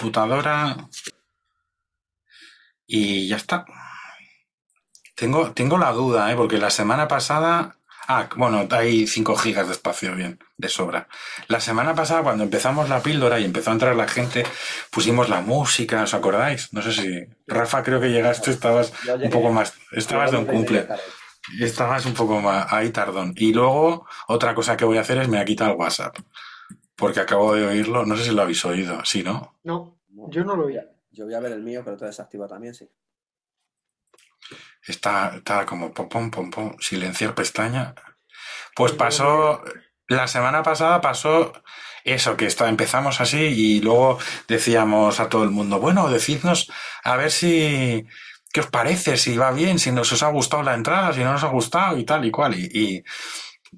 computadora y ya está. Tengo, tengo la duda, ¿eh? porque la semana pasada Ah, bueno, hay 5 gigas de espacio, bien, de sobra. La semana pasada, cuando empezamos la píldora y empezó a entrar la gente, pusimos la música, ¿os acordáis? No sé si. Rafa, creo que llegaste, estabas un poco más. Estabas de un cumple. Estabas un poco más ahí tardón. Y luego, otra cosa que voy a hacer es me ha quitado el WhatsApp. Porque acabo de oírlo, no sé si lo habéis oído, ¿sí, no? No, yo no lo oí. Yo voy a ver el mío, pero te desactiva también, sí. Está, está como pom, pom, pom, pom, silenciar pestaña. Pues pasó, la semana pasada pasó eso, que está, empezamos así y luego decíamos a todo el mundo, bueno, decidnos a ver si, ¿qué os parece? Si va bien, si nos os ha gustado la entrada, si no nos ha gustado y tal y cual. y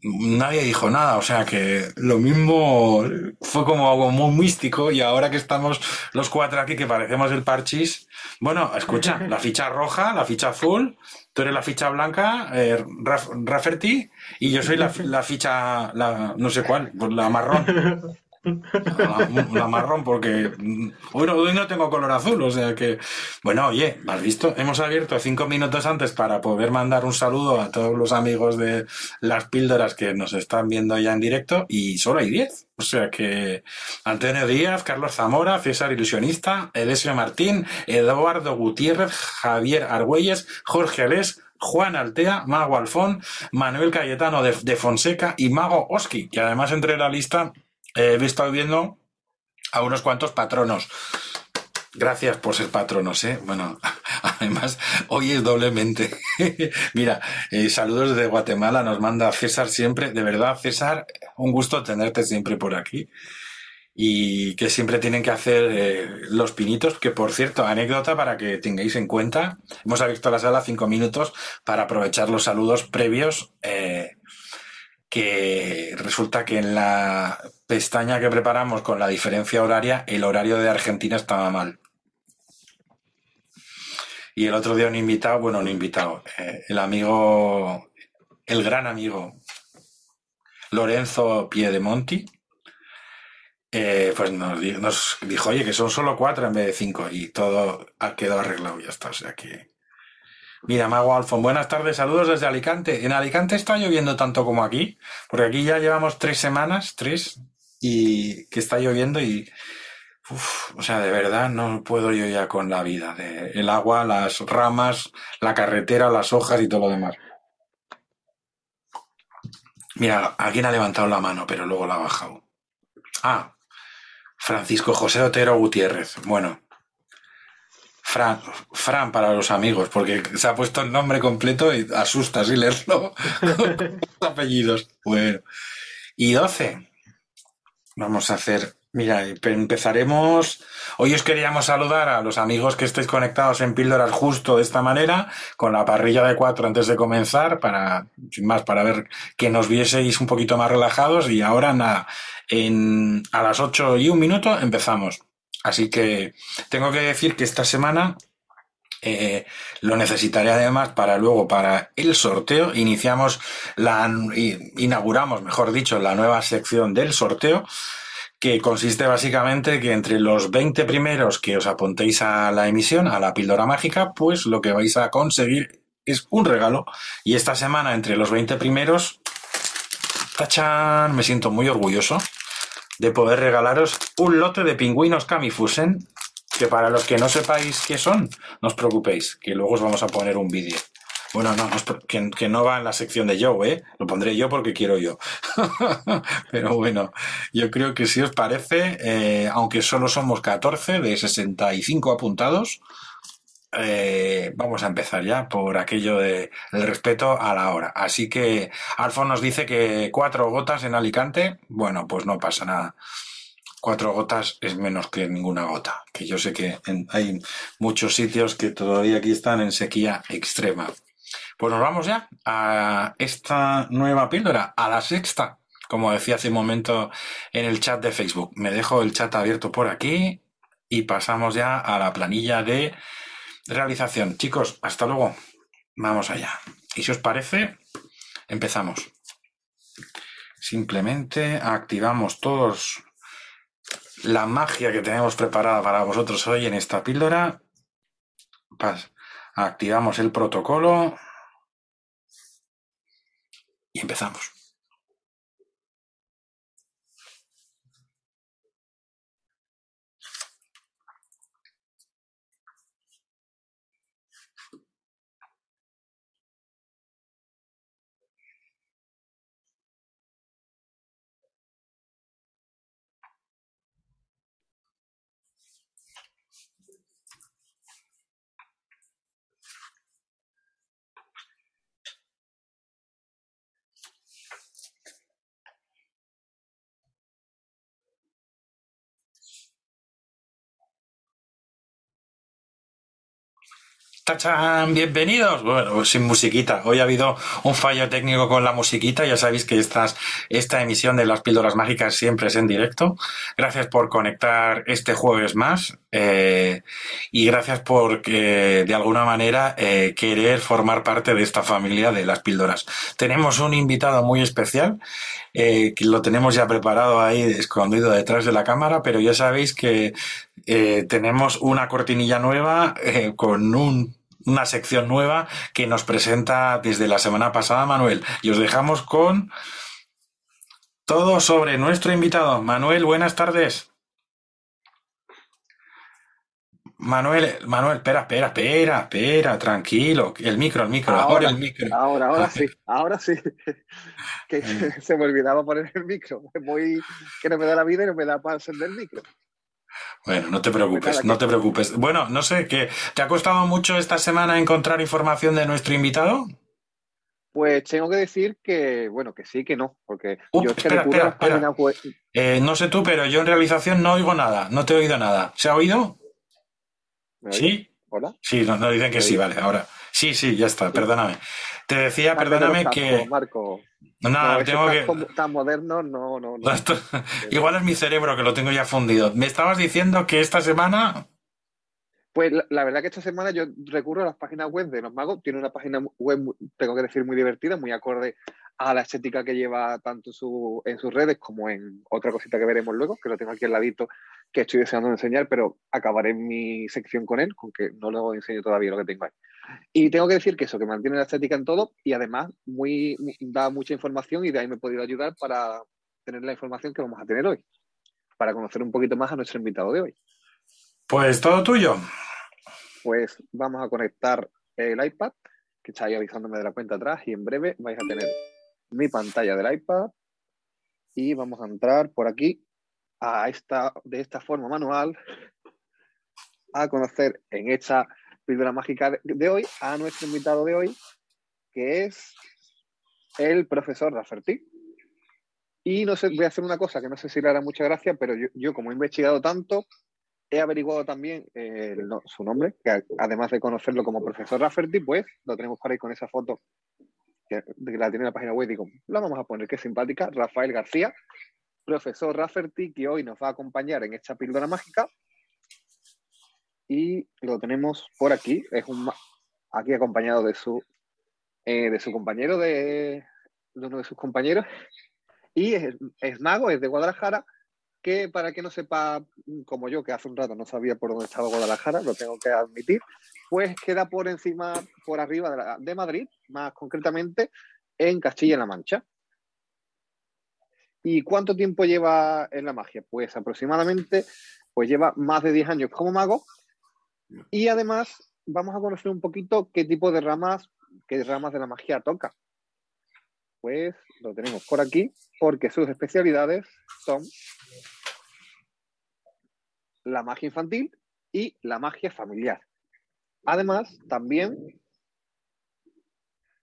nadie dijo nada, o sea que lo mismo fue como algo muy místico y ahora que estamos los cuatro aquí que parecemos el parchís, bueno, escucha, la ficha roja, la ficha azul, tú eres la ficha blanca, eh, Rafferty, y yo soy la, la ficha, la, no sé cuál, pues la marrón. La, marrón porque bueno, hoy no tengo color azul, o sea que bueno, oye, ¿has visto? Hemos abierto cinco minutos antes para poder mandar un saludo a todos los amigos de las píldoras que nos están viendo ya en directo y solo hay diez. O sea que Antonio Díaz, Carlos Zamora, César Ilusionista, Edesio Martín, Eduardo Gutiérrez, Javier Argüelles, Jorge Alés, Juan Altea, Mago Alfón, Manuel Cayetano de, de Fonseca y Mago Oski, que además entre la lista he estado viendo a unos cuantos patronos. Gracias por ser patronos, ¿eh? Bueno, además, hoy es doblemente. Mira, eh, saludos desde Guatemala, nos manda César siempre. De verdad, César, un gusto tenerte siempre por aquí. Y que siempre tienen que hacer eh, los pinitos, que por cierto, anécdota para que tengáis en cuenta. Hemos abierto la sala cinco minutos para aprovechar los saludos previos. Eh, que resulta que en la pestaña que preparamos con la diferencia horaria, el horario de Argentina estaba mal. Y el otro día un invitado, bueno, un invitado, eh, el amigo, el gran amigo Lorenzo Piedemonti, eh, pues nos, dijo, oye, que son solo cuatro en vez de cinco, y todo ha quedado arreglado, ya está, o sea que Mira, Mago Alfon, buenas tardes, saludos desde Alicante. ¿En Alicante está lloviendo tanto como aquí? Porque aquí ya llevamos tres semanas, tres, y que está lloviendo y... Uf, o sea, de verdad no puedo yo ya con la vida. De el agua, las ramas, la carretera, las hojas y todo lo demás. Mira, alguien ha levantado la mano, pero luego la ha bajado. Ah, Francisco José Otero Gutiérrez. Bueno, Fran, Fran para los amigos, porque se ha puesto el nombre completo y asusta si leerlo. apellidos. Bueno. Y 12. Vamos a hacer. Mira, empezaremos. Hoy os queríamos saludar a los amigos que estéis conectados en Píldoras justo de esta manera, con la parrilla de cuatro antes de comenzar, para, sin más, para ver que nos vieseis un poquito más relajados. Y ahora nada, en, a las ocho y un minuto empezamos. Así que tengo que decir que esta semana eh, lo necesitaré además para luego, para el sorteo, iniciamos la, inauguramos, mejor dicho, la nueva sección del sorteo, que consiste básicamente que entre los 20 primeros que os apuntéis a la emisión, a la píldora mágica, pues lo que vais a conseguir es un regalo. Y esta semana, entre los 20 primeros, tachan, me siento muy orgulloso de poder regalaros un lote de pingüinos Kamifusen, que para los que no sepáis qué son, no os preocupéis, que luego os vamos a poner un vídeo. Bueno, no, que, no va en la sección de yo, ¿eh? Lo pondré yo porque quiero yo. Pero bueno, yo creo que si os parece, eh, aunque solo somos 14 de 65 apuntados, eh, vamos a empezar ya por aquello de el respeto a la hora. Así que Alfon nos dice que cuatro gotas en Alicante, bueno, pues no pasa nada. Cuatro gotas es menos que ninguna gota, que yo sé que hay muchos sitios que todavía aquí están en sequía extrema. Pues nos vamos ya a esta nueva píldora, a la sexta, como decía hace un momento en el chat de Facebook. Me dejo el chat abierto por aquí y pasamos ya a la planilla de Realización. Chicos, hasta luego. Vamos allá. Y si os parece, empezamos. Simplemente activamos todos la magia que tenemos preparada para vosotros hoy en esta píldora. Pas- Activamos el protocolo y empezamos. ¡Tachán! Bienvenidos. Bueno, pues sin musiquita. Hoy ha habido un fallo técnico con la musiquita. Ya sabéis que estas, esta emisión de las píldoras mágicas siempre es en directo. Gracias por conectar este jueves más. Eh, y gracias por de alguna manera, eh, querer formar parte de esta familia de las píldoras. Tenemos un invitado muy especial. eh, que lo tenemos ya preparado ahí, escondido detrás de la cámara, pero ya sabéis que tenemos una cortinilla nueva con un- una sección nueva que nos presenta desde la semana pasada Manuel. Y os dejamos con todo sobre nuestro invitado. Manuel, buenas tardes. Manuel, Manuel, espera, espera, espera, espera, tranquilo. El micro, el micro, ahora, Ahora, el micro. ahora, ahora Ah, sí, ahora sí. Que se me olvidaba poner el micro. Voy, que no me da la vida y no me da para encender el micro. Bueno, no te Pues preocupes, no te preocupes. Bueno, no sé, ¿qué, ¿te ha costado mucho esta semana encontrar información de nuestro invitado? pues tengo que decir que, bueno, que sí, que no, porque yo es que espera, espera, páginas web. Eh, no sé tú, pero yo en realización no oigo nada, no te he oído nada. ¿Se ha oído? ¿Sí? Hola, Sí, no, no dicen que ¿me sí, vale, ahora. Sí, sí, ya está, Sí. perdóname. Te decía, perdóname que... Marco. No, esos tengo que... tan modernos, no, no, no. Igual es mi cerebro que lo tengo ya fundido. Me estabas diciendo que esta semana... Pues la, verdad que esta semana yo recurro a las páginas web de los magos. Tiene una página web, tengo que decir, muy divertida, muy acorde a la estética que lleva tanto su- en sus redes como en otra cosita que veremos luego, que lo tengo aquí al ladito, que estoy deseando enseñar, pero acabaré mi sección con él, con que no lo enseño todavía lo que tengo ahí. Y tengo que decir que eso, que mantiene la estética en todo y además muy- da mucha información y de ahí me he podido ayudar para tener la información que vamos a tener hoy, para conocer un poquito más a nuestro invitado de hoy. Pues todo tuyo. pues vamos a conectar el iPad, que está ahí avisándome de la cuenta atrás, y en breve vais a tener mi pantalla del iPad y vamos a entrar por aquí a esta, de esta forma manual a conocer en esta píldora mágica de- hoy a nuestro invitado de hoy, que es el profesor Rafferty. Y no sé, voy a hacer una cosa que no sé si le hará mucha gracia, pero yo, yo como he investigado tanto, he averiguado también eh, su nombre, que además de conocerlo como profesor Rafferty, pues lo tenemos por ahí con esa foto que, la tiene en la página web. Digo, la vamos a poner, que es simpática, Rafael García, profesor Rafferty, que hoy nos va a acompañar en esta píldora mágica. Y lo tenemos por aquí, es un aquí acompañado de su, eh, de su compañero, de, de uno de sus compañeros, y es, es mago, es de Guadalajara, que para que no sepa, como yo, que hace un rato no sabía por dónde estaba Guadalajara, lo tengo que admitir, pues queda por encima, por arriba de, de Madrid, más concretamente en Castilla-La Mancha. ¿Y cuánto tiempo lleva en la magia? Pues aproximadamente, pues lleva más de 10 años como mago y además vamos a conocer un poquito qué tipo de ramas, qué ramas de la magia toca. Pues lo tenemos por aquí, porque sus especialidades son la magia infantil y la magia familiar. Además, también,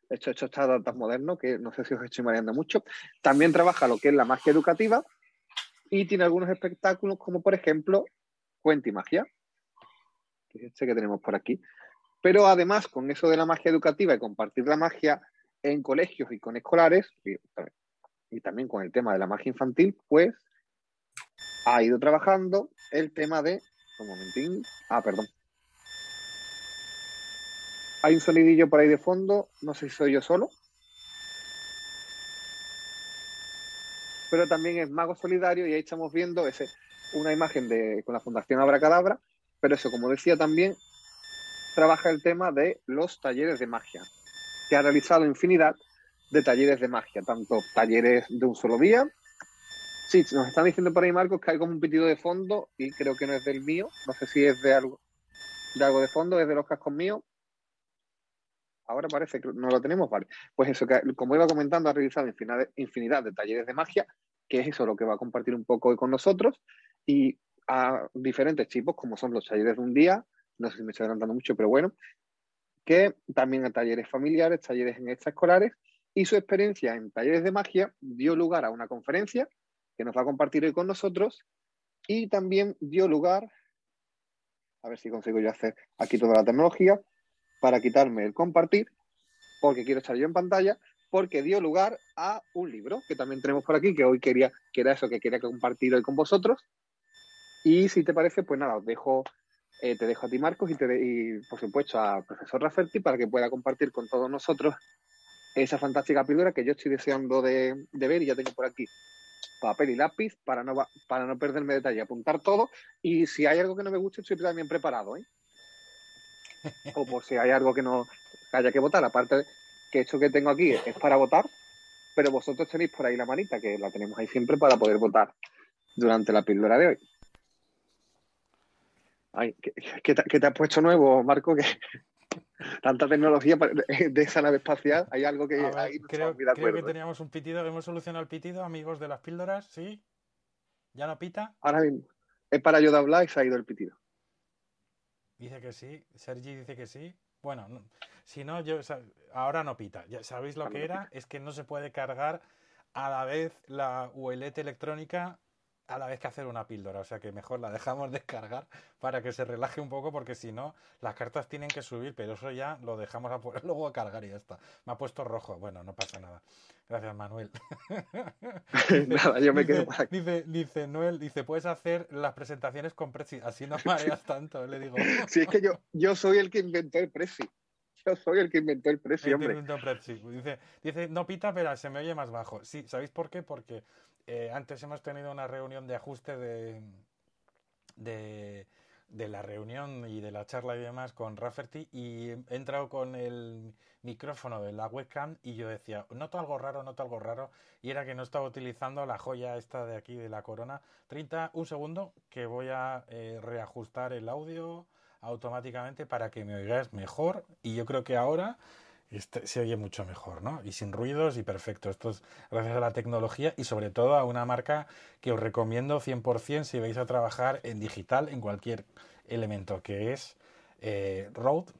esto, esto está tan moderno que no sé si os estoy mareando mucho, también trabaja lo que es la magia educativa y tiene algunos espectáculos como por ejemplo Cuenta y Magia, que es este que tenemos por aquí. Pero además, con eso de la magia educativa y compartir la magia en colegios y con escolares, y también con el tema de la magia infantil, pues ha ido trabajando el tema de. Un momentín. Ah, perdón. Hay un sonidillo por ahí de fondo, no sé si soy yo solo. Pero también es Mago Solidario y ahí estamos viendo ese una imagen de, con la Fundación Abracadabra, pero eso, como decía también, trabaja el tema de los talleres de magia, que ha realizado infinidad de talleres de magia, tanto talleres de un solo día. Sí, nos están diciendo por ahí, Marcos, que hay como un pitido de fondo y creo que no es del mío. No sé si es de algo de, algo de fondo, es de los cascos míos. Ahora parece que no lo tenemos, vale. Pues eso, que como iba comentando, ha realizado infinidad, infinidad de talleres de magia, que es eso lo que va a compartir un poco hoy con nosotros, y a diferentes tipos, como son los talleres de un día, no sé si me estoy adelantando mucho, pero bueno, que también a talleres familiares, talleres en extraescolares, y su experiencia en talleres de magia dio lugar a una conferencia que nos va a compartir hoy con nosotros, y también dio lugar, a ver si consigo yo hacer aquí toda la tecnología, para quitarme el compartir, porque quiero estar yo en pantalla, porque dio lugar a un libro que también tenemos por aquí, que hoy quería, que era eso que quería compartir hoy con vosotros. Y si te parece, pues nada, os dejo, eh, te dejo a ti, Marcos, y, te y por supuesto a profesor Rafferty para que pueda compartir con todos nosotros esa fantástica píldora que yo estoy deseando de, de ver y ya tengo por aquí papel y lápiz para no, para no perderme detalle, apuntar todo y si hay algo que no me guste estoy también preparado, ¿eh? o por si hay algo que no haya que votar, aparte que esto que tengo aquí es para votar, pero vosotros tenéis por ahí la manita, que la tenemos ahí siempre para poder votar durante la píldora de hoy. Ay, ¿qué, te, has puesto nuevo, Marco? Que tanta tecnología de esa nave espacial, hay algo que ahí creo, creo que teníamos un pitido, hemos solucionado el pitido, amigos de las píldoras, ¿sí? ¿Ya no pita? Ahora mismo. Es para yo de hablar y se ha ido el pitido. Dice que sí, Sergi dice que sí. Bueno, si no, yo ahora no pita. Ya sabéis lo que era, es que no se puede cargar a la vez la ULT electrónica a la vez que hacer una píldora, o sea que mejor la dejamos descargar para que se relaje un poco porque si no las cartas tienen que subir, pero eso ya lo dejamos a luego a cargar y ya está. Me ha puesto rojo, bueno, no pasa nada. Gracias, Manuel. nada, yo me quedo dice, dice, Noel, dice, puedes hacer las presentaciones con Prezi, así no mareas tanto, le digo. sí, es que yo, yo soy el que inventó el Prezi. Yo soy el que inventó el Prezi, hombre. Dice, dice, no pita, pero se me oye más bajo. Sí, ¿sabéis por qué? Porque eh, antes hemos tenido una reunión de ajuste de, de, de, la reunión y de la charla y demás con Rafferty y he entrado con el micrófono de la webcam y yo decía, noto algo raro, noto algo raro, y era que no estaba utilizando la joya esta de aquí de la corona. 30, un segundo, que voy a eh, reajustar el audio automáticamente para que me oigáis mejor y yo creo que ahora este, se oye mucho mejor, ¿no? Y sin ruidos y perfecto. Esto es gracias a la tecnología y sobre todo a una marca que os recomiendo 100% si vais a trabajar en digital en cualquier elemento, que es eh, Rode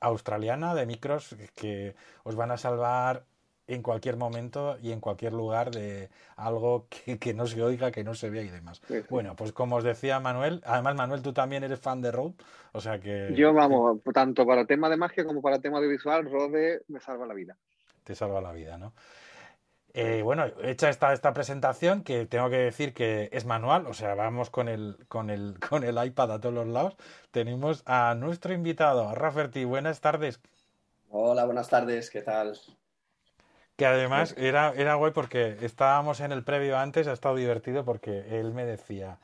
australiana de micros que os van a salvar en cualquier momento y en cualquier lugar de algo que, no se oiga, que no se vea y demás. Bueno, pues como os decía Manuel, además Manuel, tú también eres fan de Rode, o sea que... Yo, vamos, tanto para tema de magia como para tema de visual, Rode me salva la vida. Te salva la vida, ¿no? Eh, bueno, hecha esta, esta presentación, que tengo que decir que es manual, o sea, vamos con el, con el, con el iPad a todos los lados, tenemos a nuestro invitado, Rafferty. Buenas tardes. Hola, buenas tardes, ¿qué tal? Que además era, era guay porque estábamos en el previo antes, ha estado divertido porque él me decía,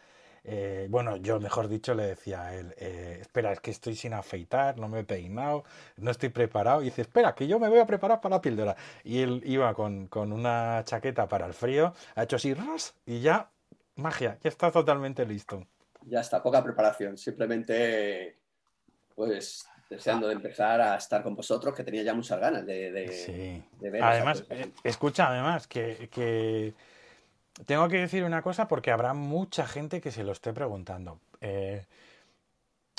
eh, bueno, yo mejor dicho le decía a él, eh, espera, es que estoy sin afeitar, no me he peinado, no estoy preparado. Y dice, espera, que yo me voy a preparar para la píldora. Y él iba con, con una chaqueta para el frío, ha hecho así, ras, y ya, magia, ya está totalmente listo. Ya está, poca preparación, simplemente, pues deseando de empezar a estar con vosotros, que tenía ya muchas ganas de, ver. Además, eh, escucha, además, que, tengo que decir una cosa porque habrá mucha gente que se lo esté preguntando. Eh,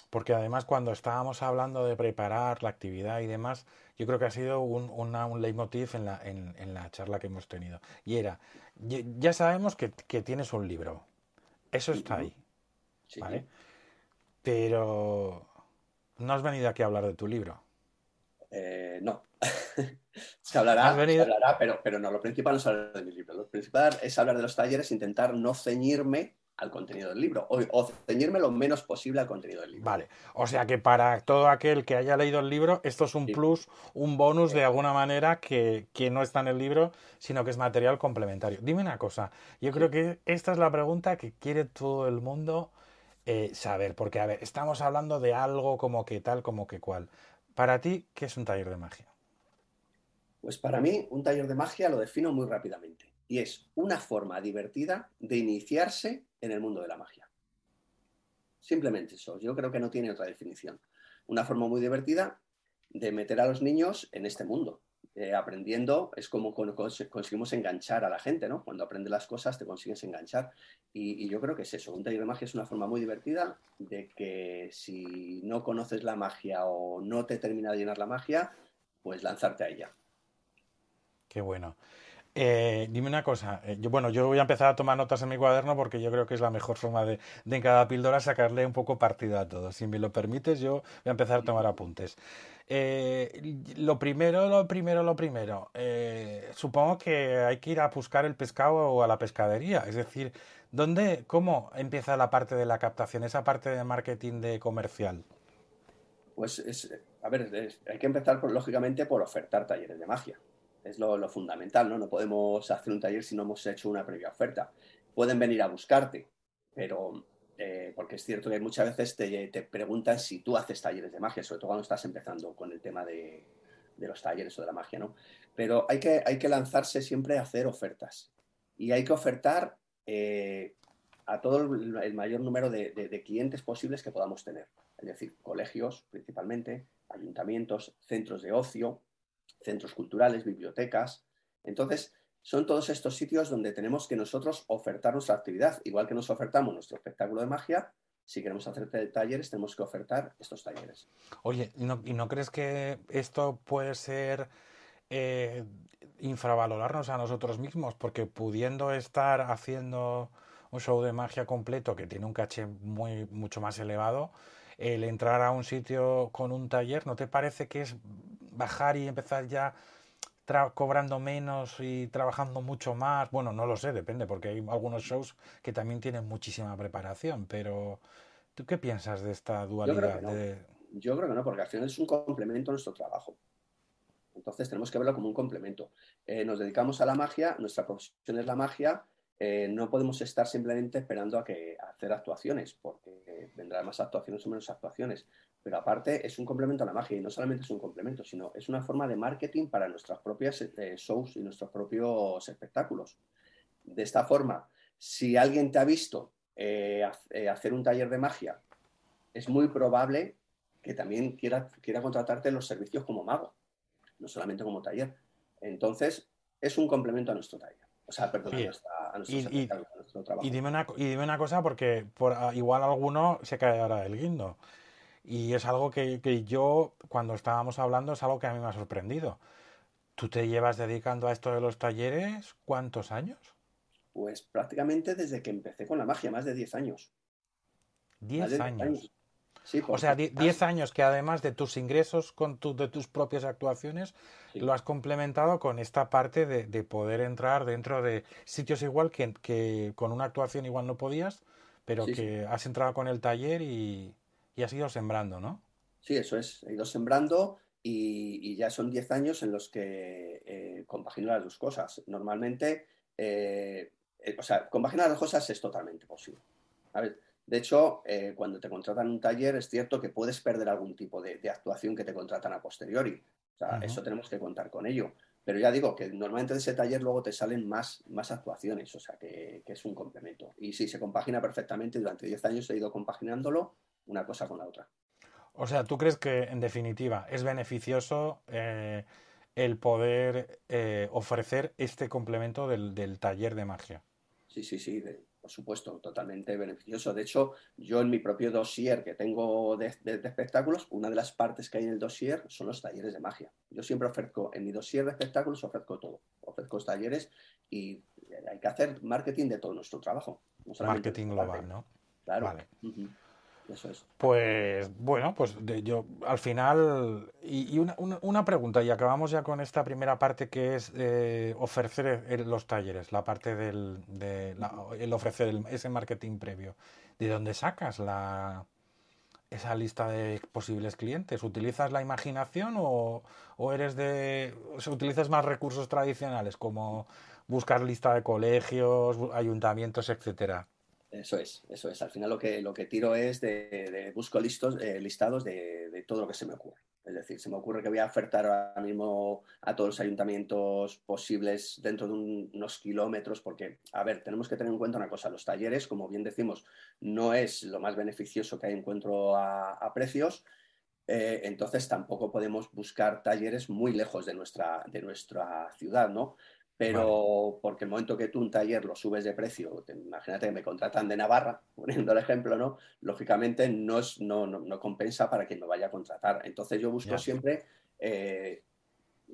porque además cuando estábamos hablando de preparar la actividad y demás, yo creo que ha sido un, un leitmotiv en la, en, la charla que hemos tenido. Y era, ya sabemos que, tienes un libro. Eso está ahí. ¿Vale? Pero no has venido aquí a hablar de tu libro. Eh, no. se, hablará, hablará, pero, pero no, lo principal no es hablar de mi libro. Lo principal es hablar de los talleres, intentar no ceñirme al contenido del libro o, ceñirme lo menos posible al contenido del libro. Vale, o sea que para todo aquel que haya leído el libro, esto es un plus, un bonus de alguna manera que, no está en el libro, sino que es material complementario. Dime una cosa, yo creo que esta es la pregunta que quiere todo el mundo eh, saber, porque a ver, estamos hablando de algo como que tal, como que cual. Para ti, ¿qué es un taller de magia? Pues para mí, un taller de magia lo defino muy rápidamente y es una forma divertida de iniciarse en el mundo de la magia. Simplemente eso, yo creo que no tiene otra definición. Una forma muy divertida de meter a los niños en este mundo. Eh, aprendiendo es como conseguimos enganchar a la gente, ¿no? Cuando aprendes las cosas te consigues enganchar. Y, yo creo que es eso, un taller de magia es una forma muy divertida de que si no conoces la magia o no te termina de llenar la magia, pues lanzarte a ella. Qué bueno. Eh, dime una cosa, eh, yo, bueno, yo voy a empezar a tomar notas en mi cuaderno porque yo creo que es la mejor forma de, en cada píldora sacarle un poco partido a todo. Si me lo permites, yo voy a empezar a tomar apuntes. Eh, lo primero, lo primero, lo primero. supongo que hay que ir a buscar el pescado o a la pescadería. Es decir, ¿dónde, cómo empieza la parte de la captación, esa parte de marketing de comercial? Pues a ver, hay que empezar lógicamente por ofertar talleres de magia es lo, fundamental, ¿no? No podemos hacer un taller si no hemos hecho una previa oferta. Pueden venir a buscarte, pero eh, porque es cierto que muchas veces te, te, preguntan si tú haces talleres de magia, sobre todo cuando estás empezando con el tema de, los talleres o de la magia, ¿no? Pero hay que, hay que lanzarse siempre a hacer ofertas y hay que ofertar eh, a todo el, mayor número de, de, clientes posibles que podamos tener. Es decir, colegios principalmente, ayuntamientos, centros de ocio, centros culturales, bibliotecas. Entonces, son todos estos sitios donde tenemos que nosotros ofertar nuestra actividad. Igual que nos ofertamos nuestro espectáculo de magia, si queremos hacer talleres, tenemos que ofertar estos talleres. Oye, ¿y no, crees que esto puede ser eh, infravalorarnos a nosotros mismos? Porque pudiendo estar haciendo un show de magia completo que tiene un caché muy, mucho más elevado, el entrar a un sitio con un taller, ¿no te parece que es bajar y empezar ya cobrando menos y trabajando mucho más. Bueno, no lo sé, depende, porque hay algunos shows que también tienen muchísima preparación, pero ¿tú qué piensas de esta dualidad? Yo creo que no, porque al final es un complemento a nuestro trabajo. Entonces tenemos que verlo como un complemento. Eh, nos dedicamos a la magia, nuestra profesión es la magia, eh, no podemos estar simplemente esperando a, que, hacer actuaciones, porque vendrán más actuaciones o menos actuaciones. Pero aparte es un complemento a la magia y no solamente es un complemento, sino es una forma de marketing para nuestras propias eh, shows y nuestros propios espectáculos. De esta forma, si alguien te ha visto eh, hacer un taller de magia, es muy probable que también quiera, quiera contratarte los servicios como mago, no solamente como taller. Entonces, es un complemento a nuestro taller. O sea, perdón, a, nuestro, y, trabajo. Y dime, una, y dime una cosa, porque por, ah, igual alguno se caerá el guindo. Y es algo que, que, yo, cuando estábamos hablando, es algo que a mí me ha sorprendido. ¿Tú te llevas dedicando a esto de los talleres cuántos años? Pues prácticamente desde que empecé con la magia, más de 10 años. 10 años o sea, 10 años que además de tus ingresos con de tus propias actuaciones, lo has complementado con esta parte de, poder entrar dentro de sitios igual que, con una actuación igual no podías, pero que has entrado con el taller y, has ido sembrando, ¿no? Sí, eso es. He ido sembrando y, ya son 10 años en los que eh, compagino las dos cosas. Normalmente, eh, eh, o sea, compaginar las dos cosas es totalmente posible. A ver, de hecho, eh, cuando te contratan un taller, es cierto que puedes perder algún tipo de, actuación que te contratan a posteriori. O sea, eso tenemos que contar con ello. Pero ya digo que normalmente de ese taller luego te salen más, más actuaciones, o sea, que, es un complemento. Y sí, se compagina perfectamente. Durante 10 años he ido compaginándolo una cosa con la otra. O sea, ¿tú crees que en definitiva es beneficioso eh, el poder eh, ofrecer este complemento del, taller de magia? Sí, sí, sí por supuesto, totalmente beneficioso. De hecho, yo en mi propio dossier que tengo de, espectáculos, una de las partes que hay en el dossier son los talleres de magia. Yo siempre ofrezco, en mi dossier de espectáculos ofrezco todo. Ofrezco talleres y hay que hacer marketing de todo nuestro trabajo. marketing global, ¿no? Claro. Vale. Eso es. Pues bueno, pues yo al final, y, una, pregunta, y acabamos ya con esta primera parte que es eh, ofrecer los talleres, la parte del de el ofrecer ese marketing previo. ¿De dónde sacas la, esa lista de posibles clientes? ¿Utilizas la imaginación o, eres de, o utilizas más recursos tradicionales como buscar lista de colegios, ayuntamientos, etcétera? Eso es, eso es. Al final lo que, lo que tiro es de, busco listos, eh, listados de, todo lo que se me ocurre. Es decir, se me ocurre que voy a ofertar ahora mismo a todos los ayuntamientos posibles dentro de unos kilómetros, porque, a ver, tenemos que tener en cuenta una cosa, los talleres, como bien decimos, no es lo más beneficioso que hay encuentro a, a precios, eh, entonces tampoco podemos buscar talleres muy lejos de nuestra, de nuestra ciudad, ¿no? Pero porque el momento que tú un taller lo subes de precio, imagínate que me contratan de Navarra, poniendo el ejemplo, ¿no? Lógicamente no, es, no, no, compensa para quien me vaya a contratar. Entonces yo busco siempre eh,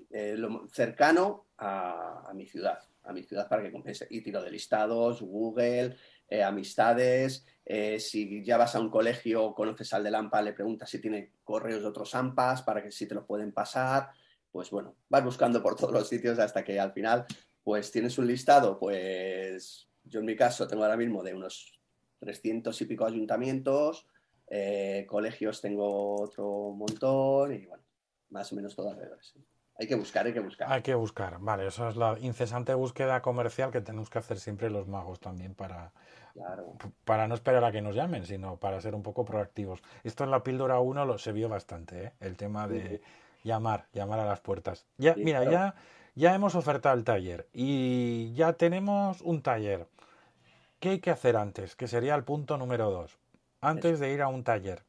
eh, lo cercano a, mi ciudad, a mi ciudad para que compense. Y tiro de listados, Google, eh, amistades, si ya vas a un colegio, conoces al de Lampa, le preguntas si tiene correos de otros AMPAs para que si te los pueden pasar pues bueno, vas buscando por todos los sitios hasta que al final, pues tienes un listado, pues yo en mi caso tengo ahora mismo de unos 300 y pico ayuntamientos, eh, colegios tengo otro montón y bueno, más o menos todo alrededor. Hay que buscar, hay que buscar. Hay que buscar, vale, eso es la incesante búsqueda comercial que tenemos que hacer siempre los magos también para, para no esperar a que nos llamen, sino para ser un poco proactivos. Esto en la píldora 1 lo, se vio bastante, ¿eh? el tema de llamar, llamar a las puertas. Ya, mira, ya, ya hemos ofertado el taller y ya tenemos un taller. ¿Qué hay que hacer antes? Que sería el punto número dos. Antes de ir a un taller.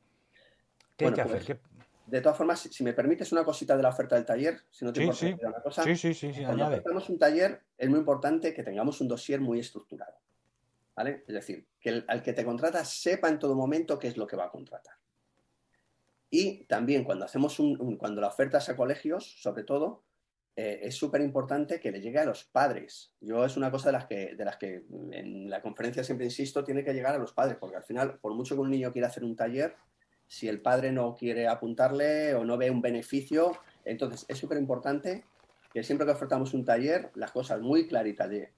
¿Qué hay que hacer? Pues, de todas formas, si, me permites una cosita de la oferta del taller, si no te sí, sí. una cosa. Sí, sí, sí, sí Cuando ofertamos un taller, es muy importante que tengamos un dossier muy estructurado. ¿Vale? Es decir, que al que te contrata sepa en todo momento qué es lo que va a contratar. Y también cuando hacemos un, cuando la oferta es a colegios, sobre todo, eh, es súper importante que le llegue a los padres. Yo es una cosa de las, que, de las que en la conferencia siempre insisto, tiene que llegar a los padres, porque al final, por mucho que un niño quiera hacer un taller, si el padre no quiere apuntarle o no ve un beneficio, entonces es súper importante que siempre que ofertamos un taller, las cosas muy claritas de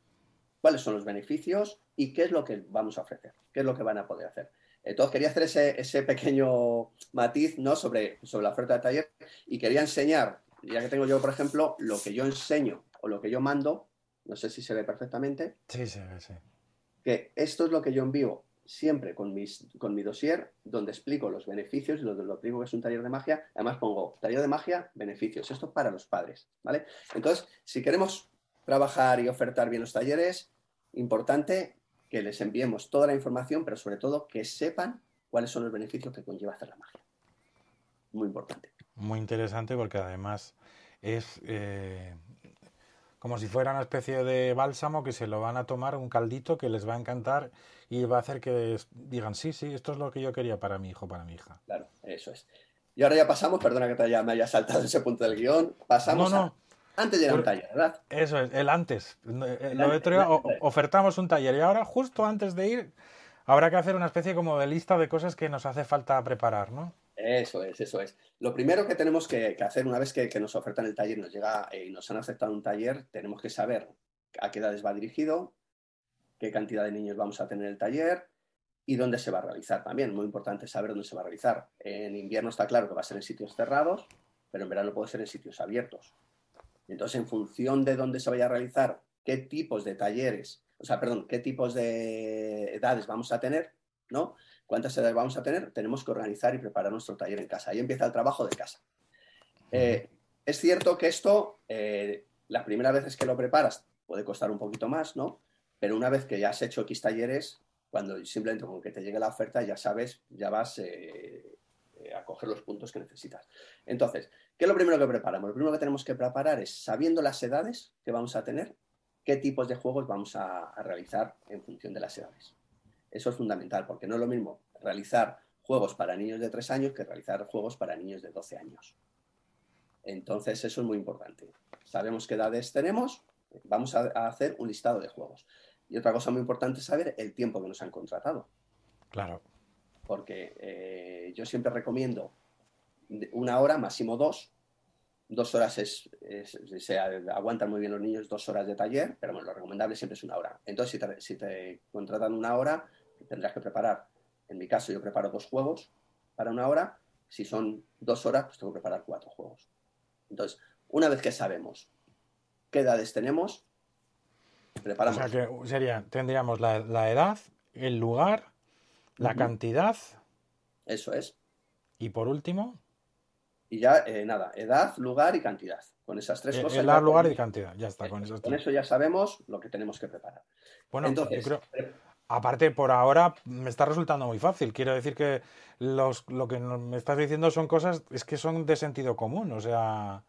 cuáles son los beneficios y qué es lo que vamos a ofrecer, qué es lo que van a poder hacer. Entonces quería hacer ese, pequeño matiz ¿no? sobre, sobre la oferta de taller y quería enseñar, ya que tengo yo, por ejemplo, lo que yo enseño o lo que yo mando, no sé si se ve perfectamente. Sí, sí, sí. Que esto es lo que yo envío siempre con, mis, con mi dossier, donde explico los beneficios y lo, lo explico que es un taller de magia. Además pongo taller de magia, beneficios. Esto para los padres, ¿vale? Entonces, si queremos trabajar y ofertar bien los talleres, importante que les enviemos toda la información, pero sobre todo que sepan cuáles son los beneficios que conlleva hacer la magia. Muy importante. Muy interesante porque además es eh, como si fuera una especie de bálsamo que se lo van a tomar, un caldito que les va a encantar y va a hacer que digan, sí, sí, esto es lo que yo quería para mi hijo, para mi hija. Claro, eso es. Y ahora ya pasamos, perdona que te haya, me haya saltado ese punto del guion, pasamos a antes de a un taller, ¿verdad? Eso es, el antes. Lo ofertamos un taller y ahora, justo antes de ir, habrá que hacer una especie como de lista de cosas que nos hace falta preparar, ¿no? Eso es, eso es. Lo primero que tenemos que, hacer una vez que, nos ofertan el taller nos llega eh, y nos han aceptado un taller, tenemos que saber a qué edades va dirigido, qué cantidad de niños vamos a tener el taller y dónde se va a realizar también. Muy importante saber dónde se va a realizar. En invierno está claro que va a ser en sitios cerrados, pero en verano puede ser en sitios abiertos. Entonces, en función de dónde se vaya a realizar, qué tipos de talleres, o sea, perdón, qué tipos de edades vamos a tener, ¿no? ¿Cuántas edades vamos a tener? Tenemos que organizar y preparar nuestro taller en casa. Ahí empieza el trabajo de casa. Eh, es cierto que esto, eh, las primeras veces que lo preparas, puede costar un poquito más, ¿no? Pero una vez que ya has hecho X talleres, cuando simplemente con que te llegue la oferta, ya sabes, ya vas eh, a coger los puntos que necesitas. Entonces, ¿Qué es lo primero que preparamos? Lo primero que tenemos que preparar es, sabiendo las edades que vamos a tener, qué tipos de juegos vamos a, realizar en función de las edades. Eso es fundamental, porque no es lo mismo realizar juegos para niños de 3 años que realizar juegos para niños de 12 años. Entonces, eso es muy importante. Sabemos qué edades tenemos, vamos a, hacer un listado de juegos. Y otra cosa muy importante es saber el tiempo que nos han contratado. Claro. Porque eh, yo siempre recomiendo una hora, máximo dos. Dos horas es, se aguantan muy bien los niños dos horas de taller, pero bueno, lo recomendable siempre es una hora. Entonces, si te, si te contratan una hora, tendrás que preparar, en mi caso yo preparo dos juegos para una hora, si son dos horas, pues tengo que preparar cuatro juegos. Entonces, una vez que sabemos qué edades tenemos, preparamos. O sea sería, tendríamos la, edad, el lugar, la cantidad. Eso es. Y por último. Y ya, eh, nada, edad, lugar y cantidad. Con esas tres eh, cosas. Edad, lugar y cantidad, ya está. Con, con eso ya sabemos lo que tenemos que preparar. Bueno, Entonces, yo creo... Aparte, por ahora me está resultando muy fácil. Quiero decir que los, lo que me estás diciendo son cosas, es que son de sentido común, o sea...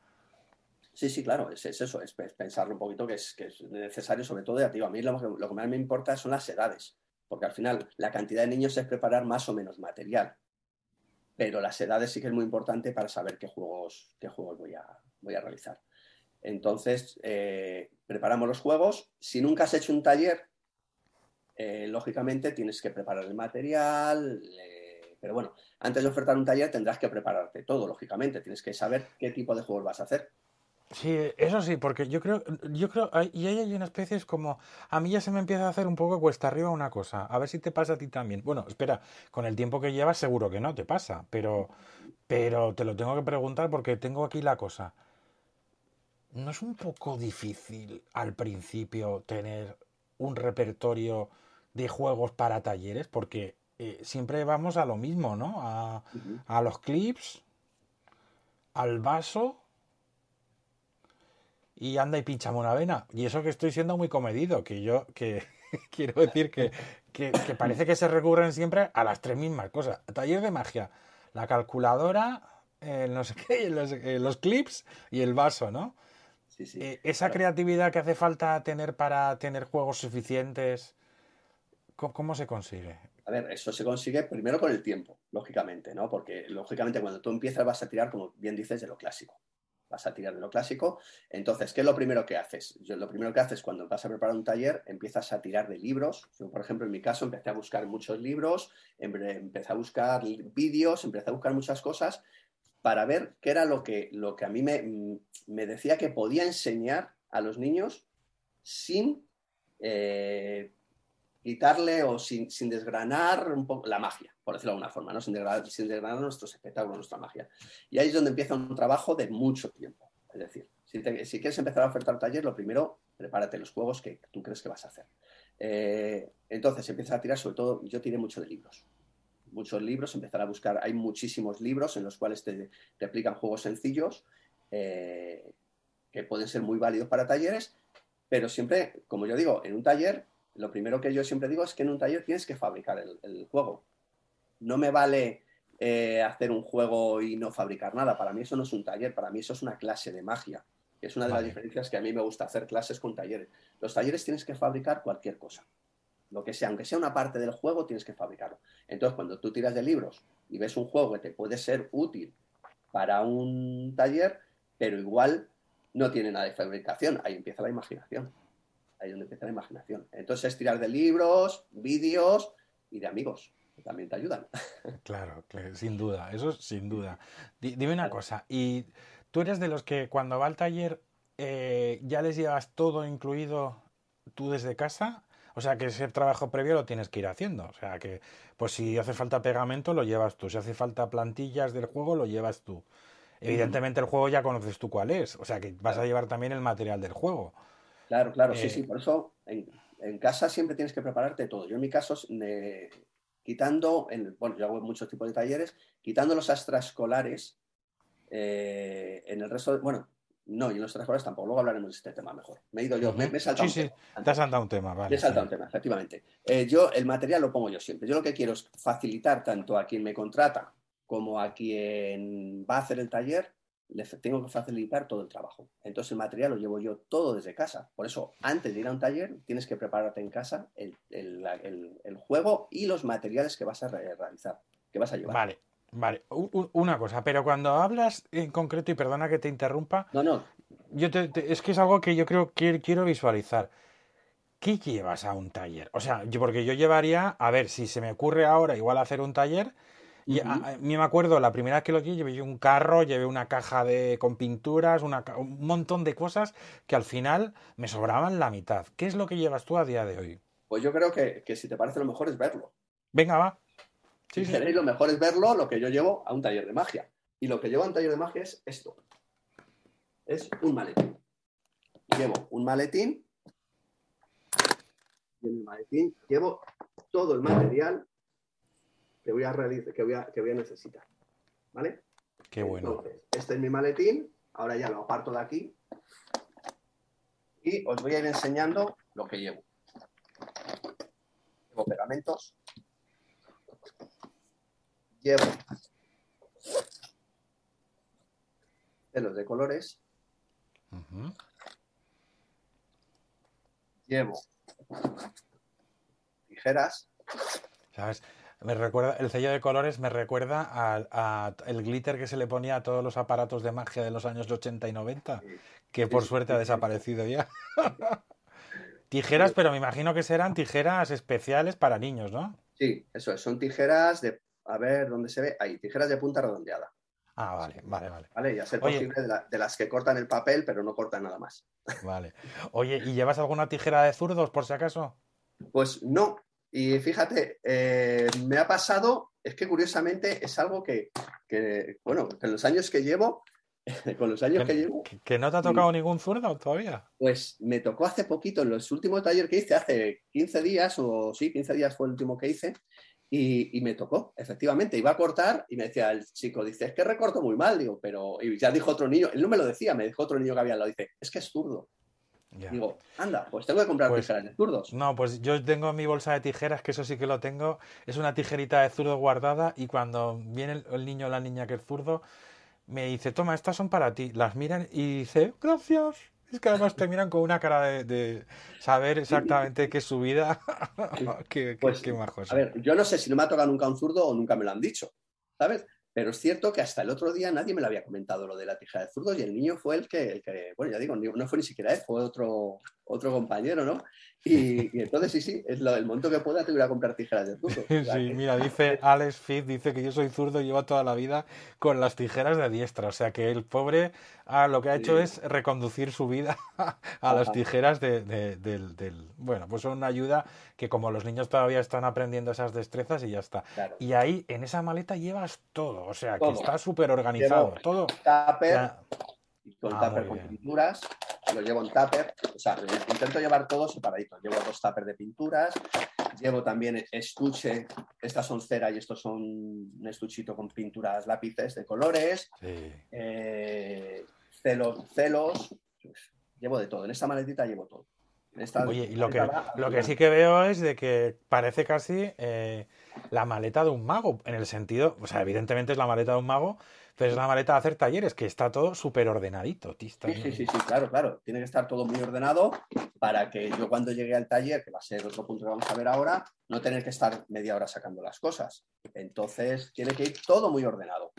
Sí, sí, claro, es, eso, es, pensarlo un poquito que es, que es necesario, sobre todo, ya a mí lo, que más me importa son las edades, porque al final la cantidad de niños es preparar más o menos material, pero las edades sí que es muy importante para saber qué juegos, qué juegos voy, a, voy a realizar. Entonces, eh, preparamos los juegos. Si nunca has hecho un taller, eh, lógicamente tienes que preparar el material, pero bueno, antes de ofertar un taller tendrás que prepararte todo, lógicamente, tienes que saber qué tipo de juegos vas a hacer. Sí, eso sí, porque yo creo, yo creo, y ahí hay una especie, es como, a mí ya se me empieza a hacer un poco cuesta arriba una cosa, a ver si te pasa a ti también. Bueno, espera, con el tiempo que llevas seguro que no te pasa, pero, pero te lo tengo que preguntar porque tengo aquí la cosa. ¿No es un poco difícil al principio tener un repertorio de juegos para talleres, porque eh, siempre vamos a lo mismo, ¿no? A, a, los clips, al vaso y anda y pinchame una vena. Y eso que estoy siendo muy comedido, que yo que quiero decir que, que, parece que se recurren siempre a las tres mismas cosas. Taller de magia, la calculadora, no sé qué, los, los, clips y el vaso, ¿no? Sí, sí. Eh, esa creatividad que hace falta tener para tener juegos suficientes ¿Cómo se consigue? A ver, eso se consigue primero con el tiempo, lógicamente, ¿no? Porque lógicamente cuando tú empiezas vas a tirar, como bien dices, de lo clásico. Vas a tirar de lo clásico. Entonces, ¿qué es lo primero que haces? Lo primero que haces cuando vas a preparar un taller, empiezas a tirar de libros. Yo, por ejemplo, en mi caso, empecé a buscar muchos libros, empecé a buscar vídeos, empecé a buscar muchas cosas para ver qué era lo que, lo que a mí me, me decía que podía enseñar a los niños sin eh, quitarle o sin, desgranar un poco la magia, por decirlo de alguna forma, ¿no? sin, desgranar, nuestros espectáculos, nuestra magia. Y ahí es donde empieza un trabajo de mucho tiempo. Es decir, si, quieres empezar a ofertar taller, lo primero, prepárate los juegos que tú crees que vas a hacer. Eh, entonces empiezas a tirar, sobre todo, yo tiré mucho de libros. Muchos libros, empezar a buscar, hay muchísimos libros en los cuales te, te aplican juegos sencillos eh, que pueden ser muy válidos para talleres, pero siempre, como yo digo, en un taller lo primero que yo siempre digo es que en un taller tienes que fabricar el, juego. No me vale eh, hacer un juego y no fabricar nada. Para mí eso no es un taller, para mí eso es una clase de magia. es una de las diferencias que a mí me gusta hacer clases con talleres. Los talleres tienes que fabricar cualquier cosa. Lo que sea, aunque sea una parte del juego, tienes que fabricarlo. Entonces, cuando tú tiras de libros y ves un juego que te puede ser útil para un taller, pero igual no tiene nada de fabricación, ahí empieza la imaginación ahí es donde empieza la imaginación. Entonces es tirar de libros, vídeos y de amigos, que también te ayudan. Claro, sin duda, eso sin duda. dime una cosa, ¿y tú eres de los que cuando va al taller eh, ya les llevas todo incluido tú desde casa? O sea, que ese trabajo previo lo tienes que ir haciendo. O sea, que pues si hace falta pegamento, lo llevas tú. Si hace falta plantillas del juego, lo llevas tú. Evidentemente el juego ya conoces tú cuál es. O sea, que vas a llevar también el material del juego. Claro, claro, sí, sí. Eh, por eso en, casa siempre tienes que prepararte todo. Yo en mi caso, quitando, bueno, yo hago muchos tipos de talleres, quitando los extraescolares, eh, en el resto, de, bueno, no, y en los extraescolares tampoco, luego hablaremos de este tema mejor. Me he ido yo, me, he saltado sí, un sí, te has saltado un tema, vale. Me he saltado un tema, efectivamente. Eh, yo, el material lo pongo yo siempre. Yo lo que quiero es facilitar tanto a quien me contrata como a quien va a hacer el taller le tengo que facilitar todo el trabajo. Entonces el material lo llevo yo todo desde casa. Por eso, antes de ir a un taller, tienes que prepararte en casa el, juego y los materiales que vas a realizar, que vas a llevar. Vale, vale. una cosa, pero cuando hablas en concreto, y perdona que te interrumpa. No, no. Yo es que es algo que yo creo que quiero visualizar. ¿qué llevas a un taller? O sea, porque yo llevaría, a ver, si se me ocurre ahora igual hacer un taller, y a, a mí me acuerdo, la primera vez que lo llevé, llevé un carro, llevé una caja de, con pinturas, una, un montón de cosas que al final me sobraban la mitad. ¿Qué es lo que llevas tú a día de hoy? Pues yo creo que, que si te parece lo mejor es verlo. Venga, va. Sí, si queréis, lo mejor es verlo, lo que yo llevo a un taller de magia. Y lo que llevo a un taller de magia es esto. Es un maletín. Llevo un maletín. Y en el maletín llevo todo el material que voy a, realizar, que voy a, que voy a necesitar. ¿Vale? Qué bueno. Entonces, este es mi maletín. Ahora ya lo aparto de aquí. Y os voy a ir enseñando lo que llevo. Llevo pegamentos. Llevo pelos de colores. Llevo tijeras. ¿Sabes? Me recuerda, el sello de colores me recuerda a, a el glitter que se le ponía a todos los aparatos de magia de los años 80 y 90, que por suerte ha desaparecido ya. Tijeras, pero me imagino que serán tijeras especiales para niños, ¿no? Sí, eso es. Son tijeras de. A ver dónde se ve. Ahí, tijeras de punta redondeada. Ah, vale, vale, vale, ¿Vale? Y a ser Oye. posible de, la- de las que cortan el papel, pero no cortan nada más. vale. Oye, ¿y llevas alguna tijera de zurdos por si acaso? Pues no. Y fíjate, eh, me ha pasado, es que curiosamente es algo que, que, bueno, en los años que llevo, con los años que llevo, ¿Que, no te ha tocado ningún zurdo todavía? pues me tocó hace poquito, en los últimos talleres que hice, hace 15 días, o sí, 15 días fue el último que hice, y, y me tocó, efectivamente, iba a cortar y me decía el chico, dice, es que recorto muy mal, digo, pero, y ya dijo otro niño, él no me lo decía, me dijo otro niño que había al lado, dice, es que es zurdo. Ya. Digo, anda, pues tengo que comprar Pues- tijeras de zurdos. No, pues yo tengo mi bolsa de tijeras, que eso sí que lo tengo. Es una tijerita de zurdo guardada y cuando viene el, el niño o la niña que es zurdo, me dice, toma, estas son para ti. Las miran y dice, gracias. Es que además te miran con una cara de, de saber exactamente qué es su vida. qué, qué- Pues, qué majos A ver, yo no sé si no me ha tocado nunca un zurdo o nunca me lo han dicho, ¿sabes? Pero es cierto que hasta el otro día nadie me lo había comentado lo de la tijera de zurdos y el niño fue el que, el que bueno, ya digo, no fue ni siquiera él, fue otro, otro compañero, ¿no? Y, y entonces sí, sí, es lo, el monto que pueda te voy a comprar tijeras de zurdos. O sea Sí, que- mira, dice Alex Fit, dice que yo soy zurdo y llevo toda la vida con las tijeras de diestra. O sea que el pobre ah, lo que ha hecho Sí. es reconducir su vida a las tijeras de, de- del, del- Bueno, pues son una ayuda que como los niños todavía están aprendiendo esas destrezas y ya está. claro. Y ahí, en esa maleta llevas todo. O sea que está súper organizado. Llevo Todo. Tupper. Y con Ah, tupper con pinturas, lo llevo en tupper, o sea, intento llevar todo separadito. Llevo dos tuppers de pinturas, llevo también estuche, estas son cera y estos son un estuchito con pinturas lápices de colores, Sí. eh, celos, celos, pues, llevo de todo. En esta maletita llevo todo. Esta Oye, y lo que, va lo que sí que veo es de que parece casi eh, la maleta de un mago, en el sentido, o sea, evidentemente es la maleta de un mago, pero es la maleta de hacer talleres, que está todo súper ordenadito, Sí, sí, sí, sí, claro, claro. Tiene que estar todo muy ordenado para que yo cuando llegue al taller, que va a ser otro punto que vamos a ver ahora, no tener que estar media hora sacando las cosas. Entonces, tiene que ir todo muy ordenado.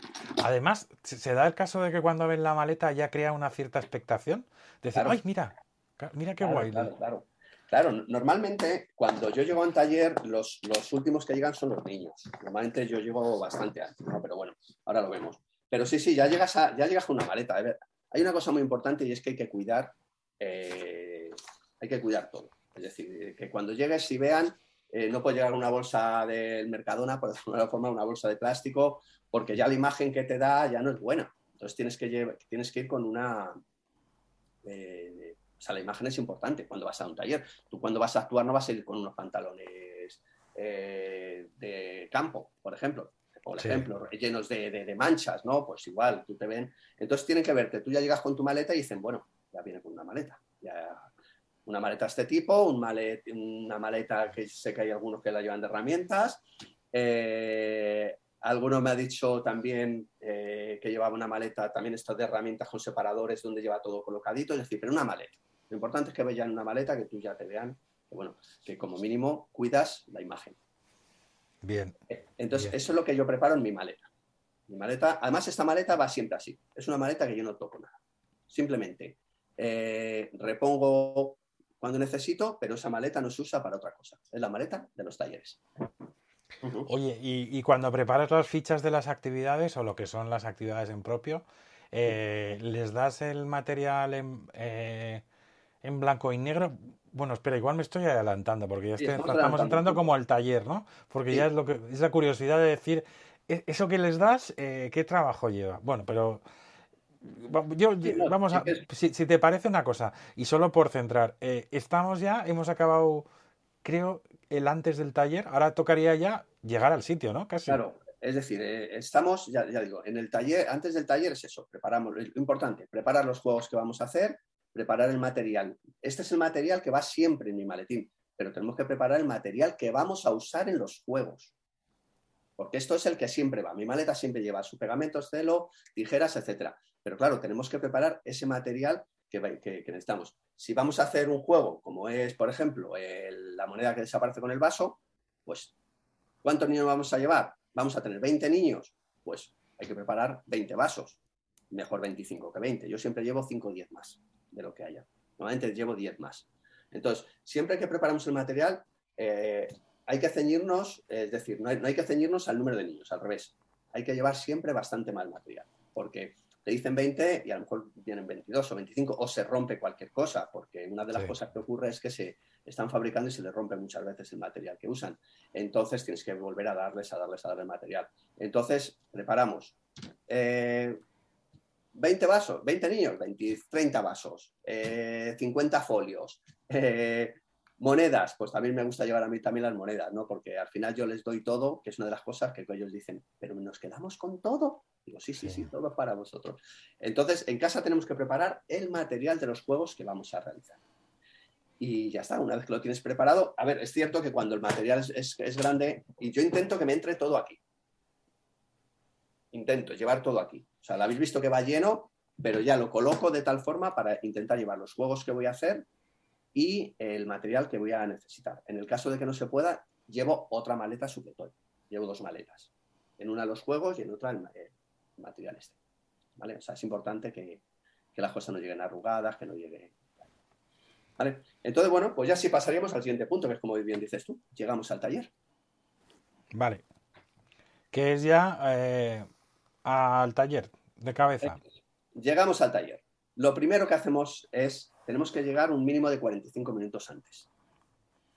Además, se da el caso de que cuando ven la maleta ya crea una cierta expectación, decir, Claro. ay, mira, mira qué Claro, guay. Claro, claro. Normalmente cuando yo llego a un taller, los, los últimos que llegan son los niños. Normalmente yo llego bastante antes, ¿no? Pero bueno, ahora lo vemos. Pero sí, sí, ya llegas a, ya llegas con una maleta. A hay una cosa muy importante y es que hay que cuidar, eh, hay que cuidar todo. Es decir, que cuando llegues, si vean, eh, no puede llegar una bolsa del Mercadona, por alguna forma, una bolsa de plástico, porque ya la imagen que te da ya no es buena. Entonces tienes que, lle- tienes que ir con una... eh, o sea, la imagen es importante cuando vas a un taller. Tú cuando vas a actuar no vas a ir con unos pantalones eh, de campo, por ejemplo. Por Sí. ejemplo, llenos de, de- de manchas, ¿no? Pues igual, tú te ven. Entonces tienen que verte. Tú ya llegas con tu maleta y dicen, bueno, ya viene con una maleta. Ya, una maleta de este tipo, un malet- una maleta que sé que hay algunos que la llevan de herramientas. Eh, alguno me ha dicho también eh, que llevaba una maleta, también estas de herramientas con separadores donde lleva todo colocadito, es decir, pero una maleta. Lo importante es que vean una maleta, que tú ya te vean, que bueno, que como mínimo cuidas la imagen. Bien, Entonces, Bien. eso es lo que yo preparo en mi maleta. Mi maleta, además, esta maleta va siempre así. Es una maleta que yo no toco nada. Simplemente eh, repongo cuando necesito, pero esa maleta no se usa para otra cosa. Es la maleta de los talleres. Oye, y, cuando preparas las fichas de las actividades o lo que son las actividades en propio, eh, ¿les das el material en, eh, en, blanco y negro? Bueno, espera, igual me estoy adelantando porque ya estamos, entrando como al taller, ¿no? Porque ya es lo que es la curiosidad de decir, ¿e-, ¿eso que les das, eh, qué trabajo lleva? Bueno, pero yo, vamos a, si, te parece una cosa, y solo por centrar, estamos ya, hemos acabado, creo, el antes del taller, ahora tocaría ya llegar al sitio, ¿no? Casi. Claro, es decir, eh, estamos, ya, digo, en el taller, antes del taller es eso, preparamos, lo importante, preparar los juegos que vamos a hacer, preparar el material. Este es el material que va siempre en mi maletín, pero tenemos que preparar el material que vamos a usar en los juegos. Porque esto es el que siempre va. Mi maleta siempre lleva su pegamento, celo, tijeras, etcétera. Pero claro, tenemos que preparar ese material que, necesitamos. Si vamos a hacer un juego, como es, por ejemplo, la moneda que desaparece con el vaso, pues, ¿cuántos niños vamos a llevar? Vamos a tener 20 niños, pues hay que preparar 20 vasos. Mejor 25 que 20. Yo siempre llevo 5 o 10 más de lo que haya. Normalmente llevo 10 más. Entonces, siempre que preparamos el material, eh, hay que ceñirnos, es decir, no hay, no hay que ceñirnos al número de niños, al revés. Hay que llevar siempre bastante más material, porque te dicen 20 y a lo mejor vienen 22 o 25 o se rompe cualquier cosa, porque una de las cosas que ocurre es que se están fabricando y se les rompe muchas veces el material que usan. Entonces tienes que volver a darles, a darles, a darles material. Entonces preparamos 20 eh, vasos, 20 niños, 30 vasos, 50 eh, folios, eh, monedas, pues también me gusta llevar a mí también las monedas, ¿no? Porque al final yo les doy todo, que es una de las cosas que ellos dicen, pero nos quedamos con todo. Digo, sí, sí, sí, todo para vosotros. Entonces, en casa tenemos que preparar el material de los juegos que vamos a realizar. Y ya está, una vez que lo tienes preparado, a ver, es cierto que cuando el material es, grande, y yo intento que me entre todo aquí. Intento llevar todo aquí. O sea, lo habéis visto que va lleno, pero ya lo coloco de tal forma para intentar llevar los juegos que voy a hacer y el material que voy a necesitar. En el caso de que no se pueda, llevo otra maleta supletoria. Llevo dos maletas. En una los juegos y en otra el, material este. ¿Vale? O sea, es importante que, las cosas no lleguen arrugadas, que no llegue. ¿Vale? Entonces, bueno, pues ya sí pasaríamos al siguiente punto, que es como bien dices tú. Llegamos al taller. Vale. Que es ya eh, al taller de cabeza. Llegamos al taller. Lo primero que hacemos es tenemos que llegar un mínimo de 45 minutos antes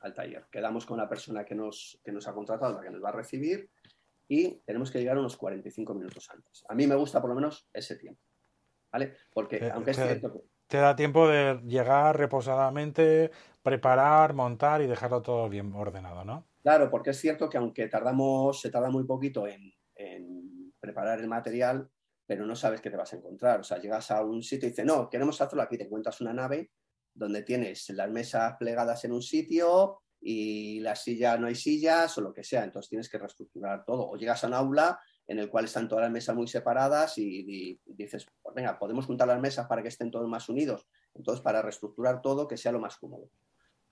al taller. Quedamos con la persona que nos, que nos ha contratado, la que nos va a recibir, y tenemos que llegar unos 45 minutos antes. A mí me gusta por lo menos ese tiempo. ¿Vale? Porque aunque es cierto que... Te da tiempo de llegar reposadamente, preparar, montar y dejarlo todo bien ordenado, ¿no? Claro, porque es cierto que aunque tardamos, se tarda muy poquito en preparar el material, pero no sabes qué te vas a encontrar. O sea, llegas a un sitio y dices, no, queremos hacerlo aquí, te encuentras una nave donde tienes las mesas plegadas en un sitio y las sillas no hay sillas o lo que sea, entonces tienes que reestructurar todo. O llegas a un aula en el cual están todas las mesas muy separadas y, dices, pues venga, podemos juntar las mesas para que estén todos más unidos. Entonces, para reestructurar todo, que sea lo más cómodo.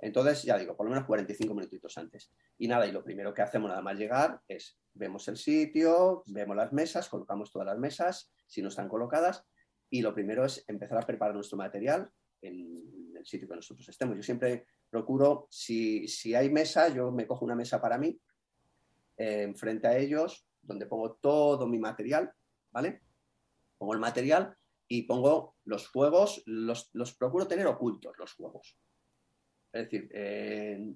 Entonces, ya digo, por lo menos 45 minutitos antes. Y nada, y lo primero que hacemos nada más llegar es vemos el sitio, vemos las mesas, colocamos todas las mesas, si no están colocadas, y lo primero es empezar a preparar nuestro material en el sitio que nosotros estemos. Yo siempre procuro, si, hay mesa, yo me cojo una mesa para mí, eh, enfrente a ellos, donde pongo todo mi material, ¿vale? Pongo el material y pongo los juegos, los, los procuro tener ocultos, los juegos. Es decir, eh,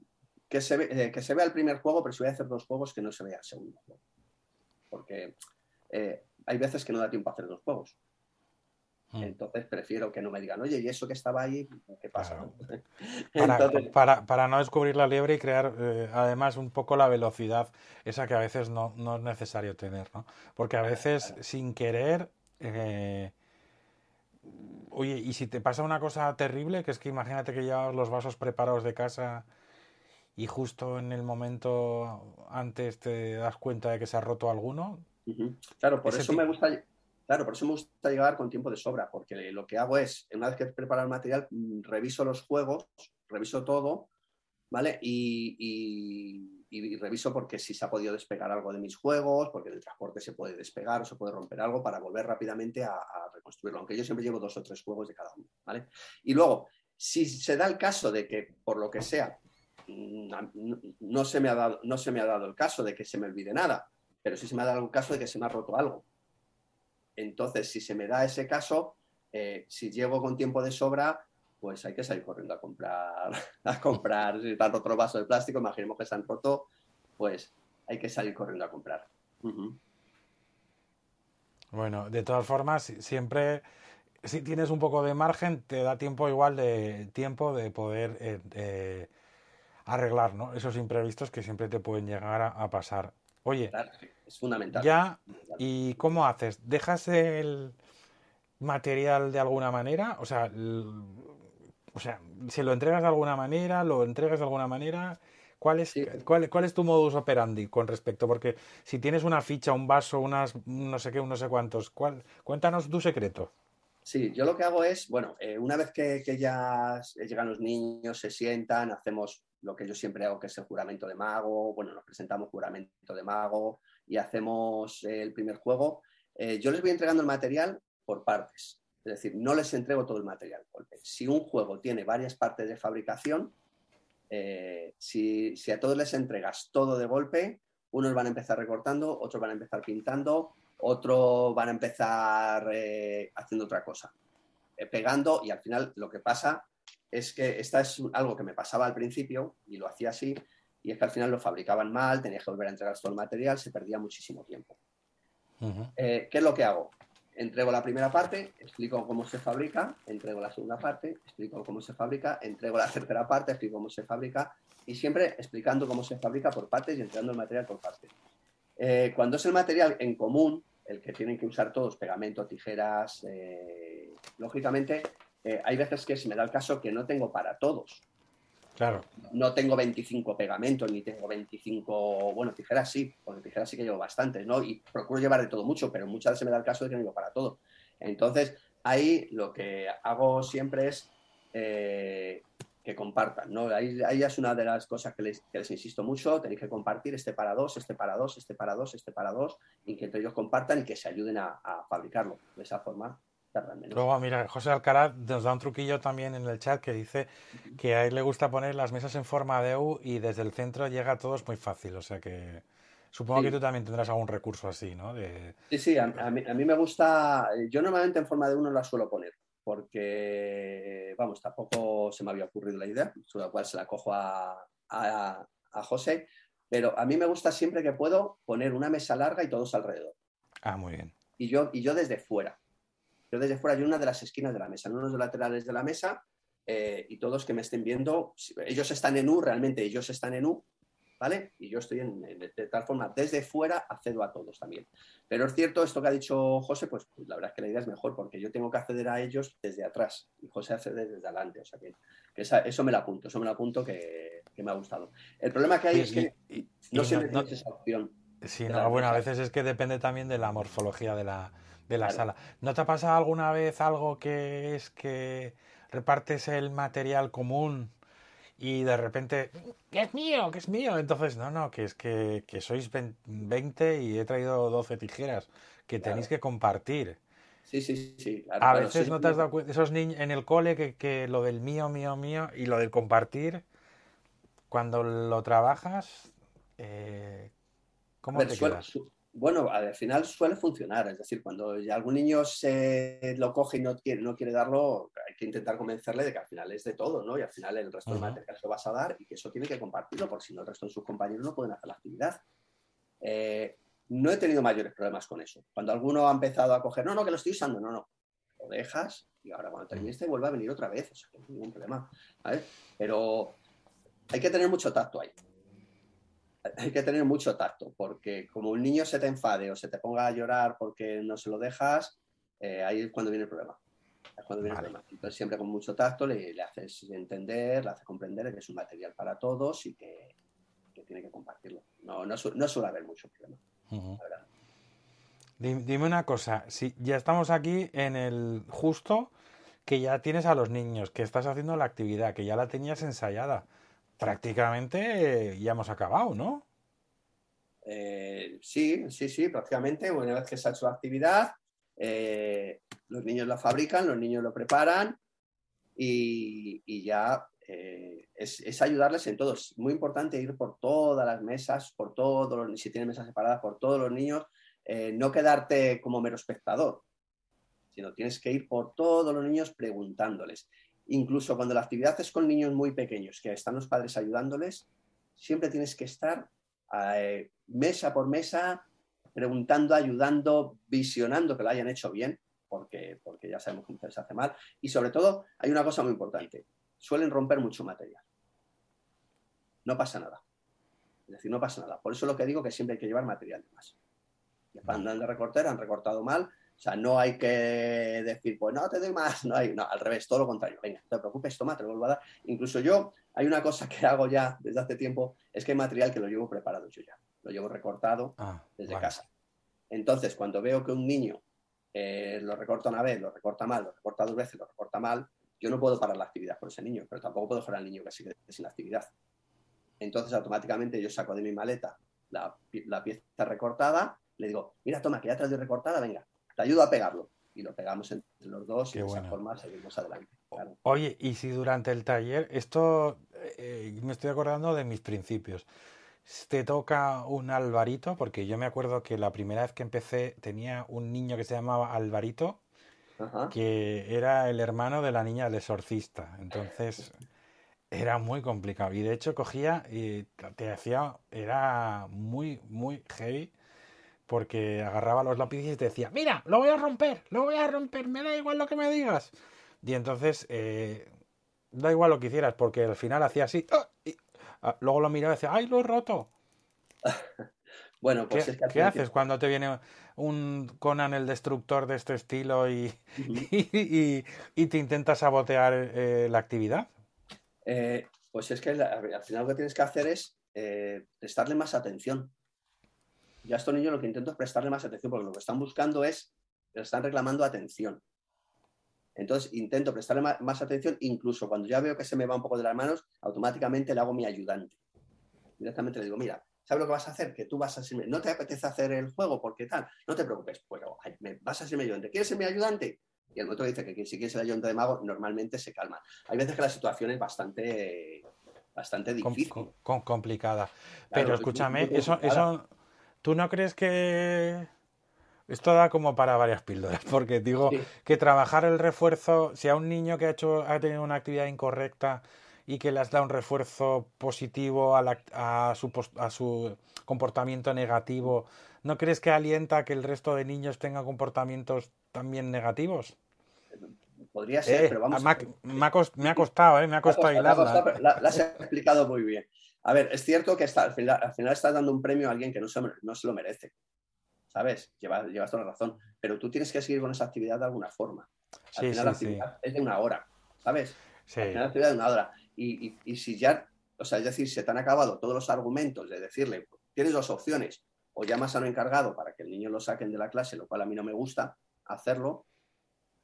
que, se eh, que se vea el primer juego, pero si voy a hacer dos juegos, que no se vea el segundo juego. Porque eh, hay veces que no da tiempo a hacer dos juegos. Hmm. Entonces prefiero que no me digan, oye, ¿y eso que estaba ahí? ¿Qué pasa? Para, no descubrir la liebre y crear además un poco la velocidad, esa que a veces no, no es necesario tener, ¿no? Porque a veces sin querer Oye, y si te pasa una cosa terrible, que es que imagínate que llevas los vasos preparados de casa y justo en el momento antes te das cuenta de que se ha roto alguno. Claro, por eso me gusta. Claro, por eso me gusta llegar con tiempo de sobra, porque lo que hago es, una vez que preparo el material, mm, reviso los juegos, reviso todo, ¿vale? y y, reviso porque si se ha podido despegar algo de mis juegos, porque en el transporte se puede despegar o se puede romper algo para volver rápidamente a, reconstruirlo, aunque yo siempre llevo dos o tres juegos de cada uno, ¿vale? Y luego, Si se da el caso de que, por lo que sea, mm, no se me ha dado, no se me ha dado el caso de que se me olvide nada, pero sí se me ha dado el caso de que se me ha roto algo. Entonces, si se me da ese caso, eh, si llego con tiempo de sobra, pues hay que salir corriendo a comprar, a comprar. Si están roto vaso de plástico, imaginemos que se han roto, pues hay que salir corriendo a comprar. Bueno, de todas formas, siempre si tienes un poco de margen, te da tiempo igual de tiempo de poder eh, eh, arreglar ¿no? esos imprevistos que siempre te pueden llegar a, pasar. Oye, es fundamental. Ya, ¿y cómo haces? ¿Dejas el material de alguna manera? O sea, o sea, ¿se lo entregas de alguna manera? ¿Lo entregas de alguna manera? ¿Cuál es, cuál, cuál, es tu modus operandi con respecto? Porque si tienes una ficha, un vaso, unas no sé qué, no sé cuántos, ¿cuál, cuéntanos tu secreto. Sí, yo lo que hago es, bueno, eh, una vez que, ya llegan los niños, se sientan, hacemos lo que yo siempre hago, que es el juramento de mago, bueno, nos presentamos juramento de mago y hacemos el primer juego. Eh, yo les voy entregando el material por partes, es decir, no les entrego todo el material. Si un juego tiene varias partes de fabricación, eh, si, a todos les entregas todo de golpe, unos van a empezar recortando, otros van a empezar pintando, otros van a empezar eh, haciendo otra cosa, eh, pegando y al final lo que pasa es que esta es algo que me pasaba al principio y lo hacía así y es que al final lo fabricaban mal, tenía que volver a entregar todo el material, se perdía muchísimo tiempo. ¿Qué es lo que hago? Entrego la primera parte, explico cómo se fabrica, entrego la segunda parte, explico cómo se fabrica, entrego la tercera parte, explico cómo se fabrica y siempre explicando cómo se fabrica por partes y entregando el material por partes. Eh, cuando es el material en común, el que tienen que usar todos, pegamento, tijeras, eh, lógicamente eh, hay veces que se me da el caso que no tengo para todos. Claro. No tengo 25 pegamentos, ni tengo 25, bueno, tijeras sí, porque tijeras sí que llevo bastantes, ¿no? Y procuro llevar de todo mucho, pero muchas veces me da el caso de que no llevo para todo. Entonces, ahí lo que hago siempre es eh, que compartan, ¿no? Ahí, ahí, es una de las cosas que les, que les, insisto mucho, tenéis que compartir este para dos, este para dos, este para dos, este para dos, y que entre ellos compartan y que se ayuden a, a fabricarlo. De esa forma Luego, mira, José Alcaraz nos da un truquillo también en el chat que dice que a él le gusta poner las mesas en forma de U y desde el centro llega a todos muy fácil. O sea que supongo que tú también tendrás algún recurso así, ¿no? Sí, sí, a, mí, me gusta. Yo normalmente en forma de U no la suelo poner porque, vamos, tampoco se me había ocurrido la idea, sobre la cual se la cojo a, a, a José. Pero a mí me gusta siempre que puedo poner una mesa larga y todos alrededor. Ah, muy bien. Y yo, y yo desde fuera yo desde fuera, hay una de las esquinas de la mesa, en uno de los laterales de la mesa, eh, y todos que me estén viendo, ellos están en U, realmente ellos están en U, ¿vale? Y yo estoy en, de, tal forma, desde fuera accedo a todos también. Pero es cierto, esto que ha dicho José, pues, pues, la verdad es que la idea es mejor, porque yo tengo que acceder a ellos desde atrás, y José accede desde adelante, o sea que, eso me lo apunto, eso me lo apunto que, me ha gustado. El problema que hay es que no se me esa opción. Sí, no, bueno, a veces es que depende también de la morfología de la, de la sala. ¿No te ha pasado alguna vez algo que es que repartes el material común y de repente, que es mío, que es mío? Entonces, no, no, que es que, sois 20 y he traído 12 tijeras que tenéis que compartir. Sí, sí, sí. a veces no te has dado cuenta, esos niños en el cole, que, que lo del mío, mío, mío y lo del compartir, cuando lo trabajas, eh, ¿cómo te quedas? Bueno, al final suele funcionar. Es decir, cuando algún niño se lo coge y no quiere, no quiere darlo, hay que intentar convencerle de que al final es de todo, ¿no? Y al final el resto del material lo vas a dar y que eso tiene que compartirlo, porque si no el resto de sus compañeros no pueden hacer la actividad. Eh, no he tenido mayores problemas con eso. Cuando alguno ha empezado a coger, no, no, que lo estoy usando, no, no, lo dejas y ahora cuando termines te vuelve a venir otra vez, o sea, que no hay ningún problema. Pero hay que tener mucho tacto ahí hay que tener mucho tacto, porque como un niño se te enfade o se te ponga a llorar porque no se lo dejas, eh, ahí es cuando viene el problema. Es cuando viene el problema. Entonces, siempre con mucho tacto le, haces entender, le haces comprender que es un material para todos y que, tiene que compartirlo. No, no, suele haber mucho problema. Dime una cosa, si ya estamos aquí en el justo que ya tienes a los niños, que estás haciendo la actividad, que ya la tenías ensayada prácticamente ya hemos acabado, ¿no? Eh, sí, sí, sí, prácticamente. Una vez que se ha la actividad, eh, los niños la fabrican, los niños lo preparan y, ya eh, es, ayudarles en todo. Es muy importante ir por todas las mesas, por todos los, si tienen mesas separadas, por todos los niños, eh, no quedarte como mero espectador, sino tienes que ir por todos los niños preguntándoles. Incluso cuando la actividad es con niños muy pequeños, que están los padres ayudándoles, siempre tienes que estar eh, mesa por mesa, preguntando, ayudando, visionando que lo hayan hecho bien, porque, porque ya sabemos que se hace mal. Y sobre todo, hay una cosa muy importante, suelen romper mucho material. No pasa nada. Es decir, no pasa nada. Por eso lo que digo que siempre hay que llevar material de más. Andan de recortar, han recortado mal, o sea, no hay que decir, pues no te doy más, no hay, no, al revés, todo lo contrario. Venga, no te preocupes, toma, te lo vuelvo a dar. Incluso yo, hay una cosa que hago ya desde hace tiempo, es que hay material que lo llevo preparado yo ya, lo llevo recortado ah, desde casa. Entonces, cuando veo que un niño eh, lo recorta una vez, lo recorta mal, lo recorta dos veces, lo recorta mal, yo no puedo parar la actividad por ese niño, pero tampoco puedo dejar al niño que sigue sin actividad. Entonces, automáticamente yo saco de mi maleta la, la pieza recortada, le digo, mira, toma, que ya te la doy recortada, venga, te ayudo a pegarlo. Y lo pegamos entre los dos y de esa forma seguimos adelante. Oye, y si durante el taller, esto eh, me estoy acordando de mis principios. Te toca un Alvarito, porque yo me acuerdo que la primera vez que empecé tenía un niño que se llamaba Alvarito, que era el hermano de la niña del exorcista. Entonces era muy complicado. Y de hecho cogía y te hacía, era muy, muy heavy porque agarraba los lápices y te decía, mira, lo voy a romper, lo voy a romper, me da igual lo que me digas. Y entonces, eh, da igual lo que hicieras, porque al final hacía así, ¡ah! y, ah, luego lo miraba y decía, ¡ay, lo he roto! bueno, pues ¿Qué, es que ¿qué haces cuando te viene un Conan el destructor de este estilo y, y, te intenta sabotear eh, la actividad? Eh, pues es que al final lo que tienes que hacer es prestarle más atención yo a estos niños lo que intento es prestarle más atención, porque lo que están buscando es, están reclamando atención. Entonces intento prestarle más, atención, incluso cuando ya veo que se me va un poco de las manos, automáticamente le hago mi ayudante. Directamente le digo, mira, ¿sabes lo que vas a hacer? Que tú vas a ser, no te apetece hacer el juego, porque tal, no te preocupes, pues me vas a ser mi ayudante. ¿Quieres ser mi ayudante? Y el otro dice que si quieres ser ayudante de mago, normalmente se calma. Hay veces que la situación es bastante, bastante difícil. complicada. Pero escúchame, eso, eso ¿Tú no crees que esto da como para varias píldoras? Porque digo que trabajar el refuerzo, si a un niño que ha hecho ha tenido una actividad incorrecta y que le has dado un refuerzo positivo a, su, a su comportamiento negativo, ¿no crees que alienta que el resto de niños tengan comportamientos también negativos? Podría ser, eh, pero vamos. Me ha, me ha costado, ¿eh? Me ha costado hilarla. La, la has explicado muy bien. A ver, es cierto que al, final, estás dando un premio a alguien que no se, no se lo merece. ¿Sabes? Llevas, llevas, toda la razón. Pero tú tienes que seguir con esa actividad de alguna forma. Al final la actividad es de una hora. ¿Sabes? Al final la actividad de una hora. Y, y, si ya, o sea, es decir, se te han acabado todos los argumentos de decirle, tienes dos opciones, o llamas a un encargado para que el niño lo saquen de la clase, lo cual a mí no me gusta hacerlo,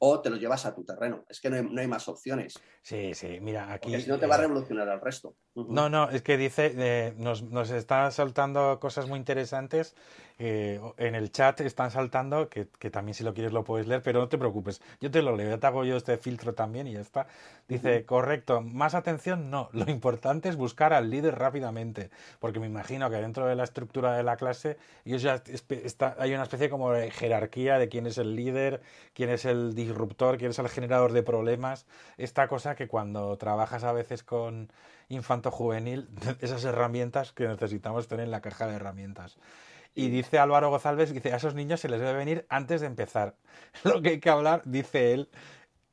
o te lo llevas a tu terreno. Es que no hay, más opciones. Sí, sí, mira, aquí... Porque si no te va a eh, revolucionar al resto. No, no, es que dice, eh, nos, nos, está soltando cosas muy interesantes eh, en el chat están saltando, que, también si lo quieres lo puedes leer, pero no te preocupes, yo te lo leo, ya te hago yo este filtro también y ya está. Dice, correcto, más atención no, lo importante es buscar al líder rápidamente, porque me imagino que dentro de la estructura de la clase ya está, hay una especie como de jerarquía de quién es el líder, quién es el disruptor, quién es el generador de problemas, esta cosa que cuando trabajas a veces con infanto juvenil, esas herramientas que necesitamos tener en la caja de herramientas. Y dice Álvaro González, dice, a esos niños se les debe venir antes de empezar. Lo que hay que hablar, dice él,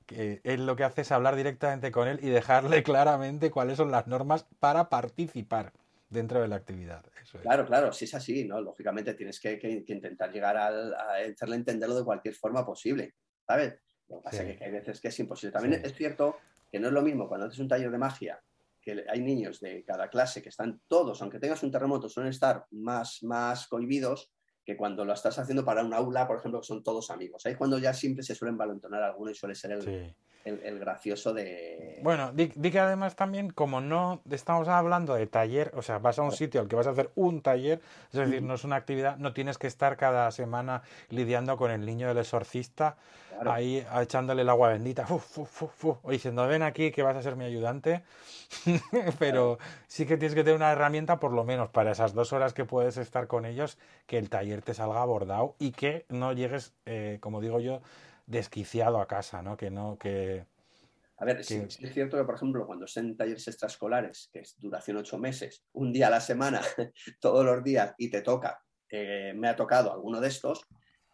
que él lo que hace es hablar directamente con él y dejarle claramente cuáles son las normas para participar dentro de la actividad. Claro, claro, si es así, ¿no? Lógicamente tienes que, intentar llegar a hacerle entenderlo de cualquier forma posible, ¿sabes? Lo que pasa es que hay veces que es imposible. También es cierto que no es lo mismo cuando haces un taller de magia que hay niños de cada clase que están todos, aunque tengas un terremoto, suelen estar más, más cohibidos que cuando lo estás haciendo para un aula, por ejemplo, que son todos amigos. Ahí es cuando ya siempre se suelen valentonar alguno y suele ser el, Sí. El- el gracioso de... Bueno, di, di que además también, como no estamos hablando de taller, o sea, vas a un sitio al que vas a hacer un taller, es decir, no es una actividad, no tienes que estar cada semana lidiando con el niño del exorcista, Claro. ahí echándole el agua bendita, fu, fu, fu, fu, o diciendo, ven aquí que vas a ser mi ayudante, pero sí que tienes que tener una herramienta, por lo menos para esas dos horas que puedes estar con ellos, que el taller te salga abordado y que no llegues, eh, como digo yo, desquiciado a casa, ¿no? Que no, que... A ver, que- sí es cierto que, por ejemplo, cuando estén talleres extraescolares, que es duración ocho meses, un día a la semana, todos los días, y te toca, eh, me ha tocado alguno de estos,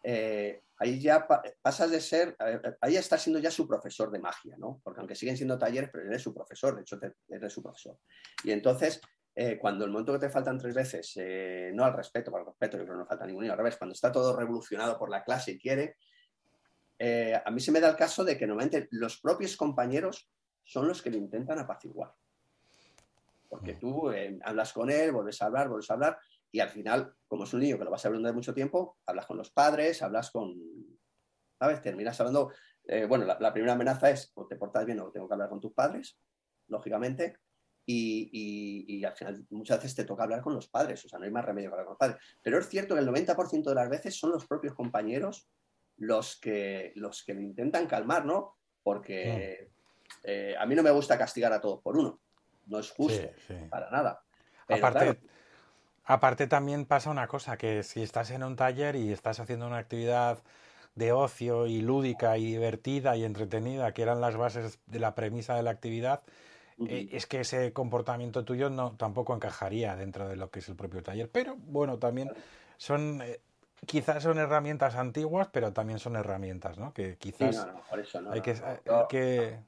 eh, ahí ya pa- pasas de ser, eh, ahí estás siendo ya su profesor de magia, ¿no? Porque aunque siguen siendo talleres, pero eres su profesor, de hecho, te- eres su profesor. Y entonces, eh, cuando el momento que te faltan tres veces, eh, no al respeto, para el respeto, yo creo que no falta ninguno, al revés, cuando está todo revolucionado por la clase y quiere, eh, a mí se me da el caso de que normalmente los propios compañeros son los que le intentan apaciguar. Porque Mm. tú eh, hablas con él, vuelves a hablar, vuelves a hablar, y al final, como es un niño que lo vas a ver durante mucho tiempo, hablas con los padres, hablas con. ¿Sabes? Terminas hablando. eh, bueno, la, la primera amenaza es o te portas bien o tengo que hablar con tus padres, lógicamente. Y, y- y al final muchas veces te toca hablar con los padres, o sea, no hay más remedio que hablar con los padres. Pero es cierto que el 90% de las veces son los propios compañeros los que, los que le intentan calmar, ¿no? Porque eh, a mí no me gusta castigar a todos por uno, no es justo, Sí, sí. para nada. Pero Aparte, claro, aparte también pasa una cosa, que si estás en un taller y estás haciendo una actividad de ocio y lúdica y divertida y entretenida, que eran las bases de la premisa de la actividad, eh, es que ese comportamiento tuyo no tampoco encajaría dentro de lo que es el propio taller. Pero bueno, también son eh, quizás son herramientas antiguas, pero también son herramientas, ¿no? Que sí, quizás no, no, por eso no. hay que, no. hay que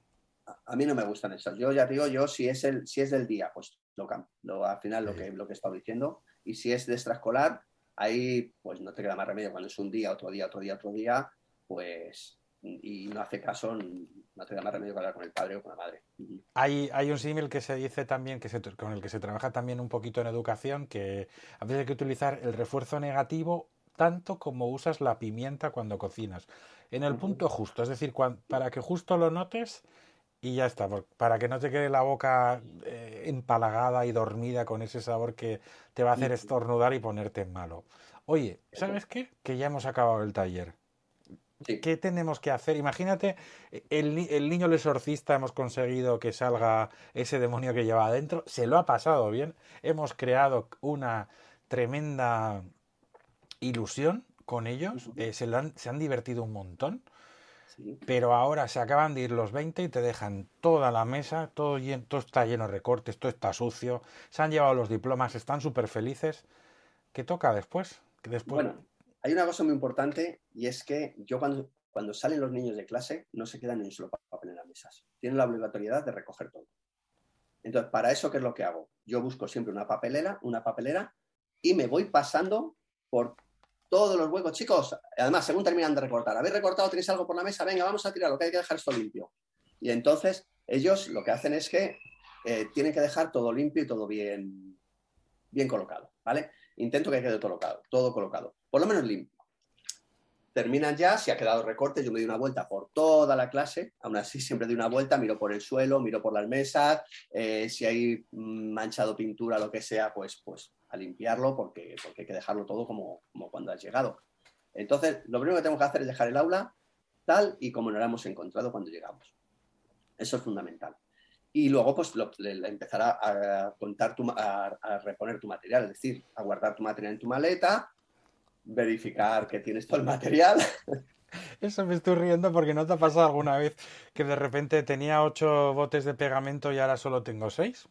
a- mí no me gustan esas. Yo ya digo, yo si es el, si es del día, pues lo cambio. Lo- al final lo Sí. que, lo que he estado diciendo. Y si es de extraescolar, ahí pues no te queda más remedio. Cuando es un día, otro día, otro día, otro día, pues y no hace caso, no te queda más remedio que hablar con el padre o con la madre. Hay, hay un símil que se dice también, que se, con el que se trabaja también un poquito en educación, que a veces hay que utilizar el refuerzo negativo tanto como usas la pimienta cuando cocinas. En el punto justo, es decir, para que justo lo notes y ya está, para que no te quede la boca eh, empalagada y dormida con ese sabor que te va a hacer estornudar y ponerte malo. Oye, ¿sabes qué? Que ya hemos acabado el taller. Sí. ¿Qué tenemos que hacer? Imagínate, el, ni- el niño el exorcista hemos conseguido que salga ese demonio que lleva adentro, se lo ha pasado bien, hemos creado una tremenda ilusión con ellos, eh, se, lo han, se han divertido un montón, Sí. pero ahora se acaban de ir los 20 y te dejan toda la mesa, todo, está lleno de recortes, todo está sucio, se han llevado los diplomas, están súper felices. ¿Qué toca después? ¿Qué después? Bueno, hay una cosa muy importante y es que yo cuando, cuando salen los niños de clase no se quedan ni un solo papel en las mesas. Tienen la obligatoriedad de recoger todo. Entonces, para eso, ¿qué es lo que hago? Yo busco siempre una papelera, una papelera y me voy pasando por todos los huecos. Chicos, además, según terminan de recortar, ¿habéis recortado? ¿Tenéis algo por la mesa? Venga, vamos a tirarlo, que hay que dejar esto limpio. Y entonces, ellos lo que hacen es que eh, tienen que dejar todo limpio y todo bien, bien colocado, ¿vale? Intento que quede colocado, todo colocado, por lo menos limpio. Terminan ya, si ha quedado recorte, yo me doy una vuelta por toda la clase, aún así siempre doy una vuelta, miro por el suelo, miro por las mesas, eh, si hay manchado pintura, lo que sea, pues, pues a limpiarlo porque, porque hay que dejarlo todo como, como cuando has llegado. Entonces, lo primero que tengo que hacer es dejar el aula tal y como nos la hemos encontrado cuando llegamos. Eso es fundamental. Y luego, pues, lo- a, contar tu, a, a reponer tu material, es decir, a guardar tu material en tu maleta, verificar que tienes todo el material. Eso me estoy riendo porque no te ha pasado alguna vez que de repente tenía ocho botes de pegamento y ahora solo tengo seis.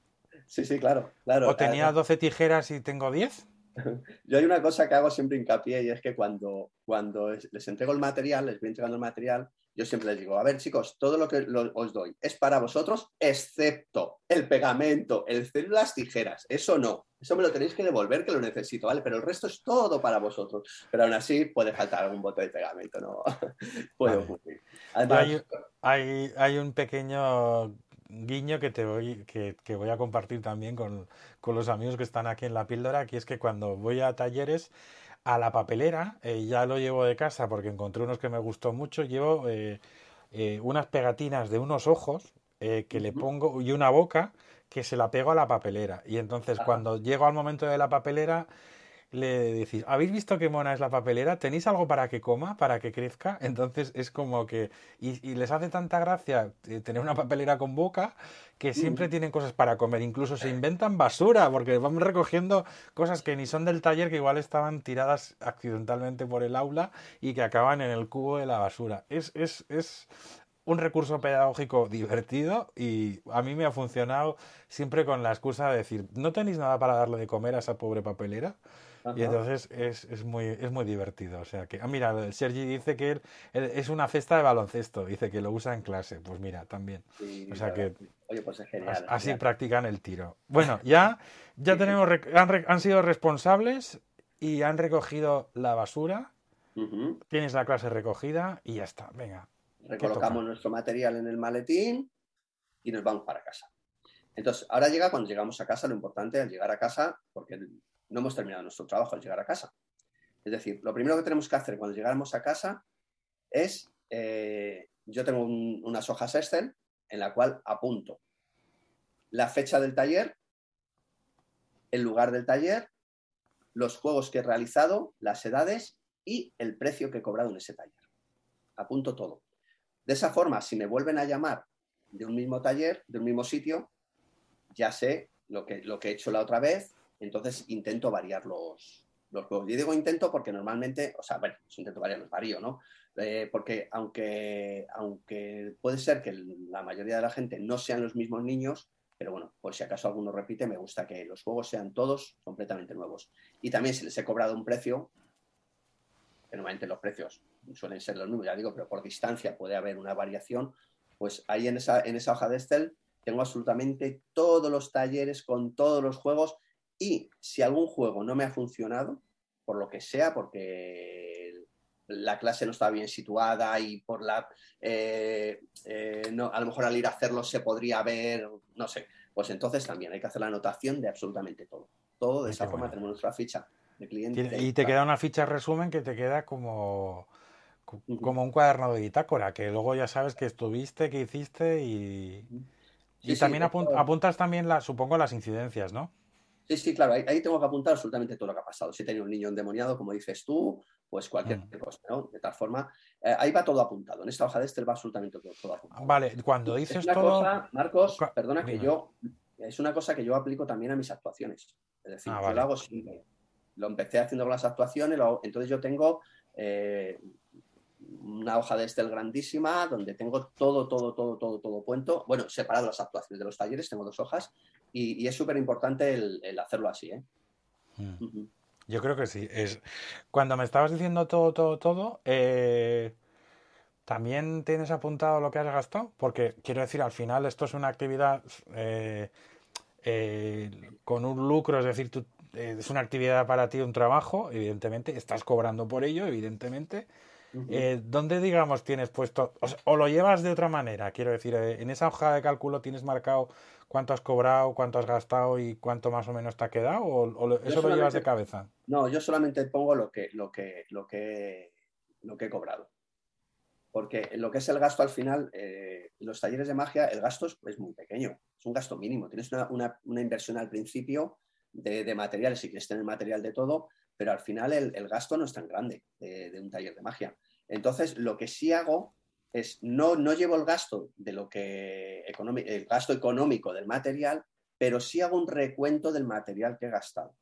Sí, sí, claro, claro. O tenía 12 tijeras y tengo 10. Yo hay una cosa que hago siempre hincapié y es que cuando, cuando es- les entrego el material, les voy entregando el material, yo siempre les digo, a ver chicos, todo lo que lo- os doy es para vosotros, excepto el pegamento, el cel- las tijeras. Eso no, eso me lo tenéis que devolver que lo necesito, ¿vale? Pero el resto es todo para vosotros. Pero aún así puede faltar algún bote de pegamento, ¿no? puede Vale. ocurrir. Además, hay, hay, hay un pequeño guiño que te voy, que, que voy a compartir también con, con los amigos que están aquí en la píldora, que es que cuando voy a talleres a la papelera, eh, ya lo llevo de casa porque encontré unos que me gustó mucho, llevo eh, eh, unas pegatinas de unos ojos que le pongo y una boca que se la pego a la papelera. Y entonces Ajá. cuando llego al momento de la papelera, le decís, ¿habéis visto qué mona es la papelera? ¿Tenéis algo para que coma, para que crezca? Entonces es como que... Y, y les hace tanta gracia eh, tener una papelera con boca que siempre tienen cosas para comer. Incluso se inventan basura porque van recogiendo cosas que ni son del taller, que igual estaban tiradas accidentalmente por el aula y que acaban en el cubo de la basura. Es, es, es un recurso pedagógico divertido y a mí me ha funcionado siempre con la excusa de decir, ¿no tenéis nada para darle de comer a esa pobre papelera? Y entonces es, es muy, es muy divertido. O sea que, ah, mira, el Sergi dice que él, él- es una cesta de baloncesto, dice que lo usa en clase. Pues mira, también. Sí, O sea que Oye, pues es genial. así genial. practican el tiro. Bueno, ya, ya Sí, tenemos, han, sido responsables y han recogido la basura. Tienes la clase recogida y ya está. Venga. Recolocamos nuestro material en el maletín y nos vamos para casa. Entonces, ahora llega cuando llegamos a casa, lo importante al llegar a casa, porque no hemos terminado nuestro trabajo al llegar a casa. Es decir, lo primero que tenemos que hacer cuando llegamos a casa es, eh, yo tengo un- unas hojas Excel en la cual apunto la fecha del taller, el lugar del taller, los juegos que he realizado, las edades y el precio que he cobrado en ese taller. Apunto todo. De esa forma, si me vuelven a llamar de un mismo taller, de un mismo sitio, ya sé lo que, lo que he hecho la otra vez, entonces intento variar los, los juegos. Yo digo intento porque normalmente, o sea, bueno, intento variar, los varío, ¿no? Eh, porque aunque, aunque puede ser que la mayoría de la gente no sean los mismos niños, pero bueno, por si acaso alguno repite, me gusta que los juegos sean todos completamente nuevos. Y también si les he cobrado un precio, que normalmente los precios suelen ser los mismos, ya digo, pero por distancia puede haber una variación, pues ahí en esa, en esa hoja de Excel tengo absolutamente todos los talleres con todos los juegos y si algún juego no me ha funcionado, por lo que sea, porque la clase no está bien situada y por la eh, eh, no, a lo mejor al ir a hacerlo se podría ver, no sé, pues entonces también hay que hacer la anotación de absolutamente todo. Todo de esa forma tenemos nuestra ficha de cliente. Y te queda una ficha resumen que te queda como. Como un cuaderno de bitácora, que luego ya sabes que estuviste, que hiciste y, Sí, y sí, también apuntas también, la, supongo, las incidencias, ¿no? Sí, sí, claro, ahí, ahí tengo que apuntar absolutamente todo lo que ha pasado. Si he tenido un niño endemoniado, como dices tú, pues cualquier Mm. cosa, ¿no? De tal forma, eh, ahí va todo apuntado. En esta hoja de Excel va absolutamente todo, todo apuntado. Vale, cuando Es dices una todo... cosa, Marcos, perdona que yo, es una cosa que yo aplico también a mis actuaciones. Es decir, Ah, yo vale. lo hago siempre. Lo empecé haciendo con las actuaciones, lo hago- entonces yo tengo eh, una hoja de Excel grandísima donde tengo todo, todo, todo, todo, todo cuento. Bueno, separado las actuaciones de los talleres, tengo dos hojas y, y es súper importante el, el hacerlo así, ¿eh? Mm. Yo creo que sí. Es cuando me estabas diciendo todo, todo, todo, eh, ¿también tienes apuntado lo que has gastado? Porque quiero decir, al final esto es una actividad eh, eh, con un lucro, es decir, tú, es una actividad para ti, un trabajo, evidentemente, estás cobrando por ello, evidentemente. Eh, ¿dónde, digamos, tienes puesto, o, sea, o lo llevas de otra manera? Quiero decir, eh, en esa hoja de cálculo tienes marcado cuánto has cobrado, cuánto has gastado y cuánto más o menos te ha quedado, o, eso lo llevas de cabeza. No, yo solamente pongo lo que, lo que, lo que, lo que he cobrado. Porque lo que es el gasto al final, eh, los talleres de magia, el gasto es, es muy pequeño, es un gasto mínimo. Tienes una, una- una inversión al principio de, de materiales, si quieres tener material de todo, pero al final el, el gasto no es tan grande de, de un taller de magia. Entonces, lo que sí hago es, no, no llevo el gasto de lo que el gasto económico del material, pero sí hago un recuento del material que he gastado.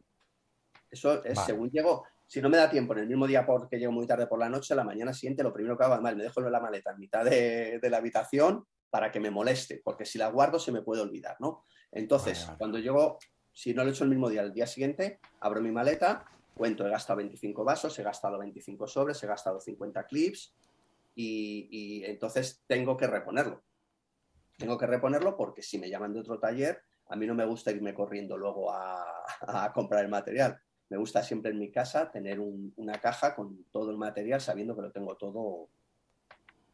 Eso es Vale. según llego. Si no me da tiempo en el mismo día porque llego muy tarde por la noche, la mañana siguiente lo primero que hago, además, me dejo la maleta en mitad de, de la habitación para que me moleste, porque si la guardo se me puede olvidar, ¿no? Entonces, Vale, vale. cuando llego, si no lo he hecho el mismo día, el día siguiente, abro mi maleta, cuento, he gastado 25 vasos, he gastado 25 sobres, he gastado 50 clips y, entonces tengo que reponerlo. Tengo que reponerlo porque si me llaman de otro taller, a mí no me gusta irme corriendo luego a, comprar el material. Me gusta siempre en mi casa tener un- una caja con todo el material sabiendo que lo tengo todo,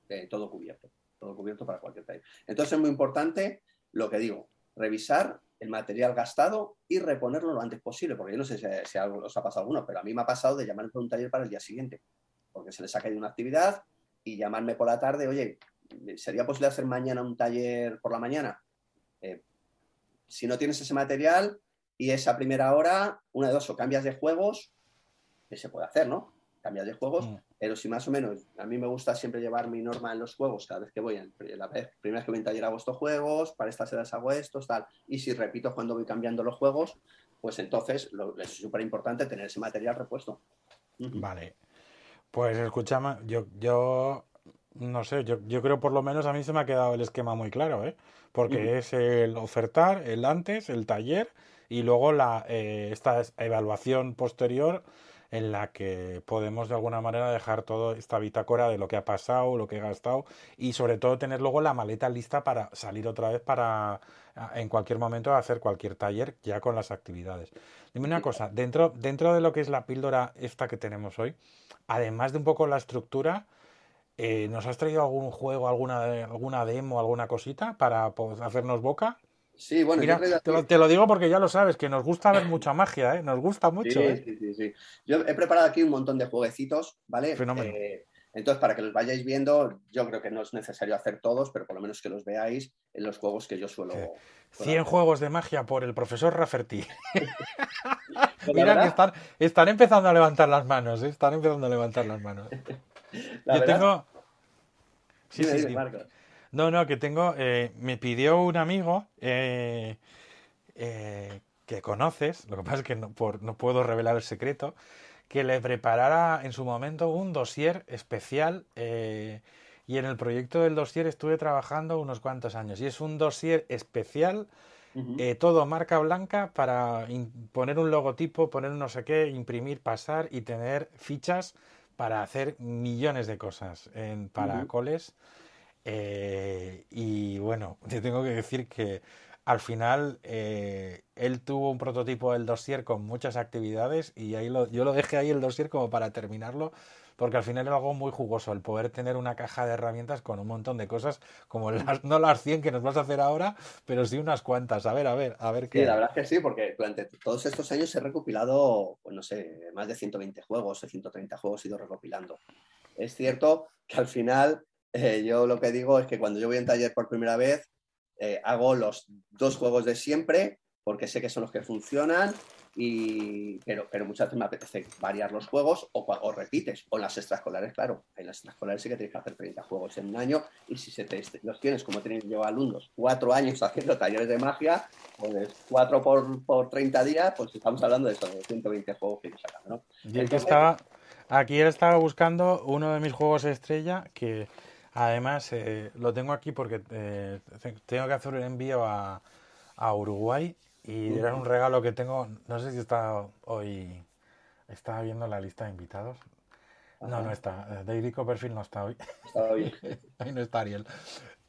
eh, todo cubierto. Todo cubierto para cualquier taller. Entonces es muy importante lo que digo, revisar el material gastado y reponerlo lo antes posible, porque yo no sé si, algo os ha pasado a alguno, pero a mí me ha pasado de llamarme por un taller para el día siguiente, porque se les ha caído una actividad y llamarme por la tarde, oye, ¿sería posible hacer mañana un taller por la mañana? Eh, si no tienes ese material y esa primera hora, una de dos, o cambias de juegos, se puede hacer, ¿no? Cambias de juegos, Mm. pero si más o menos, a mí me gusta siempre llevar mi norma en los juegos cada vez que voy, en- la vez, primera vez que voy a un taller hago estos juegos, para estas edades hago estos, tal, y si repito cuando voy cambiando los juegos, pues entonces lo- es súper importante tener ese material repuesto. Vale. Pues escúchame, yo, yo no sé, yo, yo creo por lo menos a mí se me ha quedado el esquema muy claro, ¿eh? Porque es el ofertar, el antes, el taller y luego la eh, esta es- evaluación posterior en la que podemos de alguna manera dejar toda esta bitácora de lo que ha pasado, lo que he gastado y sobre todo tener luego la maleta lista para salir otra vez para en cualquier momento hacer cualquier taller ya con las actividades. Dime una cosa, dentro, dentro de lo que es la píldora esta que tenemos hoy, además de un poco la estructura, eh, ¿nos has traído algún juego, alguna, alguna demo, alguna cosita para pues, hacernos boca? Sí, bueno, Mira, te lo, aquí- te lo digo porque ya lo sabes, que nos gusta ver mucha magia, ¿eh? Nos gusta mucho, Sí, ¿eh? sí, sí, sí. Yo he preparado aquí un montón de jueguecitos, ¿vale? Fenómeno. Eh, entonces, para que los vayáis viendo, yo creo que no es necesario hacer todos, pero por lo menos que los veáis en los juegos que yo suelo. Sí. suelo 100 hacer. juegos de magia por el profesor Rafferty. Mira que están, están empezando a levantar las manos, ¿eh? Están empezando a levantar las manos. La Yo verdad- tengo... Sí, sí, sí. Marcos. No, no, que tengo. eh, me pidió un amigo eh, eh, que conoces, lo que pasa es que no, por- no puedo revelar el secreto, que le preparara en su momento un dossier especial. eh, y en el proyecto del dossier estuve trabajando unos cuantos años. Y es un dossier especial, todo marca blanca, para poner un logotipo, poner un no sé qué, imprimir, pasar y tener fichas para hacer millones de cosas en, para coles. Eh, y bueno, te tengo que decir que al final eh, él tuvo un prototipo del dossier con muchas actividades y ahí lo, yo lo dejé ahí el dossier como para terminarlo, porque al final era algo muy jugoso el poder tener una caja de herramientas con un montón de cosas, como las, no las 100 que nos vas a hacer ahora, pero sí unas cuantas. A ver, a ver, a ver Sí, qué. la verdad es que sí, porque durante todos estos años he recopilado, pues no sé, más de 120 juegos, o 130 juegos he ido recopilando. Es cierto que al final eh, yo lo que digo es que cuando yo voy un taller por primera vez, eh, hago los dos juegos de siempre, porque sé que son los que funcionan, y, pero, pero muchas veces me apetece variar los juegos o, repites. O en las extraescolares, claro, en las extraescolares sí que tienes que hacer 30 juegos en un año, y si se te, los tienes, como tenéis yo alumnos, cuatro años haciendo talleres de magia, pues 4 por, por 30 días, pues estamos hablando de eso, de 120 juegos que yo sacando, ¿no? Yo aquí Entonces- estaba, aquí estaba buscando uno de mis juegos estrella que además eh, lo tengo aquí porque eh, te- tengo que hacer un envío a, a Uruguay y era un regalo que tengo, no sé si está hoy, estaba viendo la lista de invitados. No, Ajá. no está. David Copperfield no está hoy. Ahí no está Ariel.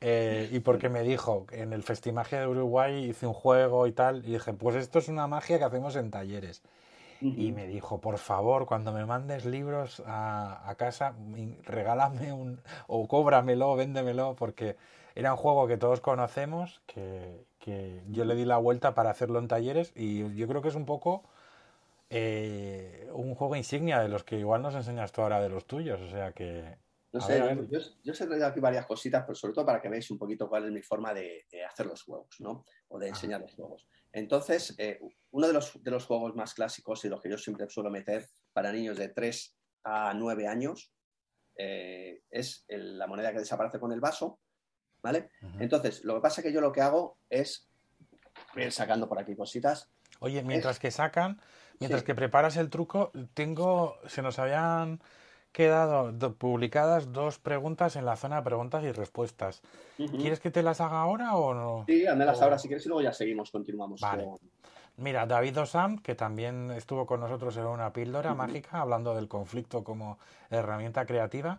Eh, y porque me dijo, que en el Festimagia de Uruguay hice un juego y tal, y dije, pues esto es una magia que hacemos en talleres. Y me dijo, por favor, cuando me mandes libros a, a casa, regálame un, o cóbramelo, véndemelo, porque era un juego que todos conocemos, que, que yo le di la vuelta para hacerlo en talleres, y yo creo que es un poco eh, un juego insignia de los que igual nos enseñas tú ahora de los tuyos, o sea que... No sé, ver, yo, os he traído aquí varias cositas, pero sobre todo para que veáis un poquito cuál es mi forma de, de hacer los juegos, ¿no? O de enseñar los juegos. Entonces, eh, uno de los, de los juegos más clásicos y los que yo siempre suelo meter para niños de 3 a 9 años eh, es el- la moneda que desaparece con el vaso, ¿vale? Entonces, lo que pasa es que yo lo que hago es ir sacando por aquí cositas. Oye, mientras que sacan, mientras Sí. que preparas el truco, tengo, se nos habían quedado do- publicadas dos preguntas en la zona de preguntas y respuestas. ¿Quieres que te las haga ahora o no? Sí, O- ahora si quieres y luego ya seguimos, continuamos. Vale. con- Mira, David Osam, que también estuvo con nosotros en una píldora mágica, hablando del conflicto como herramienta creativa.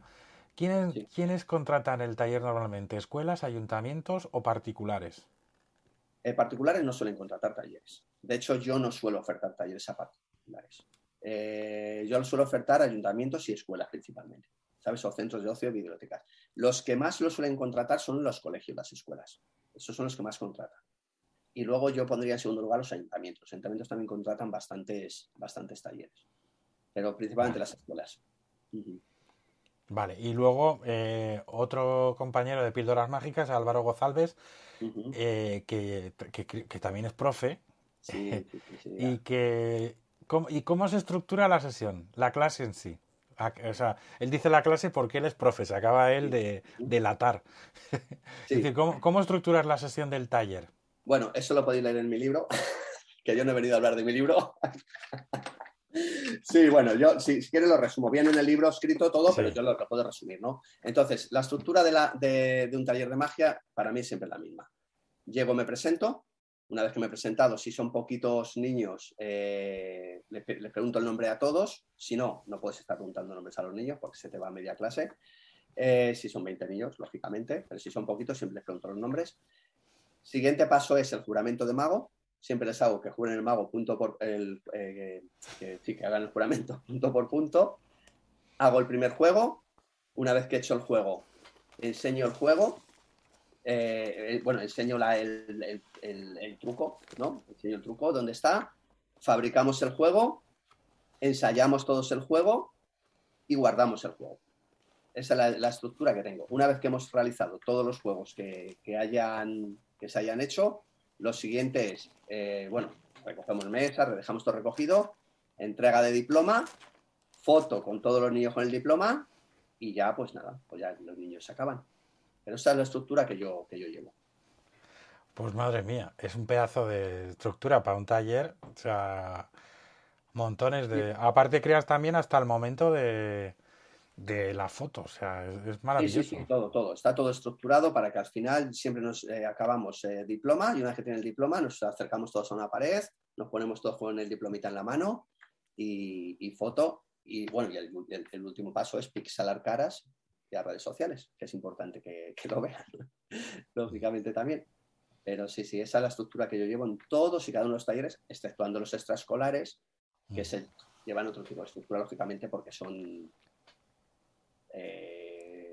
¿Quiénes, Sí. ¿Quiénes contratan el taller normalmente? ¿Escuelas, ayuntamientos o particulares? Eh, particulares no suelen contratar talleres. De hecho, yo no suelo ofertar talleres a particulares. Eh, yo suelo ofertar ayuntamientos y escuelas principalmente, ¿sabes? O centros de ocio, bibliotecas. Los que más lo suelen contratar son los colegios, las escuelas. Esos son los que más contratan. Y luego yo pondría en segundo lugar los ayuntamientos. Los ayuntamientos también contratan bastantes, bastantes talleres, pero principalmente las escuelas. Vale, y luego eh, otro compañero de Píldoras Mágicas, Álvaro Gozalves, eh, que, que, también es profe. Sí, y que ¿cómo, ¿Y cómo se estructura la sesión, la clase en sí? O sea, él dice la clase porque él es profe, se acaba él de delatar. ¿cómo, ¿cómo estructuras la sesión del taller? Bueno, eso lo podéis leer en mi libro, que yo no he venido a hablar de mi libro. Sí, bueno, yo si, si quieres lo resumo. Viene en el libro escrito todo, pero yo lo, puedo resumir, ¿no? Entonces, la estructura de, la, de, un taller de magia para mí es siempre la misma. Llego, me presento. Una vez que me he presentado, si son poquitos niños, eh, les, pregunto el nombre a todos. Si no, no puedes estar preguntando nombres a los niños porque se te va a media clase. Eh, si son 20 niños, lógicamente, pero si son poquitos, siempre les pregunto los nombres. Siguiente paso es el juramento de mago siempre les hago que juren el mago punto por el, eh, que, hagan el juramento punto por punto. Hago el primer juego. Una vez que he hecho el juego, enseño el juego. Eh, bueno, enseño la, el, truco, ¿no? Enseño el truco, ¿dónde está? Fabricamos el juego, ensayamos todos el juego y guardamos el juego. Esa es la, estructura que tengo. Una vez que hemos realizado todos los juegos que, que, hayan, que se hayan hecho, lo siguiente es, eh, bueno, recogemos mesa, dejamos todo recogido, entrega de diploma, foto con todos los niños con el diploma y ya, pues nada, pues ya los niños se acaban. Pero esa es la estructura que yo, que yo llevo. Pues madre mía, es un pedazo de estructura para un taller, o sea, montones de... Aparte creas también hasta el momento de, de la foto, o sea, es, maravilloso. Sí, sí, todo, todo. Está todo estructurado para que al final siempre nos eh, acabamos eh, diploma y una vez que tiene el diploma nos acercamos todos a una pared, nos ponemos todos con el diplomita en la mano y, foto. Y bueno, y el, último paso es pixelar caras y a redes sociales, que es importante que, lo vean, lógicamente también. Pero sí, sí, esa es la estructura que yo llevo en todos y cada uno de los talleres, exceptuando los extraescolares, que mm. se llevan otro tipo de estructura, lógicamente, porque son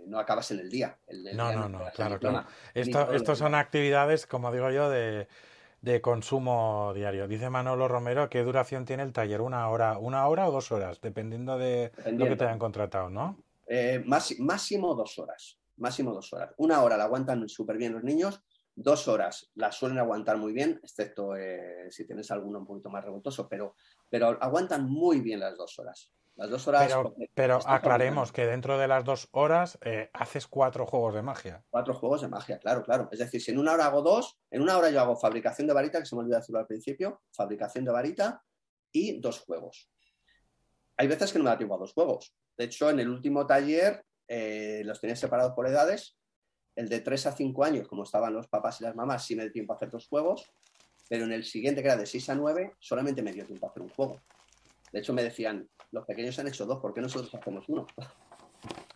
no acabas en el día. no, no, no, claro, claro. Esto, son actividades, como digo yo, de, consumo diario. Dice Manolo Romero, ¿qué duración tiene el taller? ¿Una hora, una hora o dos horas? Dependiendo de lo que te hayan contratado, ¿no? Eh, máximo dos horas. Máximo dos horas. Una hora la aguantan súper bien los niños, dos horas la suelen aguantar muy bien, excepto eh, si tienes alguno un poquito más revoltoso, pero, pero aguantan muy bien las dos horas. Las dos horas. Pero, aclaremos que dentro de las dos horas eh, haces cuatro juegos de magia. Cuatro juegos de magia, claro, claro. Es decir, si en una hora hago dos, en una hora yo hago fabricación de varita, que se me olvidó decirlo al principio, fabricación de varita y dos juegos. Hay veces que no me da tiempo a dos juegos. De hecho, en el último taller eh, los tenía separados por edades. El de tres a cinco años, como estaban los papás y las mamás, sí me dio tiempo a hacer dos juegos. Pero en el siguiente, que era de seis a nueve, solamente me dio tiempo a hacer un juego. De hecho, me decían, los pequeños han hecho dos, ¿por qué nosotros hacemos uno?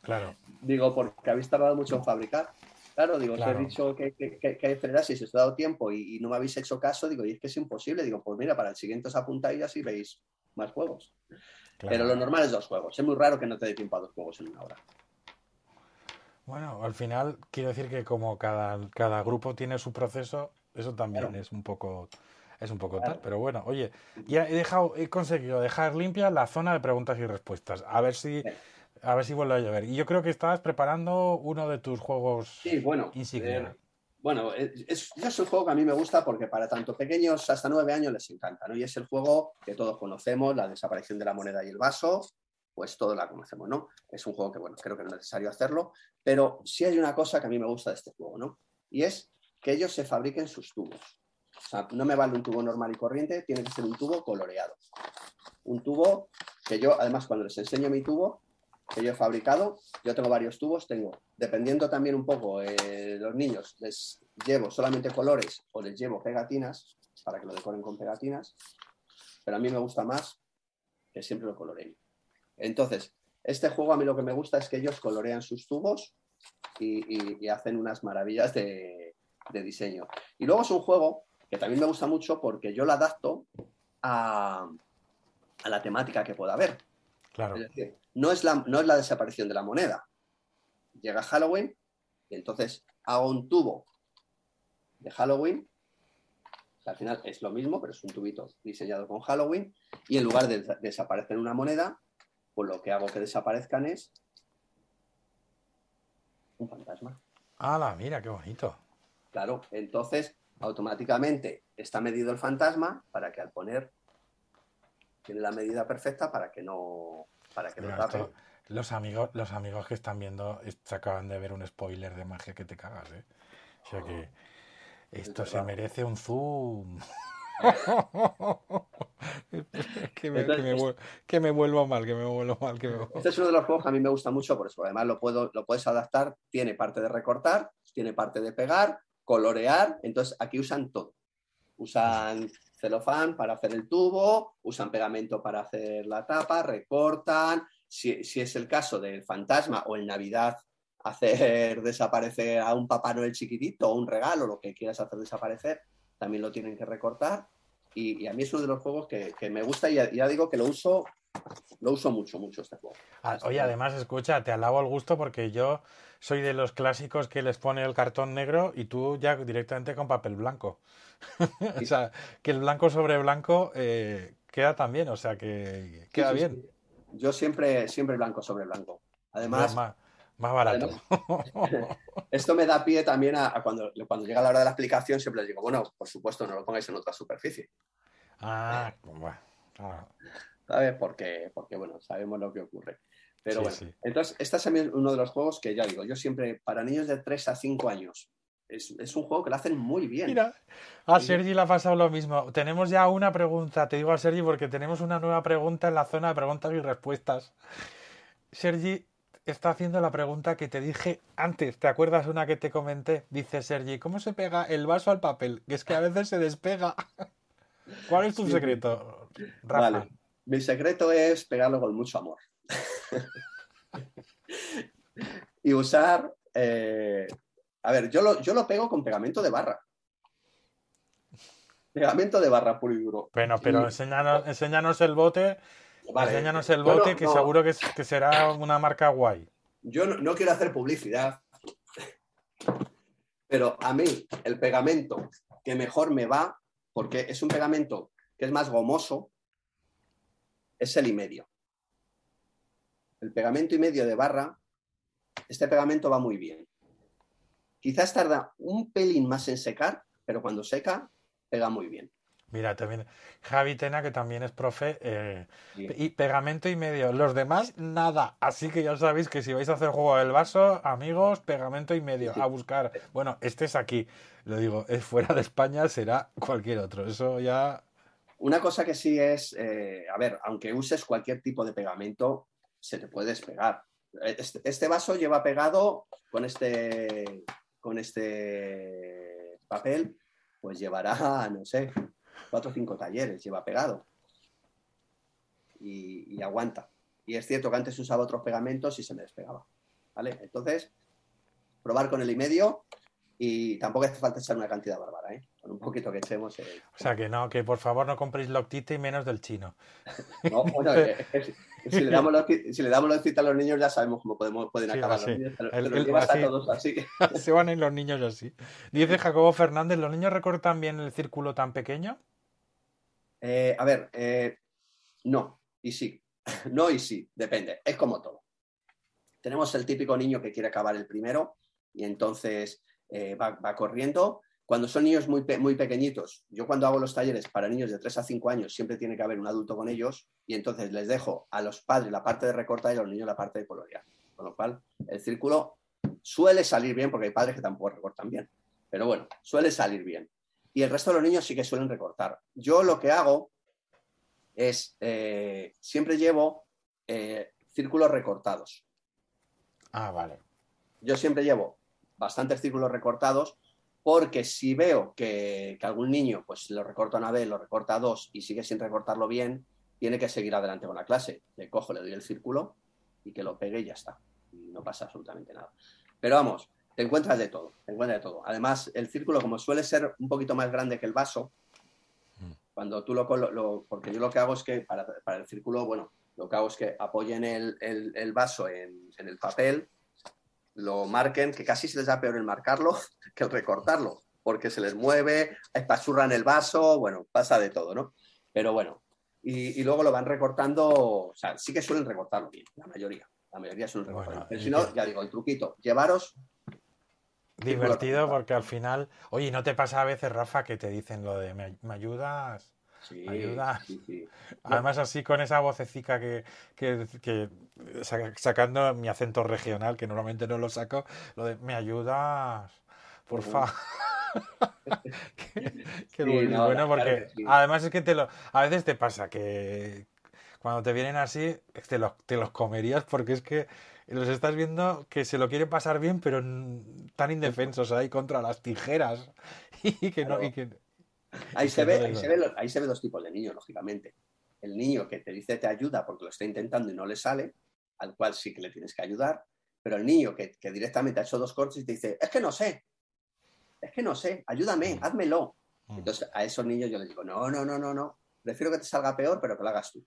Claro. digo, porque habéis tardado mucho en fabricar. Claro, digo, os he dicho que, que, que, que hay si os he dado tiempo y, no me habéis hecho caso, digo, y es que es imposible. Digo, pues mira, para el siguiente os apuntáis y así veis más juegos. Pero lo normal es dos juegos. Es muy raro que no te dé tiempo a dos juegos en una hora. Bueno, al final quiero decir que como cada, cada grupo tiene su proceso, eso también es un poco es un poco tal, pero bueno, oye, ya he dejado, he conseguido dejar limpia la zona de preguntas y respuestas. A ver si, a ver si vuelve a llover. Y yo creo que estabas preparando uno de tus juegos sí, bueno, insignia. Eh, bueno, es, es un juego que a mí me gusta porque para tanto pequeños hasta nueve años les encanta, ¿no? Y es el juego que todos conocemos, la desaparición de la moneda y el vaso, pues todos la conocemos, ¿no? Es un juego que, bueno, creo que no es necesario hacerlo, pero sí hay una cosa que a mí me gusta de este juego, ¿no? Y es que ellos se fabriquen sus tubos. Sea, no me vale un tubo normal y corriente, tiene que ser un tubo coloreado. Un tubo que yo, además, cuando les enseño mi tubo, que yo he fabricado, yo tengo varios tubos, tengo, dependiendo también un poco, eh, los niños, les llevo solamente colores o les llevo pegatinas para que lo decoren con pegatinas, pero a mí me gusta más que siempre lo coloreen. Entonces, este juego a mí lo que me gusta es que ellos colorean sus tubos y, hacen unas maravillas de diseño. Y luego es un juego que también me gusta mucho porque yo la adapto a, la temática que pueda haber. Claro. Es decir, no es, la, no es la desaparición de la moneda. Llega Halloween y entonces hago un tubo de Halloween Al final es lo mismo, pero es un tubito diseñado con Halloween y en lugar de desaparecer una moneda, pues lo que hago que desaparezcan es un fantasma. ¡Hala! Mira, qué bonito. Claro, entonces automáticamente está medido el fantasma para que al poner tiene la medida perfecta para que no para que no tape. los amigos, los amigos que están viendo se acaban de ver un spoiler de magia que te cagas, ¿eh? O sea que esto se merece un zoom. que, me, que, Entonces, me, que me vuelvo mal, que me vuelvo mal, que me vuelvo- Este es uno de los juegos que a mí me gusta mucho por eso. Además, lo, puedo, lo puedes adaptar. Tiene parte de recortar, tiene parte de pegar, colorear. Entonces, aquí usan todo. Usan celofán para hacer el tubo, usan pegamento para hacer la tapa, recortan. Si, si es el caso del fantasma o en Navidad, hacer desaparecer a un Papá Noel chiquitito o un regalo, lo que quieras hacer desaparecer, también lo tienen que recortar. Y, a mí es uno de los juegos que, que me gusta y ya, ya digo que lo uso, lo uso mucho, mucho este juego. Ah, Oye, además, escucha, te alabo el gusto porque yo soy de los clásicos que les pone el cartón negro y tú ya directamente con papel blanco. o sea, que el blanco sobre blanco eh, queda también, o sea, que queda Sí, sí, bien. sí. Yo siempre, siempre blanco sobre blanco. Además, más, más barato. esto me da pie también a, a cuando, cuando llega la hora de la explicación, siempre les digo, bueno, por supuesto, no lo pongáis en otra superficie. ah, bueno. ah, ¿Sabes? Porque, porque bueno, sabemos lo que ocurre. Pero Sí, bueno, sí. entonces, este es también uno de los juegos que ya digo, yo siempre, para niños de 3 a 5 años, es, es un juego que lo hacen muy bien. Mira, a. Sergi le ha pasado lo mismo. Tenemos ya una pregunta, te digo a Sergi porque tenemos una nueva pregunta en la zona de preguntas y respuestas. Sergi está haciendo la pregunta que te dije antes. ¿Te acuerdas una que te comenté? Dice Sergi, ¿cómo se pega el vaso al papel? Que es que a veces se despega. ¿Cuál es tu Sí. secreto, Rafa? Vale. Mi secreto es pegarlo con mucho amor. y usar. eh, a ver, yo lo, yo lo pego con pegamento de barra. Pegamento de barra puro y duro. Bueno, pero Y- enséñanos, enséñanos el bote, Vale, enséñanos el no- bote que no, seguro que, es- que será una marca guay. Yo no, no quiero hacer publicidad, pero a mí el pegamento que mejor me va, porque es un pegamento que es más gomoso, es el y medio. El pegamento y medio de barra, este pegamento va muy bien. Quizás tarda un pelín más en secar, pero cuando seca, pega muy bien. Mira, también Javi Tena, que también es profe, eh, y pegamento y medio. Los demás, nada. Así que ya sabéis que si vais a hacer juego del vaso, amigos, pegamento y medio. Sí. A buscar. Bueno, este es aquí. Lo digo, es fuera de España, será cualquier otro. Eso ya. Una cosa que sí es, eh, a ver, aunque uses cualquier tipo de pegamento, se te puede despegar. Este, este vaso lleva pegado con este, con este papel, pues llevará, no sé, cuatro o cinco talleres, lleva pegado. Y, y aguanta. Y es cierto que antes usaba otros pegamentos y se me despegaba. ¿Vale? Entonces, probar con el y medio y tampoco hace falta echar una cantidad bárbara, ¿eh? Con un poquito que echemos. eh, O sea, que no, que por favor no compréis Loctite y menos del chino. No, bueno, eh, eh, si, le damos los, ki- si le damos los citas a los niños ya sabemos cómo podemos, pueden Sí, acabar así. los niños. Te, lo- te El- lo el- llevas así. a todos así. Se van a ir los niños así. Dice Jacobo Fernández, ¿los niños recortan bien el círculo tan pequeño? Eh, a ver, eh, no y sí. No y sí, depende. Es como todo. Tenemos el típico niño que quiere acabar el primero y entonces eh, va, va corriendo. Cuando son niños muy, pe- muy pequeñitos, yo cuando hago los talleres para niños de 3 a 5 años, siempre tiene que haber un adulto con ellos y entonces les dejo a los padres la parte de recortar y a los niños la parte de colorear. Con lo cual, el círculo suele salir bien porque hay padres que tampoco recortan bien. Pero bueno, suele salir bien. Y el resto de los niños sí que suelen recortar. Yo lo que hago es, eh, siempre llevo eh, círculos recortados. Ah, vale. Yo siempre llevo bastantes círculos recortados porque si veo que, que algún niño pues lo recorta una vez, lo recorta dos y sigue sin recortarlo bien, tiene que seguir adelante con la clase. Le cojo, le doy el círculo y que lo pegue y ya está. Y no pasa absolutamente nada. Pero vamos, te encuentras de todo, te encuentras de todo. Además, el círculo, como suele ser un poquito más grande que el vaso, Mm. cuando tú lo, lo- porque yo lo que hago es que para, para el círculo, bueno, lo que hago es que apoyen el, el- el vaso en, en el papel, lo marquen, que casi se les da peor el marcarlo que el recortarlo, porque se les mueve, espachurran el vaso, bueno, pasa de todo, ¿no? Pero bueno, y, y luego lo van recortando, o sea, sí que suelen recortarlo bien, la mayoría. La mayoría suelen recortarlo. Bueno, Pero si no, ya digo, el truquito, llevaros Divertido porque al final, oye, ¿no te pasa a veces, Rafa, que te dicen lo de me ayudas? Sí, Ayuda. sí, sí. Además así con esa vocecica que, que, que sa- sacando mi acento regional, que normalmente no lo saco, lo de me ayudas, por Ujú. favor. que, que no, bueno porque además es que te lo, a veces te pasa que cuando te vienen así te los, te los comerías porque es que los estás viendo que se lo quieren pasar bien pero tan indefensos ahí contra las tijeras y que no y que Ahí se, ve, ahí, se ve, lo- ahí se ve dos tipos de niños, lógicamente. El niño que te dice te ayuda porque lo está intentando y no le sale, al cual sí que le tienes que ayudar, pero el niño que, que directamente ha hecho dos cortes y te dice, es que no sé, es que no sé, ayúdame, Mm. házmelo. Mm. Entonces a esos niños yo les digo, no, no, no, no, no, prefiero que te salga peor, pero que lo hagas tú.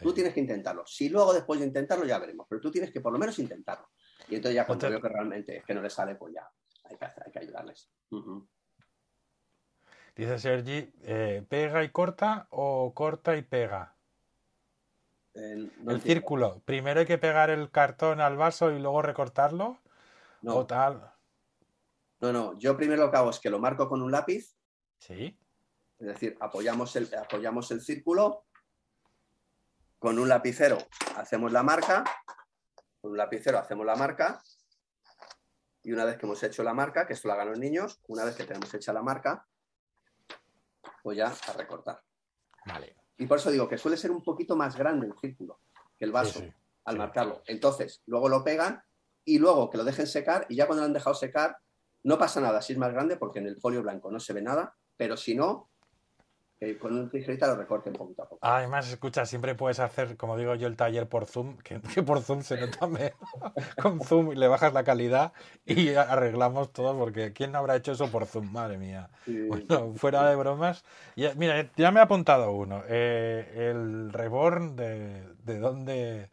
Tú tienes que intentarlo. Si luego después de intentarlo ya veremos, pero tú tienes que por lo menos intentarlo. Y entonces ya cuando veo que realmente es que no les sale, pues ya hay que, hay que ayudarles. Dice Sergi, eh, ¿pega y corta o corta y pega? Eh, no el círculo. Primero hay que pegar el cartón al vaso y luego recortarlo. No. O tal. No, no, yo primero lo que hago es que lo marco con un lápiz, Sí. es decir, apoyamos el, apoyamos el círculo, con un lapicero hacemos la marca, con un lapicero hacemos la marca, y una vez que hemos hecho la marca, que esto lo hagan los niños, una vez que tenemos hecha la marca, pues ya a recortar. Vale. Y por eso digo que suele ser un poquito más grande el círculo que el vaso Sí, sí. al sí. marcarlo. Entonces, luego lo pegan y luego que lo dejen secar y ya cuando lo han dejado secar, no pasa nada si es más grande porque en el folio blanco no se ve nada, pero si no, con un lo recorten poquito a poco. Además, escucha, siempre puedes hacer, como digo yo, el taller por Zoom, que, que por Zoom se nota menos. Con Zoom le bajas la calidad y arreglamos todo, porque ¿quién no habrá hecho eso por Zoom? Madre mía. Bueno, fuera de bromas. Ya, mira, ya me ha apuntado uno. Eh, el reborn de, de dónde.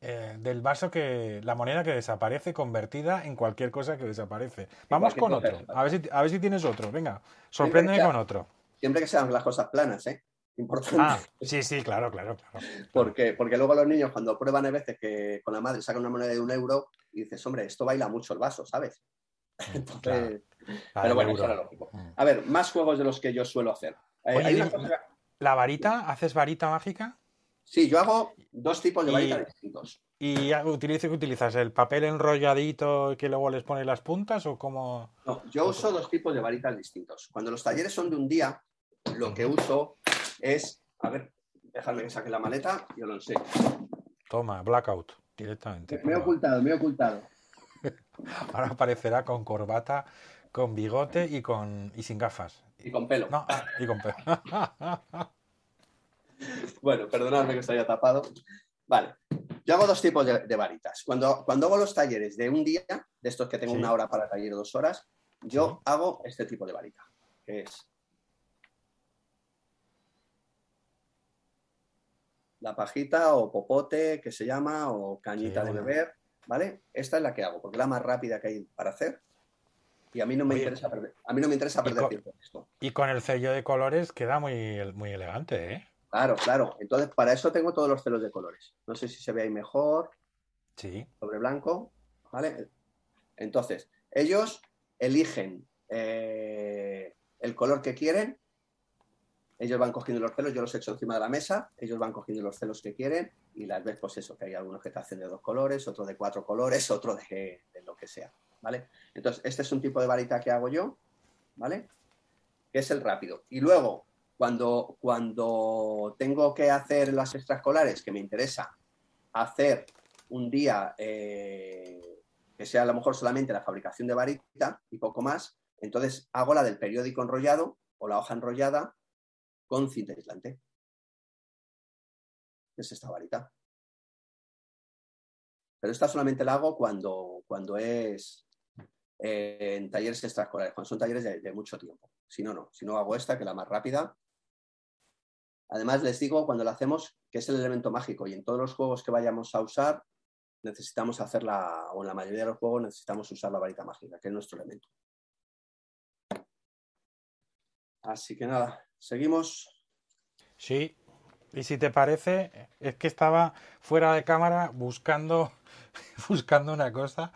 eh, del vaso que. La moneda que desaparece convertida en cualquier cosa que desaparece. Vamos con otro. A ver, si, a ver si tienes otro. Venga, sorpréndeme con otro. Siempre que sean las cosas planas, ¿eh? Importante. Ah, sí, sí, claro, claro, claro. Porque, porque luego los niños cuando prueban a veces que con la madre sacan una moneda de un euro y dices, hombre, esto baila mucho el vaso, ¿sabes? Entonces, Claro. Ah, pero bueno, eso era lógico. Mm. A ver, más juegos de los que yo suelo hacer. Eh, Oye, hay una dime- cosa- ¿La varita? ¿Haces varita mágica? Sí, yo hago dos tipos de Y- varitas distintos. ¿Y utilizo utilizas? ¿El papel enrolladito que luego les pone las puntas o como No, yo uso dos tipos de varitas distintos. Cuando los talleres son de un día, lo que uso es, a ver, dejadme que saque la maleta, yo lo enseño. Toma, blackout directamente. Me he ocultado, me he ocultado. Ahora aparecerá con corbata, con bigote y con y sin gafas. Y con pelo. No, y con pelo. Bueno, perdonadme que os haya tapado. Vale. Yo hago dos tipos de, de varitas. Cuando, cuando hago los talleres de un día, de estos que tengo Sí. una hora para taller dos horas, yo Sí. hago este tipo de varita, que es la pajita o popote, que se llama, o cañita de beber, ¿vale? Esta es la que hago, porque es la más rápida que hay para hacer. Y a mí no me Oye, interesa perder, a mí no me interesa y perder co- tiempo esto. Y con el sello de colores queda muy, muy elegante, ¿eh? Claro, claro. Entonces, para eso tengo todos los celos de colores. No sé si se ve ahí mejor. Sí. sobre blanco, ¿vale? Entonces, ellos eligen eh, el color que quieren, ellos van cogiendo los celos, yo los echo encima de la mesa, ellos van cogiendo los celos que quieren y las ves, pues eso, que hay algunos que te hacen de dos colores, otro de cuatro colores, otro de, de lo que sea, ¿vale? Entonces, este es un tipo de varita que hago yo, ¿vale? Que es el rápido. Y luego, cuando, cuando tengo que hacer las extraescolares, que me interesa hacer un día eh, que sea a lo mejor solamente la fabricación de varita y poco más, entonces hago la del periódico enrollado o la hoja enrollada con cinta aislante. Es esta varita. Pero esta solamente la hago cuando, cuando es eh, en talleres extraescolares, cuando son talleres de, de mucho tiempo. Si no, no. Si no, hago esta, que es la más rápida. Además, les digo cuando la hacemos que es el elemento mágico y en todos los juegos que vayamos a usar necesitamos hacerla, o en la mayoría de los juegos necesitamos usar la varita mágica, que es nuestro elemento. Así que nada, seguimos. Sí, y si te parece, es que estaba fuera de cámara buscando, buscando una cosa,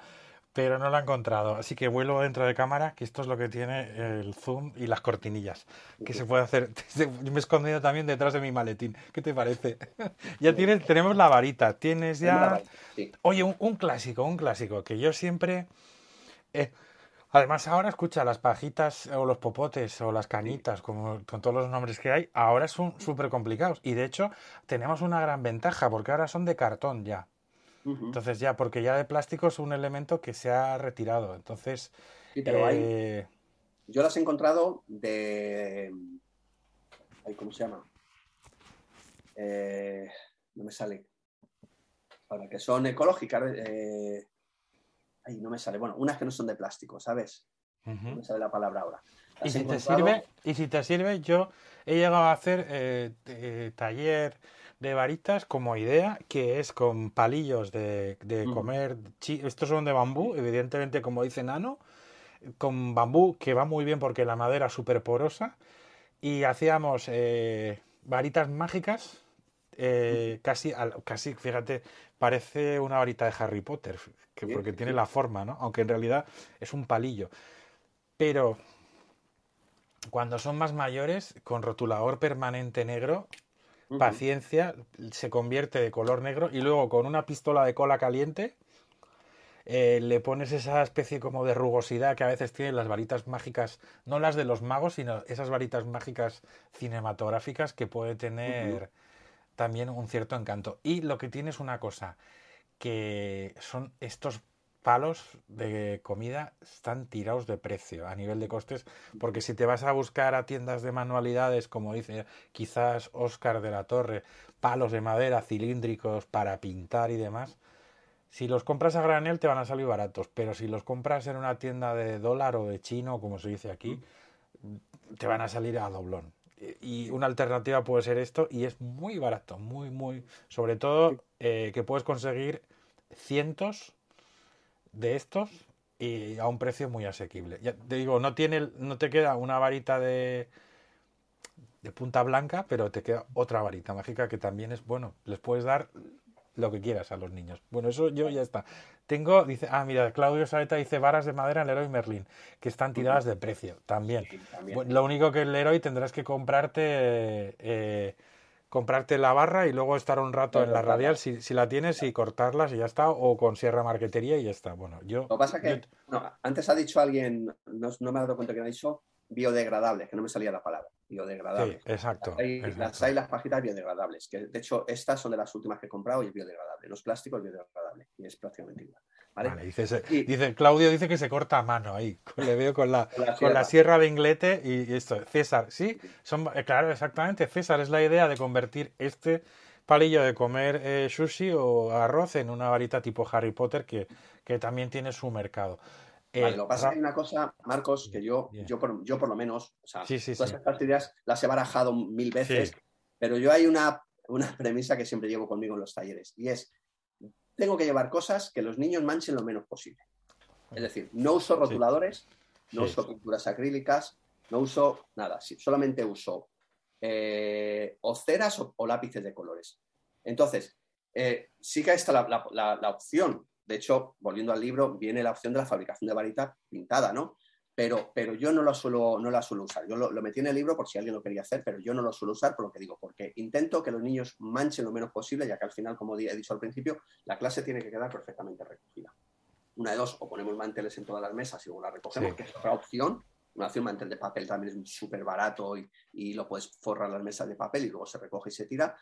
pero no la he encontrado. Así que vuelvo dentro de cámara, que esto es lo que tiene el zoom y las cortinillas, que se puede hacer. Yo me he escondido también detrás de mi maletín. ¿Qué te parece? ya tienes, tenemos la varita, tienes ya. Sí. Oye, un, un clásico, un clásico, que yo siempre. eh, Además, ahora escucha las pajitas o los popotes o las cañitas, como, con todos los nombres que hay, ahora son súper complicados. Y de hecho, tenemos una gran ventaja, porque ahora son de cartón ya. Entonces, ya, porque ya de plástico es un elemento que se ha retirado. Entonces, Sí, pero hay- eh, yo las he encontrado de. ay, ¿Cómo se llama? Eh, no me sale. Ahora, que son ecológicas. eh, ay, no me sale. Bueno, unas que no son de plástico, ¿sabes? No me sale la palabra ahora. Y si te sirve, y si te sirve, yo he llegado a hacer eh, eh, taller de varitas como idea, que es con palillos de, comer. Estos son de bambú, evidentemente, como dice Nano, con bambú que va muy bien porque la madera es súper porosa. Y hacíamos eh, varitas mágicas, eh, casi, casi, fíjate, parece una varita de Harry Potter, que, porque tiene la forma, ¿no? Aunque en realidad es un palillo. Pero cuando son más mayores, con rotulador permanente negro, paciencia, se convierte de color negro y luego con una pistola de cola caliente eh, le pones esa especie como de rugosidad que a veces tienen las varitas mágicas, no las de los magos, sino esas varitas mágicas cinematográficas que puede tener también un cierto encanto. Y lo que tiene es una cosa, que son estos palos de comida están tirados de precio a nivel de costes, porque si te vas a buscar a tiendas de manualidades, como dice quizás Oscar de la Torre, palos de madera cilíndricos para pintar y demás, si los compras a granel te van a salir baratos, pero si los compras en una tienda de dólar o de chino, como se dice aquí, te van a salir a doblón. Y una alternativa puede ser esto y es muy barato, muy, muy. Sobre todo eh, que puedes conseguir cientos de estos y a un precio muy asequible. Ya te digo, no tiene, no te queda una varita de de punta blanca, pero te queda otra varita mágica que también es bueno. Les puedes dar lo que quieras a los niños. Bueno, eso yo ya está. Tengo, dice, ah, mira, Claudio Saeta dice varas de madera en Leroy Merlin, que están tiradas de precio, también. Sí, también. Bueno, lo único que en Leroy tendrás que comprarte eh, comprarte la barra y luego estar un rato en la radial si, si la tienes y cortarlas y ya está, o con sierra marquetería y ya está. Bueno, yo, Lo que pasa que, yo- no, antes ha dicho alguien, no, no me he dado cuenta que ha dicho biodegradables, que no me salía la palabra, sí, biodegradables. exacto, Hay, exacto. las, hay las pajitas biodegradables, que de hecho estas son de las últimas que he comprado y es biodegradable. No es plástico, es biodegradable y es prácticamente igual. ¿vale? Vale, dice, Y- dice Claudio dice que se corta a mano ahí. Le veo con la, Con la con la sierra. sierra de inglete y esto. César, sí, son, eh, claro, exactamente. César es la idea de convertir este palillo de comer eh, sushi o arroz en una varita tipo Harry Potter que, que también tiene su mercado. Eh, lo que pasa es que hay una cosa, Marcos, que yo, yo, por, yo por lo menos, o sea, Sí, sí, todas sí. estas ideas las he barajado mil veces, pero yo hay una, una premisa que siempre llevo conmigo en los talleres y es, tengo que llevar cosas que los niños manchen lo menos posible. Es decir, no uso rotuladores, no uso pinturas acrílicas, no uso nada, solamente uso eh, o ceras o, o lápices de colores. Entonces, eh, sí que está la, la- la- la opción. De hecho, volviendo al libro, viene la opción de la fabricación de varita pintada, ¿no? Pero, pero yo no la suelo, no la suelo usar. Yo lo, lo metí en el libro por si alguien lo quería hacer, pero yo no lo suelo usar por lo que digo, porque intento que los niños manchen lo menos posible, ya que al final, como he dicho al principio, la clase tiene que quedar perfectamente recogida. Una de dos, o ponemos manteles en todas las mesas y luego la recogemos, Sí. que es otra opción. Una opción, mantel de papel también es súper barato y, y lo puedes forrar las mesas de papel y luego se recoge y se tira.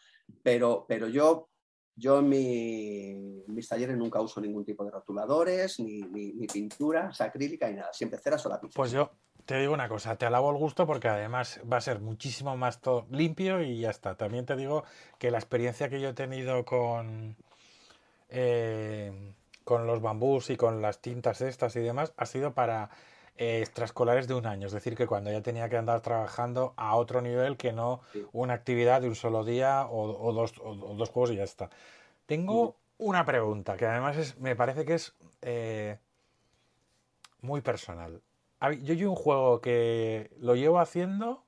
Pero, pero yo, yo en, mi- en mis talleres nunca uso ningún tipo de rotuladores, ni, ni, ni pinturas acrílica, ni nada. Siempre ceras o lápices. Pues yo te digo una cosa, te alabo el gusto porque además va a ser muchísimo más limpio y ya está. También te digo que la experiencia que yo he tenido con, eh, con los bambús y con las tintas estas y demás ha sido para eh, extraescolares de un año. Es decir, que cuando ya tenía que andar trabajando a otro nivel que no Sí. una actividad de un solo día o, o dos, o, o dos juegos y ya está. Tengo una pregunta que además es, me parece que es eh, muy personal. Yo hay un juego que lo llevo haciendo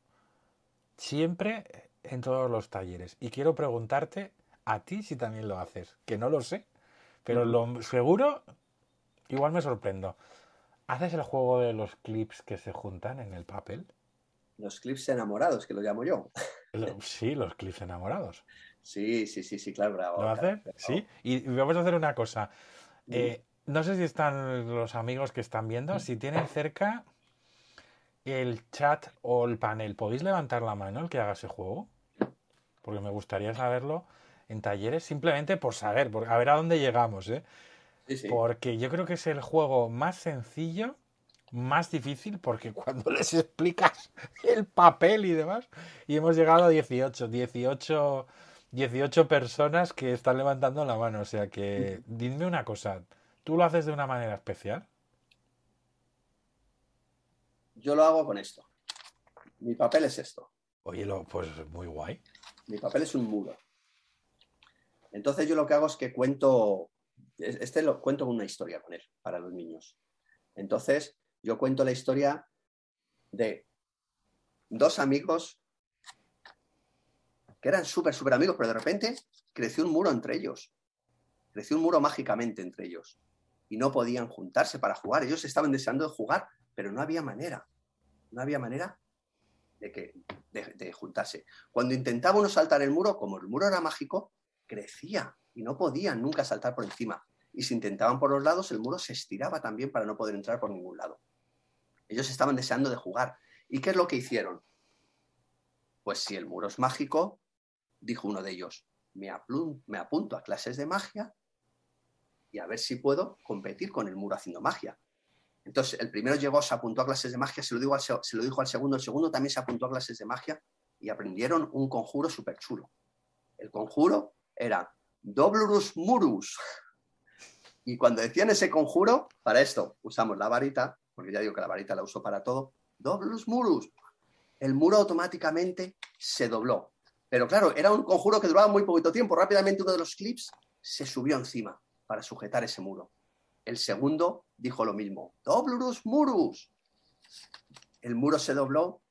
siempre en todos los talleres. Y quiero preguntarte a ti si también lo haces, que no lo sé, pero lo seguro, igual me sorprendo. ¿Haces el juego de los clips que se juntan en el papel? Los clips enamorados, que lo llamo yo. sí, los clips enamorados. Sí, sí, sí, sí, claro, bravo. ¿Lo haces? Sí. Y vamos a hacer una cosa. Eh, no sé si están los amigos que están viendo, si tienen cerca el chat o el panel, ¿podéis levantar la mano el que haga ese juego? Porque me gustaría saberlo en talleres, simplemente por saber, por, a ver a dónde llegamos, ¿eh? Porque yo creo que es el juego más sencillo, más difícil, porque cuando les explicas el papel y demás, y hemos llegado a 18, 18, 18 personas que están levantando la mano, o sea que, dime una cosa, ¿tú lo haces de una manera especial? Yo lo hago con esto. Mi papel es esto. Oye, lo, pues muy guay. Mi papel es un muro. Entonces yo lo que hago es que cuento, este lo cuento una historia con él, para los niños. Entonces yo cuento la historia de dos amigos que eran súper, súper amigos, pero de repente creció un muro entre ellos. Creció un muro mágicamente entre ellos. Y no podían juntarse para jugar. Ellos estaban deseando jugar, pero no había manera. No había manera de, que, de, juntarse. Cuando intentaba uno saltar el muro, como el muro era mágico, crecía y no podían nunca saltar por encima. Y si intentaban por los lados, el muro se estiraba también para no poder entrar por ningún lado. Ellos estaban deseando de jugar. ¿Y qué es lo que hicieron? Pues si el muro es mágico, dijo uno de ellos, me, apunto a clases de magia y a ver si puedo competir con el muro haciendo magia. Entonces, el primero llegó, se apuntó a clases de magia, se lo, se lo dijo al segundo, el segundo también se apuntó a clases de magia y aprendieron un conjuro súper chulo. El conjuro era Doblurus Murus. Y cuando decían ese conjuro, para esto usamos la varita, porque ya digo que la varita la uso para todo, Doblurus Murus. El muro automáticamente se dobló. Pero claro, era un conjuro que duraba muy poquito tiempo. Rápidamente uno de los clips se subió encima para sujetar ese muro. El segundo dijo lo mismo, Doblurus Murus. El muro se dobló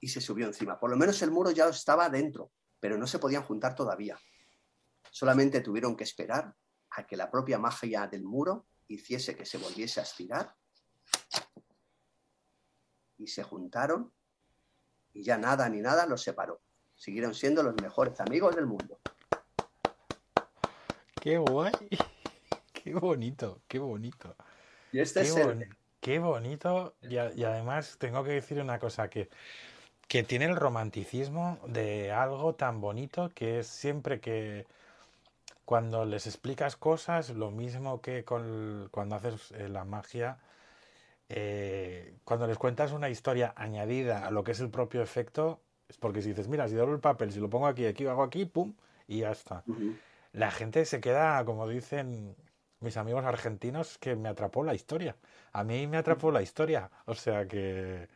y se subió encima. Por lo menos el muro ya estaba dentro, pero no se podían juntar todavía. Solamente tuvieron que esperar a que la propia magia del muro hiciese que se volviese a estirar y se juntaron y ya nada ni nada los separó. Siguieron siendo los mejores amigos del mundo. ¡Qué guay! Qué bonito, qué bonito. Y este qué, es qué bonito. Y, además tengo que decir una cosa que, que tiene el romanticismo de algo tan bonito que es siempre que cuando les explicas cosas, lo mismo que con, cuando haces eh, la magia, eh, cuando les cuentas una historia añadida a lo que es el propio efecto, es porque si dices, mira, si doblo el papel, si lo pongo aquí, aquí, hago aquí, pum, y ya está. La gente se queda, como dicen, mis amigos argentinos que me atrapó la historia. A mí me atrapó la historia. O sea que.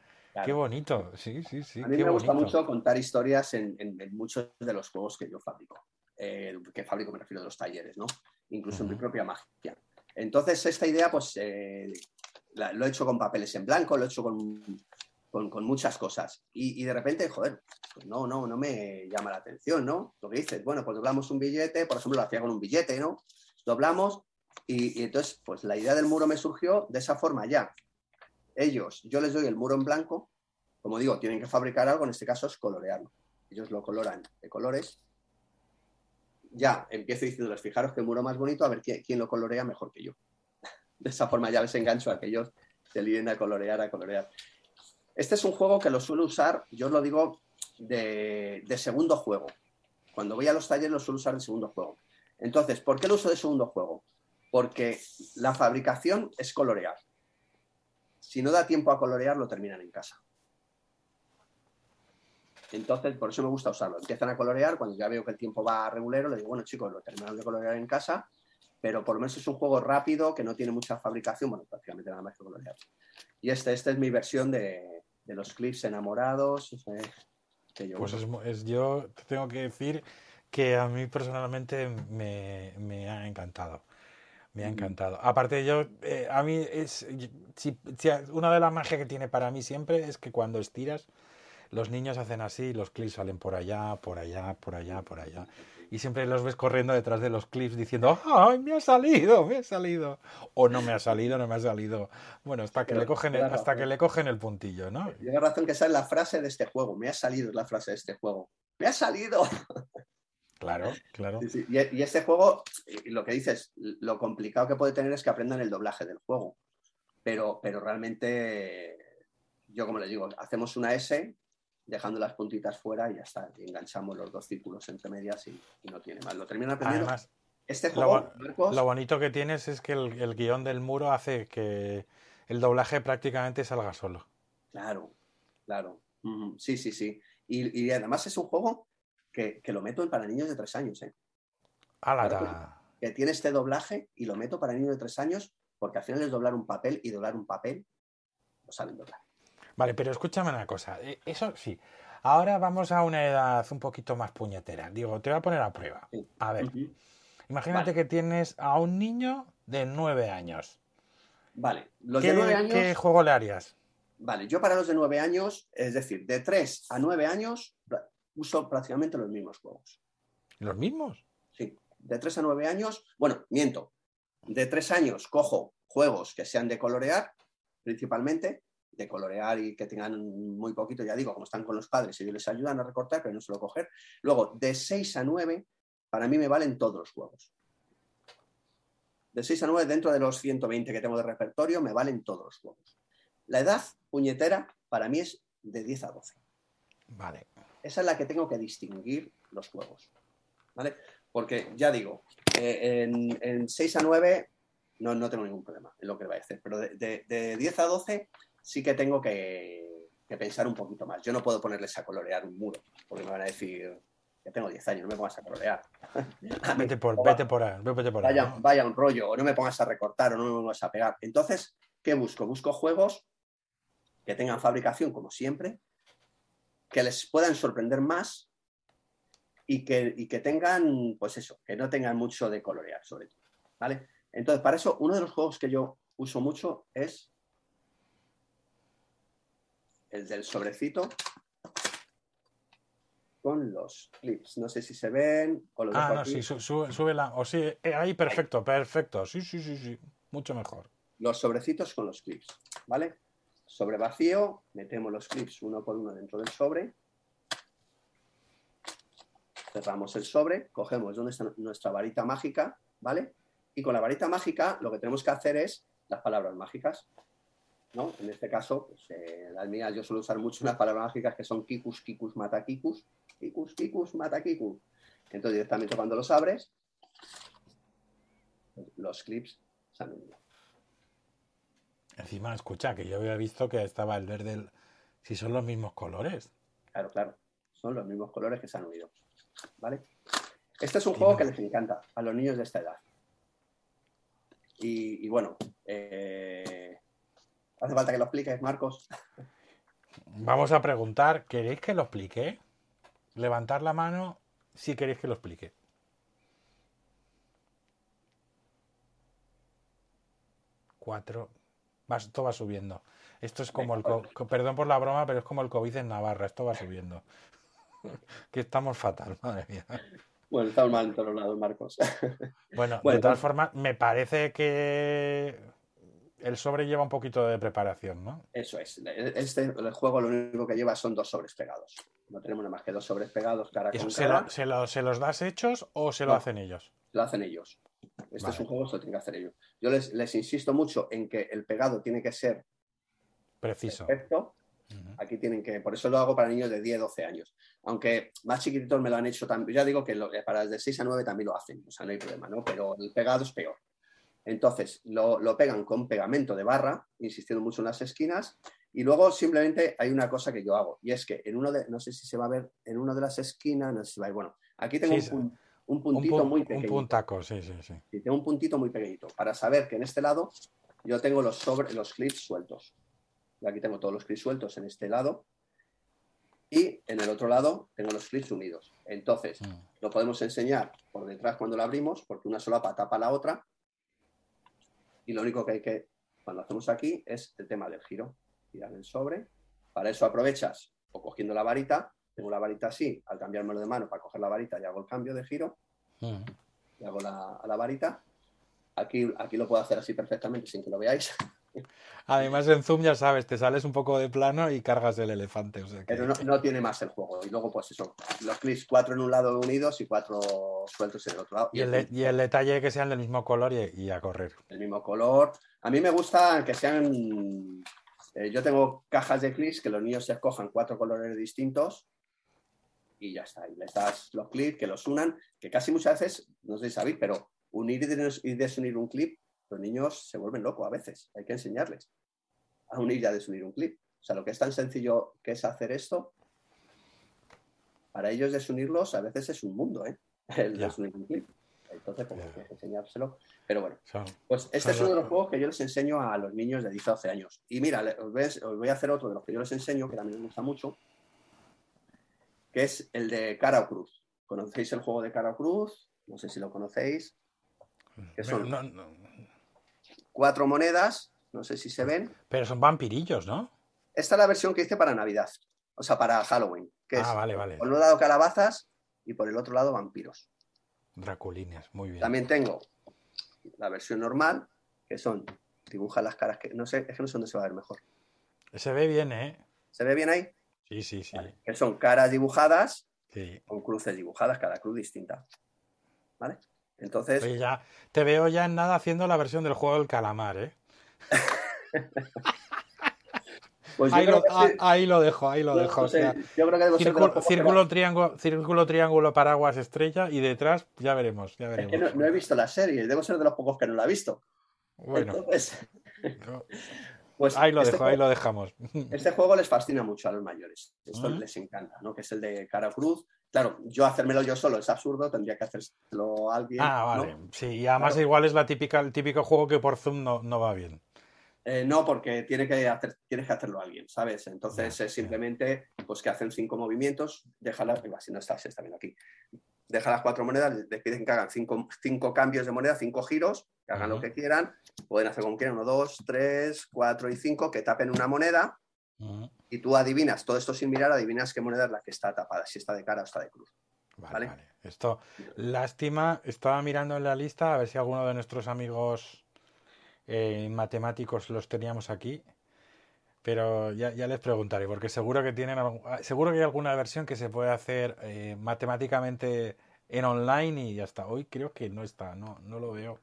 Qué bonito. Sí, sí, sí. A mí me gusta mucho contar historias en, muchos de los juegos que yo fabrico. Eh, que fabrico me refiero a los talleres, ¿no? Incluso en mi propia magia. Entonces, esta idea, pues, eh, lo he hecho con papeles en blanco, lo he hecho con, con, muchas cosas. Y, de repente, joder, pues no, no, no me llama la atención, ¿no? Lo que dices, bueno, pues doblamos un billete, por ejemplo, lo hacía con un billete, ¿no? Doblamos y, entonces, pues la idea del muro me surgió de esa forma ya. Ellos, yo les doy el muro en blanco, como digo, tienen que fabricar algo, en este caso es colorearlo. Ellos lo coloran de colores. Ya empiezo diciéndoles, fijaros que el muro más bonito, a ver quién, lo colorea mejor que yo. De esa forma ya les engancho a que ellos se a colorear, a colorear. Este es un juego que lo suelo usar, yo os lo digo, de, de, segundo juego. Cuando voy a los talleres lo suelo usar de segundo juego. Entonces, ¿por qué lo uso de segundo juego? porque la fabricación es colorear. Si no da tiempo a colorear, lo terminan en casa. Entonces, por eso me gusta usarlo. Empiezan a colorear, cuando ya veo que el tiempo va a regulero, le digo, bueno, chicos, lo terminamos de colorear en casa, pero por lo menos es un juego rápido, que no tiene mucha fabricación, bueno, prácticamente nada más que colorear. Y este, esta es mi versión de, los clips enamorados. yo pues es, yo tengo que decir que a mí personalmente me ha encantado. Me ha encantado. Aparte, yo, eh, a mí es. una de las magias que tiene para mí siempre es que cuando estiras los niños hacen así, los clips salen por allá, por allá, por allá, por allá. Y siempre los ves corriendo detrás de los clips diciendo, ¡ay, me ha salido, me ha salido! O no me ha salido, no me ha salido. Bueno, hasta que, Pero le, cogen el, hasta que le cogen el puntillo, ¿no? Tienes razón que esa es la frase de este juego. Me ha salido es la frase de este juego. ¡Me ha salido! Claro, claro. Sí, sí. Y, y este juego, lo que dices, lo complicado que puede tener es que aprendan el doblaje del juego. Pero, pero realmente, yo como les digo, hacemos una S, dejando las puntitas fuera y ya está. Y enganchamos los dos círculos entre medias y, y no tiene más. Lo terminan aprendiendo. Además, este lo, juego, bo- Marcos, lo bonito que tienes es que el, el guion del muro hace que el doblaje prácticamente salga solo. Claro, claro. Sí, sí, sí. Y, y además es un juego que, que lo meto para niños de tres años, ¿eh? Que tiene este doblaje y lo meto para niños de tres años porque al final es doblar un papel y doblar un papel lo saben doblar. Vale, pero escúchame una cosa. eh, Eso sí. Ahora vamos a una edad un poquito más puñetera. Digo, te voy a poner a prueba. A ver, imagínate Vale. que tienes a un niño de nueve años. Vale, los ¿Qué, de nueve años, qué juego le harías? vale, yo para los de nueve años, es decir, de tres a nueve años, uso prácticamente los mismos juegos. ¿Los mismos? Sí, de tres a nueve años, bueno, miento, de tres años cojo juegos que sean de colorear, principalmente, de colorear y que tengan muy poquito, ya digo, como están con los padres, ellos les ayudan a recortar, pero no suelo coger. Luego, de 6 a 9, para mí me valen todos los juegos. De 6 a 9, dentro de los 120 que tengo de repertorio, me valen todos los juegos. La edad puñetera para mí es de 10 a 12. Vale. Esa es la que tengo que distinguir los juegos. ¿Vale? Porque ya digo, eh, en, en 6 a 9 no, no tengo ningún problema en lo que vaya a hacer, pero de, de- de 10 a 12 sí que tengo que, que pensar un poquito más. Yo no puedo ponerles a colorear un muro, porque me van a decir que tengo 10 años, no me pongas a colorear. Vete por, vete por ahí, vete por ahí, vaya, ¿no? vaya un rollo, o no me pongas a recortar, o no me pongas a pegar. Entonces, ¿qué busco? Busco juegos que tengan fabricación, como siempre, que les puedan sorprender más y que, y que tengan, pues eso, que no tengan mucho de colorear, sobre todo. ¿Vale? Entonces, para eso, uno de los juegos que yo uso mucho es el del sobrecito con los clips. No sé si se ven o los Ah, no, aquí. sí, su- sube, súbela. O sí, eh, ahí, perfecto, perfecto. Sí, sí, sí, sí. Mucho mejor. los sobrecitos con los clips, ¿vale? Sobre vacío, metemos los clips uno por uno dentro del sobre. Cerramos el sobre, cogemos donde está nuestra varita mágica, ¿vale? Y con la varita mágica lo que tenemos que hacer es las palabras mágicas, ¿no? En este caso, pues, eh, las mías, yo suelo usar mucho unas palabras mágicas que son kikus, kikus, mata kikus, kikus, kikus, mata kikus. Entonces directamente cuando los abres, los clips salen. Encima, escucha, que yo había visto que estaba el verde. el- Si son los mismos colores. Claro, claro. Son los mismos colores que se han unido. ¿Vale? Este es un juego que les encanta a los niños de esta edad. Y, y bueno, eh, hace falta que lo expliques, Marcos. Vamos a preguntar, ¿queréis que lo explique? Levantar la mano si queréis que lo explique. Cuatro. Esto va subiendo. Esto es como el... perdón por la broma, pero es como el COVID en Navarra. Esto va subiendo. que estamos fatal, madre mía. Bueno, estamos mal en todos lados, Marcos. Bueno, Bueno, de todas pues- formas, me parece que el sobre lleva un poquito de preparación, ¿no? Eso es. Este el juego lo único que lleva son dos sobres pegados. No tenemos nada más que dos sobres pegados cara con ¿se, cara. lo- se lo- se los das hechos o se lo No. hacen ellos? Lo hacen ellos. Este Vale. es un juego que lo tienen que hacer ellos. Yo les, les insisto mucho en que el pegado tiene que ser Preciso. perfecto. Aquí tienen que, por eso lo hago para niños de 10, 12 años. Aunque más chiquititos me lo han hecho también. Ya digo que lo- eh, para de 6 a 9 también lo hacen, o sea, no hay problema, ¿no? Pero el pegado es peor. Entonces, lo, lo pegan con pegamento de barra, insistiendo mucho en las esquinas, y luego simplemente hay una cosa que yo hago, y es que en uno de, no sé si se va a ver, en una de las esquinas, no sé si va a ir, bueno, aquí tengo Sí, un, un Un, puntito pu- muy un pequeño. puntaco, sí, sí, sí. Sí, tengo un puntito muy pequeñito para saber que en este lado yo tengo los, sobre, los clips sueltos. Y aquí tengo todos los clips sueltos en este lado. Y en el otro lado tengo los clips unidos. Entonces, Mm. lo podemos enseñar por detrás cuando lo abrimos, porque una solapa tapa la otra. Y lo único que hay que, cuando hacemos aquí, es el tema del giro. Girar el sobre. Para eso aprovechas o cogiendo la varita, tengo la varita así, al cambiármelo de mano para coger la varita y hago el cambio de giro, Mm. y hago la, a la varita. Aquí, aquí lo puedo hacer así perfectamente sin que lo veáis. Además, en Zoom ya sabes, te sales un poco de plano y cargas el elefante. O sea que- Pero no, no tiene más el juego. Y luego, pues eso, los clics, cuatro en un lado unidos y cuatro sueltos en el otro lado. y, el, y el detalle que sean del mismo color y, y a correr. el mismo color. A mí me gusta que sean. eh, yo tengo cajas de clics que los niños se escojan cuatro colores distintos y ya está. Y les das los clips que los unan, que casi muchas veces, no sé si sabéis, pero unir y desunir un clip, los niños se vuelven locos a veces. Hay que enseñarles a unir y a desunir un clip. O sea, lo que es tan sencillo que es hacer esto, para ellos desunirlos a veces es un mundo, ¿eh? El Ya. desunir un clip. Entonces, pues, hay que enseñárselo. Pero bueno, pues este es uno de los- juegos que yo les enseño a los niños de 10 a 12 años. Y mira, os voy, a, os voy a hacer otro de los que yo les enseño, que también me gusta mucho, que es el de cara o cruz. ¿Conocéis el juego de cara o cruz? No sé si lo conocéis. ¿Qué son? no- no- Cuatro monedas, no sé si se ven. pero son vampirillos, ¿no? Esta es la versión que hice para Navidad, o sea, para Halloween, que Ah, es vale, vale. por un lado calabazas y por el otro lado vampiros. Draculines, muy bien. También tengo la versión normal, que son, dibuja las caras, que no sé, es que no sé dónde se va a ver mejor. Se ve bien, ¿eh? ¿Se ve bien ahí? Sí, sí, sí. Vale. Que son caras dibujadas sí. con cruces dibujadas, cada cruz distinta. ¿Vale? Entonces, Oye, ya te veo ya en nada haciendo la versión del juego del calamar, ¿eh? pues Ahí lo, ah, sí. ahí lo dejo, ahí lo No, dejo. no o sea, yo creo que debo ser círculo, que círculo, triángulo, círculo, triángulo, paraguas, estrella y detrás ya veremos, ya no- Es veremos. que no, no he visto la serie, debo ser de los pocos que no la he visto. Bueno, Entonces, pues ahí lo este dejo, ahí lo dejamos. Este juego les fascina mucho a los mayores. Esto les encanta, ¿no? Que es el de cara cruz. Claro, yo hacérmelo yo solo es absurdo, tendría que hacérselo a alguien. Ah, ¿no? vale. Sí, y además Claro. igual es la típica, el típico juego que por Zoom no, no va bien. Eh, no, porque tiene que hacer, tienes que hacerlo alguien, ¿sabes? Entonces es simplemente pues que hacen cinco movimientos, déjala, si no está, se está viendo aquí. Deja las cuatro monedas, les piden que hagan cinco, cinco cambios de moneda, cinco giros, que hagan lo que quieran, pueden hacer como quieran, uno, dos, tres, cuatro y cinco, que tapen una moneda y tú adivinas, todo esto sin mirar, adivinas qué moneda es la que está tapada, si está de cara o está de cruz. Vale, Vale. vale. Esto, lástima, estaba mirando en la lista a ver si alguno de nuestros amigos eh, matemáticos los teníamos aquí, pero ya, ya les preguntaré, porque seguro que tienen, ah, seguro que hay alguna versión que se puede hacer eh, matemáticamente en online y ya está. Hoy creo que no está, no, no lo veo.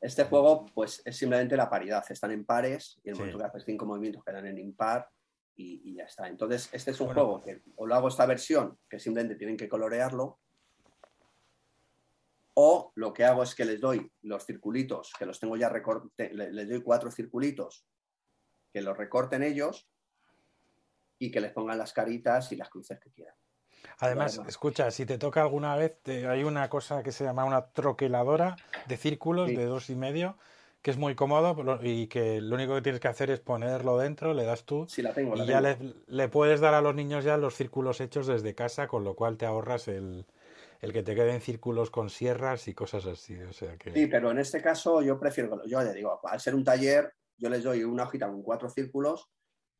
Este juego, pues, es simplemente la paridad. Están en pares y el Sí. momento que haces cinco movimientos quedan en impar y, y ya está. Entonces, este es un Bueno. juego que o lo hago esta versión, que simplemente tienen que colorearlo, o lo que hago es que les doy los circulitos, que los tengo ya recorte, le- les doy cuatro circulitos, que los recorten ellos y que les pongan las caritas y las cruces que quieran. Además, escucha, si te toca alguna vez, te- hay una cosa que se llama una troqueladora de círculos Sí. de dos y medio, que es muy cómodo y que lo único que tienes que hacer es ponerlo dentro, le das tú Sí, la tengo, la y ya le, le puedes dar a los niños ya los círculos hechos desde casa, con lo cual te ahorras el, el que te queden círculos con sierras y cosas así. O sea que Sí, pero en este caso yo prefiero, yo ya digo, al ser un taller, yo les doy una hojita con cuatro círculos,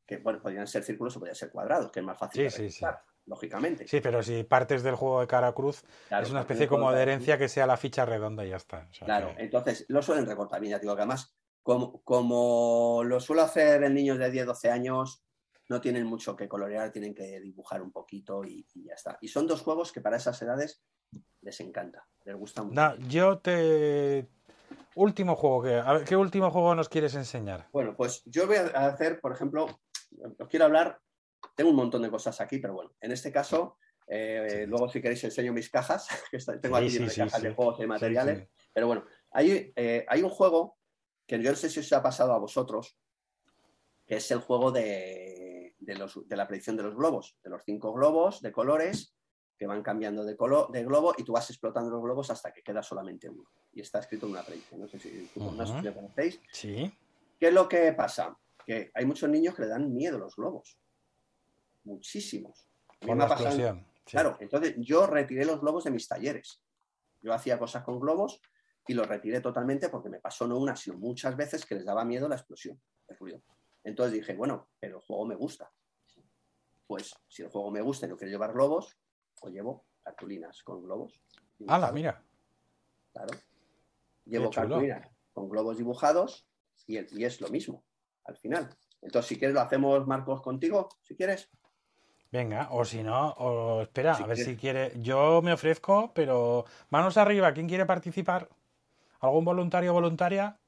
que bueno, podrían ser círculos o podrían ser cuadrados, que es más fácil Sí, de sí, sí. registrar, lógicamente. Sí, pero si partes del juego de cara cruz, Claro, es una especie como de herencia que sea la ficha redonda y ya está. O sea Claro, que- entonces lo suelen recortar bien, ya digo que además, como, como lo suelo hacer en niños de 10, 12 años, no tienen mucho que colorear, tienen que dibujar un poquito y, y ya está. Y son dos juegos que para esas edades les encanta, les gusta mucho. Yo te... Último juego que... a ver, ¿Qué último juego nos quieres enseñar? Bueno, pues yo voy a hacer, por ejemplo, os quiero hablar, tengo un montón de cosas aquí, pero bueno, en este caso, eh, Sí. luego si queréis enseño mis cajas, que tengo aquí sí, cajas de juegos y de materiales, pero bueno, hay, eh, hay un juego que yo no sé si os ha pasado a vosotros, que es el juego de, de los- de la predicción de los globos, de los cinco globos de colores que van cambiando de, color, de globo y tú vas explotando los globos hasta que queda solamente uno. Y está escrito en una predicción. No sé si, sé si Ujú. lo conocéis. Sí. ¿Qué es lo que pasa? Que hay muchos niños que le dan miedo a los globos. Muchísimos. Por la explosión. sí. Claro, entonces yo retiré los globos de mis talleres. Yo hacía cosas con globos y los retiré totalmente porque me pasó no una, sino muchas veces que les daba miedo la explosión. el ruido. Entonces dije, bueno, pero el juego me gusta. pues si el juego me gusta y no quiero llevar globos, pues llevo cartulinas con globos. ¡Hala, mira! Claro. Llevo cartulinas con globos dibujados y, el- y es lo mismo al final. Entonces, si quieres, lo hacemos, Marcos, contigo, si quieres. Venga, o si no, o espera, Si a ver quieres. si quiere. Yo me ofrezco, pero manos arriba, ¿quién quiere participar? ¿Algún voluntario o voluntaria?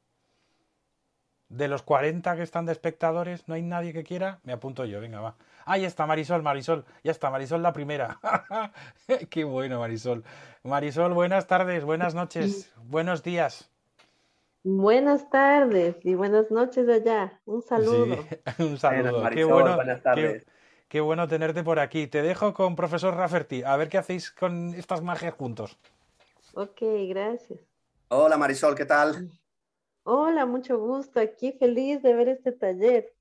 De los 40 que están de espectadores, ¿no hay nadie que quiera? Me apunto yo, venga, va. Ahí está Marisol, Marisol, ya está, Marisol la primera. Qué bueno, Marisol. Marisol, buenas tardes, buenas noches, buenos días. Buenas tardes y buenas noches allá. Un saludo. Sí, un saludo. Buenas, Qué Marisol, bueno, buenas qué- tardes. Qué bueno tenerte por aquí. Te dejo con profesor Rafferty. A ver qué hacéis con estas magias juntos. Ok, gracias. Hola, Marisol, ¿qué tal? Hola, mucho gusto. Aquí feliz de ver este taller.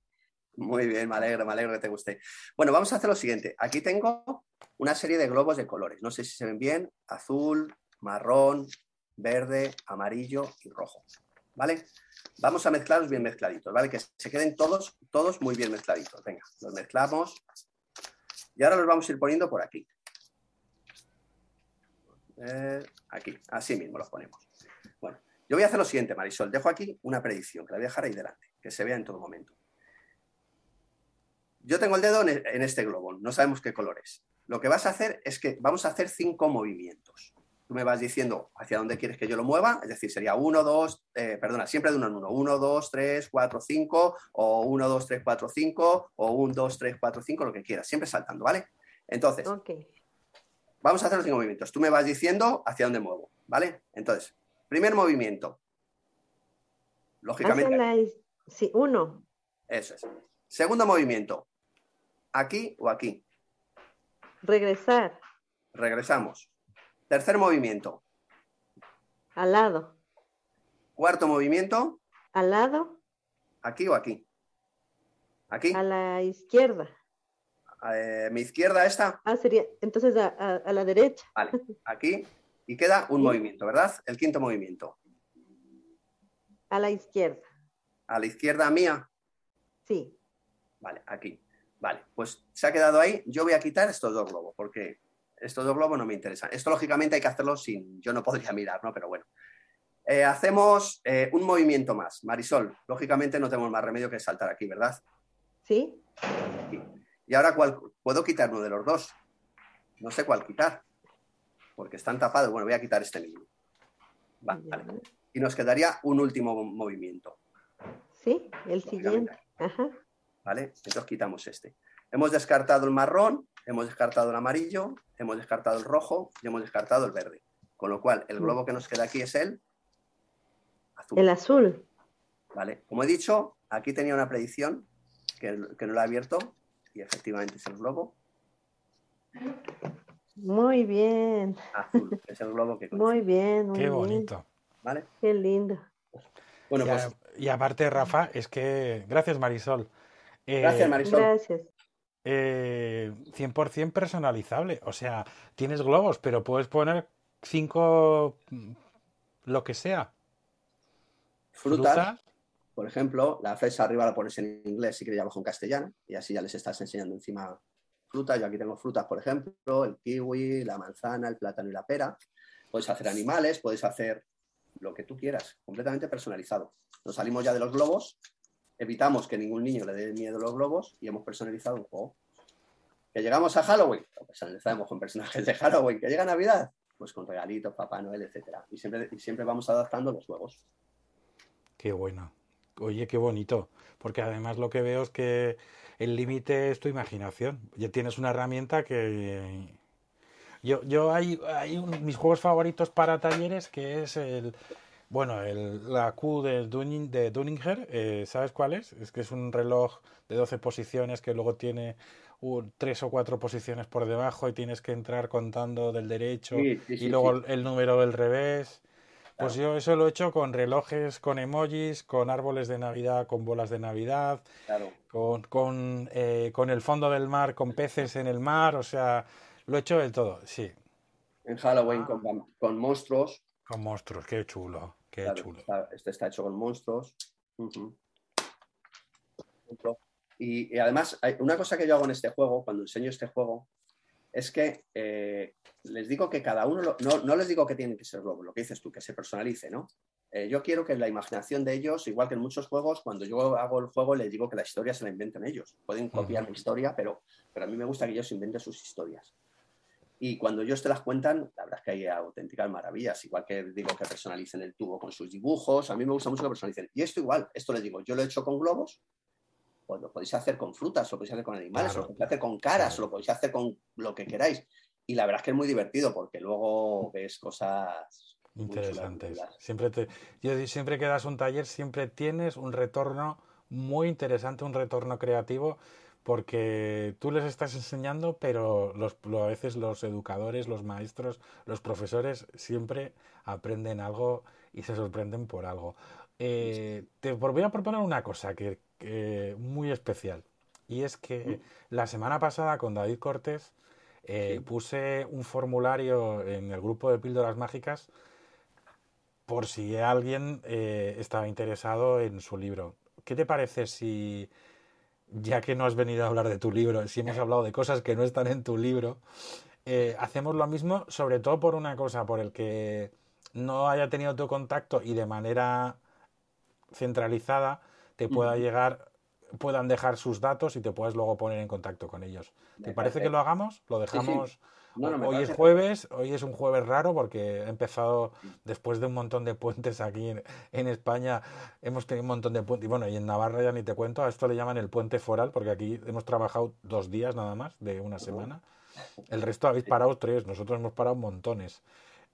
Muy bien, me alegro, me alegro que te guste. Bueno, vamos a hacer lo siguiente. Aquí tengo una serie de globos de colores. No sé si se ven bien. Azul, marrón, verde, amarillo y rojo. ¿Vale? Vamos a mezclarlos bien mezcladitos, ¿vale? Que se queden todos, todos muy bien mezcladitos. Venga, los mezclamos. Y ahora los vamos a ir poniendo por aquí. Eh, aquí, así mismo los ponemos. Yo voy a hacer lo siguiente, Marisol. Dejo aquí una predicción, que la voy a dejar ahí delante, que se vea en todo momento. Yo tengo el dedo en este globo, no sabemos qué color es. Lo que vas a hacer es que vamos a hacer cinco movimientos. Tú me vas diciendo hacia dónde quieres que yo lo mueva, es decir, sería 1, 2, perdona, siempre de uno en uno. 1, 2, 3, 4, 5, o 1, 2, 3, 4, 5, o 1, 2, 3, 4, 5, lo que quieras, siempre saltando, ¿vale? Entonces, vamos a hacer los cinco movimientos. Tú me vas diciendo hacia dónde muevo, ¿vale? Entonces, primer movimiento. Lógicamente, la Sí, uno. eso es. Segundo movimiento. Aquí o aquí. Regresar. Regresamos. Tercer movimiento. Al lado. Cuarto movimiento. Al lado. Aquí o aquí. Aquí. A la izquierda. Eh, mi izquierda esta. Ah, sería entonces a, a- a la derecha. Vale. Aquí. Y queda un Sí. movimiento, ¿verdad? El quinto movimiento. A la izquierda. A la izquierda mía. Sí. Vale, aquí. Vale, pues se ha quedado ahí. Yo voy a quitar estos dos globos porque estos dos globos no me interesan. Esto lógicamente hay que hacerlo sin... Yo no podría mirar, ¿no? Pero bueno. Eh, hacemos eh, un movimiento más. Marisol, lógicamente no tenemos más remedio que saltar aquí, ¿verdad? Sí. Aquí. Y ahora, ¿cuál? ¿puedo quitar uno de los dos? No sé cuál quitar. Porque están tapados. Bueno, voy a quitar este mismo. Vale. Y nos quedaría un último movimiento. Sí, el siguiente. Ajá. ¿vale? Entonces quitamos este. Hemos descartado el marrón, hemos descartado el amarillo, hemos descartado el rojo y hemos descartado el verde. Con lo cual, el globo que nos queda aquí es el azul, El azul. ¿vale? Como he dicho, aquí tenía una predicción que, que no la he abierto y efectivamente es el globo Muy bien. azul, es el globo que Muy bien. Muy Qué bien. bonito. ¿vale? Qué lindo. Bueno, y, pues a- y aparte, Rafa, es que. Gracias, Marisol. Eh, gracias, Marisol. Gracias. eh, 100% personalizable. O sea, tienes globos, pero puedes poner cinco. mm, lo que sea. Frutas, por ejemplo, la fresa arriba la pones en inglés si quieres abajo en castellano y así ya les estás enseñando encima frutas. Yo aquí tengo frutas, por ejemplo, el kiwi, la manzana, el plátano y la pera. Puedes hacer animales, puedes hacer lo que tú quieras, completamente personalizado. Nos salimos ya de los globos, evitamos que ningún niño le dé miedo a los globos y hemos personalizado un juego. Que llegamos a Halloween, lo personalizamos con personajes de Halloween. Que llega Navidad, pues con regalitos, Papá Noel, etcétera. Y siempre, y siempre vamos adaptando los juegos. Qué bueno. Oye, qué bonito. Porque además lo que veo es que el límite es tu imaginación. Ya tienes una herramienta que. Yo, yo hay, hay un- mis juegos favoritos para talleres que es el. Bueno, el, la Q de, Dunning, de Dunninger, eh, ¿sabes cuál es? Es que es un reloj de 12 posiciones que luego tiene tres o cuatro posiciones por debajo y tienes que entrar contando del derecho Sí, sí, y sí, luego el número del revés. Pues Claro. yo eso lo he hecho con relojes, con emojis, con árboles de Navidad, con bolas de Navidad, Claro. con, con, eh, con el fondo del mar, con peces en el mar, o sea, lo he hecho del todo, sí, En Halloween con, vam- con monstruos. con monstruos, qué chulo, qué Claro, chulo. está- este está hecho con monstruos. Y, y además, hay una cosa que yo hago en este juego, cuando enseño este juego, es que eh, les digo que cada uno, lo- no, no les digo que tienen que ser globos, lo que dices tú, que se personalice, ¿no? Eh, yo quiero que la imaginación de ellos, igual que en muchos juegos, cuando yo hago el juego les digo que la historia se la inventen ellos. Pueden copiar mi historia, pero, pero a mí me gusta que ellos inventen sus historias. Y cuando ellos te las cuentan, la verdad es que hay auténticas maravillas. Igual que digo que personalicen el tubo con sus dibujos, a mí me gusta mucho que personalicen. Y esto igual, esto les digo, yo lo he hecho con globos, pues lo podéis hacer con frutas, lo podéis hacer con animales, Claro. lo podéis hacer con caras, Claro. lo podéis hacer con lo que queráis. Y la verdad es que es muy divertido porque luego ves cosas chulas, Interesantes. chulas. Siempre te, yo siempre que das un taller, siempre tienes un retorno muy interesante, un retorno creativo, porque tú les estás enseñando, pero los, lo- a veces los educadores, los maestros, los profesores siempre aprenden algo y se sorprenden por algo. Eh, te voy a proponer una cosa que, que muy especial, y es que la semana pasada con David Cortés eh, Sí. puse un formulario en el grupo de píldoras mágicas por si alguien eh, estaba interesado en su libro. ¿Qué te parece si, ya que no has venido a hablar de tu libro, si hemos hablado de cosas que no están en tu libro, eh, hacemos lo mismo, sobre todo por una cosa, por el que no haya tenido tu contacto y de manera centralizada te pueda llegar, puedan dejar sus datos y te puedas luego poner en contacto con ellos. ¿Te Me parece parece- que lo hagamos? ¿Lo sí. dejamos? No, no, hoy es jueves, hoy es un jueves raro porque he empezado después de un montón de puentes aquí en, en España, hemos tenido un montón de puentes, y bueno, y en Navarra ya ni te cuento, a esto le llaman el puente foral porque aquí hemos trabajado dos días nada más de una semana. El resto habéis parado tres, nosotros hemos parado montones.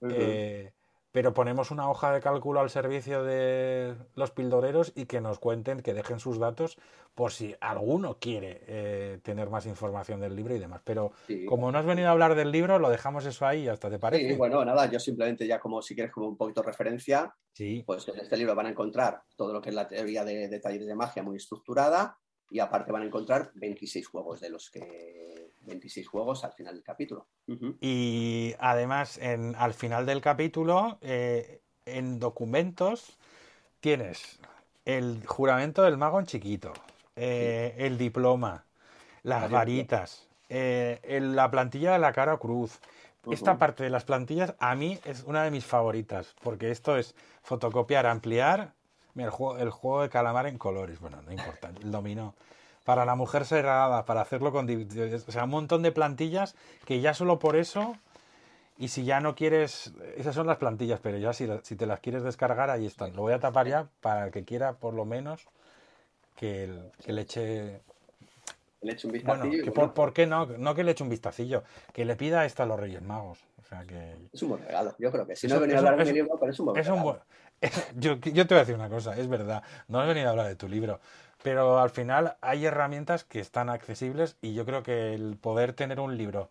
Ujú. Eh, pero ponemos una hoja de cálculo al servicio de los pildoreros y que nos cuenten, que dejen sus datos por si alguno quiere eh, tener más información del libro y demás. Pero Sí. como no has venido a hablar del libro, lo dejamos eso ahí y hasta te parece. Sí, bueno, nada, yo simplemente ya como si quieres como un poquito de referencia, Sí, pues en este libro van a encontrar todo lo que es la teoría de, de talleres de magia muy estructurada y aparte van a encontrar 26 juegos de los que 26 juegos al final del capítulo. Y además, en, al final del capítulo, eh, en documentos, tienes el juramento del mago en chiquito, eh, el diploma, las varitas, eh, el- la plantilla de la cara cruz. Esta parte de las plantillas a mí es una de mis favoritas, porque esto es fotocopiar, ampliar, mira, el juego, el juego de calamar en colores, bueno, no importa, el dominó. Para la mujer cerrada, para hacerlo con... O sea, un montón de plantillas que ya solo por eso, y si ya no quieres... Esas son las plantillas, pero ya si, si te las quieres descargar, ahí están. Lo voy a tapar ya para el que quiera, por lo menos, que, el- que le eche... Le echo un vistacillo que por, ¿por qué no? No que le eche un vistacillo, que le pida esto a los Reyes Magos. O sea, que... es un buen regalo. Yo creo que si no he venido a hablar de mi libro, pero es un buen un regalo. yo, yo te voy a decir una cosa, es verdad, no he venido a hablar de tu libro, pero al final hay herramientas que están accesibles y yo creo que el poder tener un libro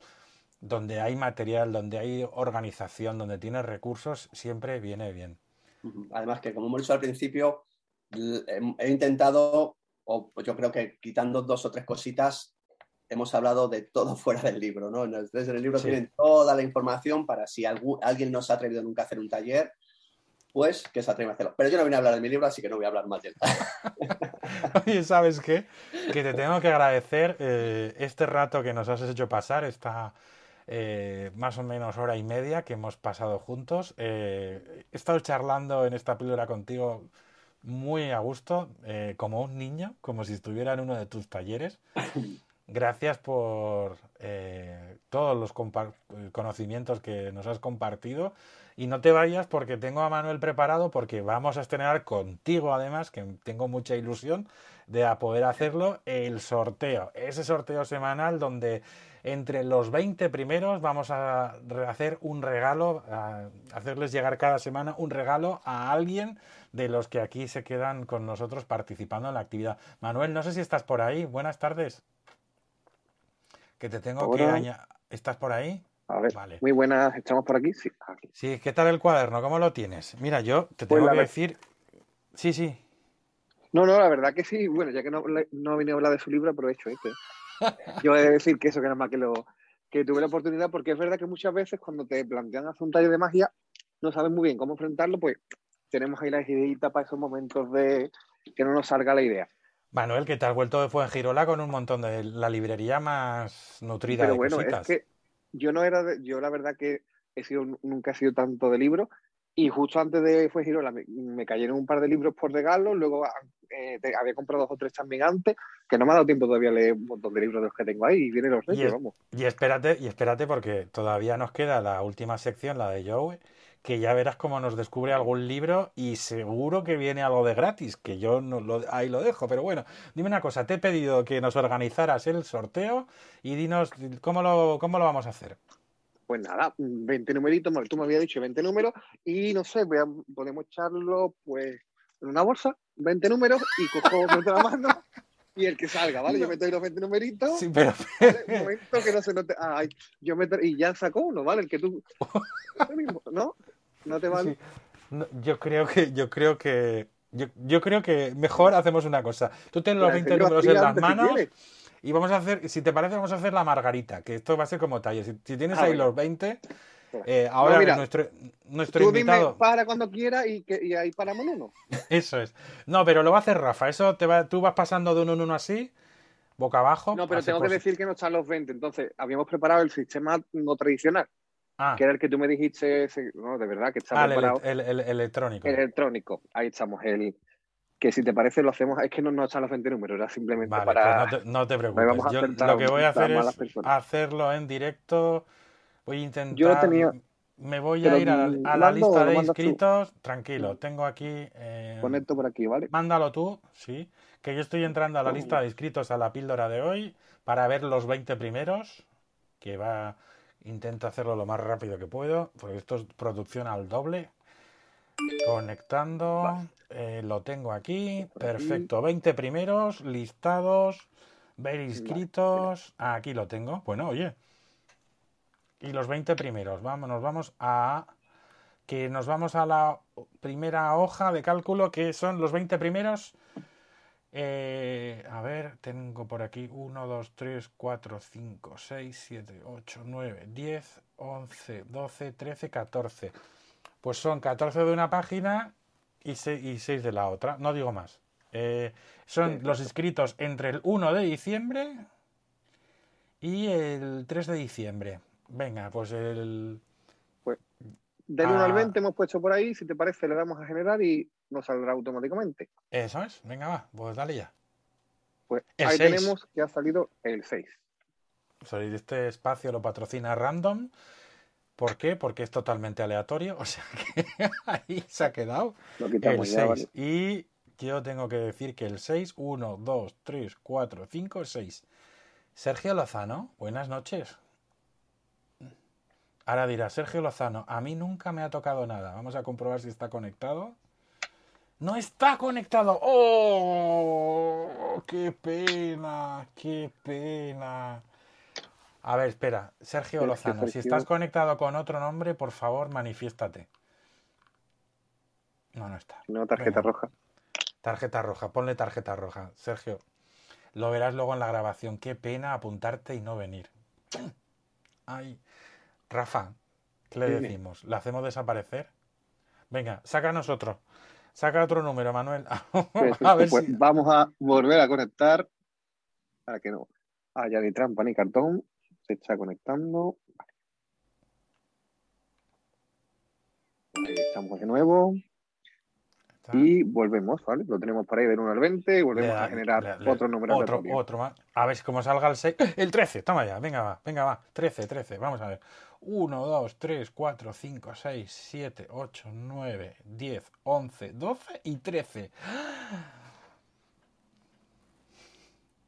donde hay material, donde hay organización, donde tienes recursos, siempre viene bien. Además que, como hemos dicho al principio, he, intentado, o yo creo que quitando dos o tres cositas, hemos hablado de todo fuera del libro, ¿no? En el libro Sí. tienen toda la información para si alguien no se ha atrevido nunca a hacer un taller, pues que se atreva a hacerlo. Pero yo no vine a hablar de mi libro, así que no voy a hablar más de él. Oye, ¿sabes qué? Que te tengo que agradecer eh, este rato que nos has hecho pasar, esta eh, más o menos hora y media que hemos pasado juntos. Eh, he estado charlando en esta píldora contigo muy a gusto, eh, como un niño, como si estuviera en uno de tus talleres. Gracias por eh, todos los compa- conocimientos que nos has compartido. Y no te vayas porque tengo a Manuel preparado porque vamos a estrenar contigo además, que tengo mucha ilusión de a poder hacerlo, el sorteo. Ese sorteo semanal donde entre los 20 primeros vamos a hacer un regalo, a hacerles llegar cada semana un regalo a alguien de los que aquí se quedan con nosotros participando en la actividad. Manuel, no sé si estás por ahí. Buenas tardes. Que te tengo que añadir. ¿Estás por ahí? A ver, Vale. muy buenas, ¿estamos por aquí? Sí, aquí. Sí, ¿qué tal el cuaderno? ¿Cómo lo tienes? Mira, yo te Pues tengo que decir. Sí, sí. No, no, la verdad que sí. Bueno, ya que no, no he venido a hablar de su libro, aprovecho este. Yo he de decir que eso, que nada más que lo que tuve la oportunidad, porque es verdad que muchas veces cuando te plantean hacer un taller de magia, no sabes muy bien cómo enfrentarlo, pues tenemos ahí las ideitas para esos momentos de que no nos salga la idea. Manuel, que te has vuelto de Fuengirola con un montón de la librería más nutrida Pero de bueno, cositas. es que yo no era, de- yo la verdad que he sido, nunca he sido tanto de libros y justo antes de fue Girola me, me cayeron un par de libros por regalo, luego eh, te- había comprado dos o tres también antes, que no me ha dado tiempo todavía a leer un montón de libros de los que tengo ahí y vienen los Y reyes, es- vamos. Y espérate, y espérate porque todavía nos queda la última sección, la de Joe, que ya verás cómo nos descubre algún libro y seguro que viene algo de gratis, que yo no lo, ahí lo dejo. Pero bueno, dime una cosa, te he pedido que nos organizaras el sorteo y dinos cómo lo, cómo lo vamos a hacer. Pues nada, 20 numeritos, tú me habías dicho 20 números y no sé, voy a- podemos echarlo pues en una bolsa, 20 números y cojo, meto la mano y el que salga, ¿vale? Yo meto ahí los 20 numeritos. Sí, pero momento que no se note. Ay, yo meto y ya sacó uno, ¿vale? El que tú. ¿No? No te vale. Sí. No, yo creo que, yo creo que, yo, yo creo que mejor hacemos una cosa. Tú ten los La 20 enseño números en las manos y vamos a hacer, si te parece, vamos a hacer la margarita, que esto va a ser como talle. Si, si tienes Ah, ahí los 20, Espera. eh, ahora No, mira, nuestro, nuestro Tú invitado. dime para cuando quieras y, que, y ahí paramos uno. Eso es. No, pero lo va a hacer Rafa. Eso te va, tú vas pasando de uno en uno así, boca abajo. No, pero tengo que decir que no están los 20. Entonces, habíamos preparado el sistema no tradicional, Ah, que era el que tú me dijiste. ese- No, de verdad, que está ah, el, preparado. ele- el- el electrónico. El electrónico. Ahí estamos. El que si te parece lo hacemos. Es que no nos están los 20 números, era simplemente Vale, para. pues no te, no te Ahí preocupes. vamos a Yo acertar lo que voy a hacer es hacerlo en directo. Voy a intentar. Yo lo tenía- Me voy ¿Te a ir a, la- a lista de tú? inscritos. Tranquilo, tengo aquí. eh, Conecto por aquí, ¿vale? Mándalo tú, sí. Que yo estoy entrando a la lista de inscritos a la píldora de hoy para ver los 20 primeros. Que va. Intento hacerlo lo más rápido que puedo, porque esto es producción al doble. Conectando. eh, lo tengo aquí. Perfecto. 20 primeros listados. Ver inscritos. Aquí lo tengo. Bueno, oye. Y los 20 primeros. Vamos, nos vamos a. Que nos vamos a la primera hoja de cálculo, que son los 20 primeros. Eh, a ver, tengo por aquí 1, 2, 3, 4, 5, 6, 7, 8, 9, 10, 11, 12, 13, 14. Pues son 14 de una página y 6, de la otra. No digo más. Eh, son los inscritos entre el 1 de diciembre y el 3 de diciembre. Venga, pues el... Del 1 al Ah. 20 hemos puesto por ahí. Si te parece, le damos a generar y nos saldrá automáticamente. Eso es. Venga, va. Pues dale ya. Pues El ahí seis. tenemos que ha salido el 6. Soy este espacio lo patrocina Random. ¿Por qué? Porque es totalmente aleatorio. O sea que ahí se ha quedado Lo el quitamos 6. ya, ¿vale? Y yo tengo que decir que el 6, 1, 2, 3, 4, 5, 6. Sergio Lozano, buenas noches. Ahora dirá, Sergio Lozano, a mí nunca me ha tocado nada. Vamos a comprobar si está conectado. No está conectado. ¡Oh! ¡Qué pena! ¡Qué pena! A ver, espera. Sergio Lozano, si estás conectado con otro nombre, por favor, manifiéstate. No, no está. No, tarjeta Venga. roja. Tarjeta roja, ponle tarjeta roja. Sergio, lo verás luego en la grabación. Qué pena apuntarte y no venir. Ay, Rafa, ¿qué le decimos? ¿Le hacemos desaparecer? Venga, saca nosotros. Saca otro número, Manuel. Perfecto, a ver pues si. vamos a volver a conectar para que no haya ni trampa ni cartón. Se está conectando. Vale. Estamos de nuevo Está. y volvemos, ¿vale? Lo tenemos por ahí del 1 al 20 y volvemos Le a generar le- le- otro número otro, otro más. A ver si como salga el 6. El 13, toma ya, venga, va, venga, va. 13, 13, vamos a ver. 1, 2, 3, 4, 5, 6, 7, 8, 9, 10, 11, 12 y 13.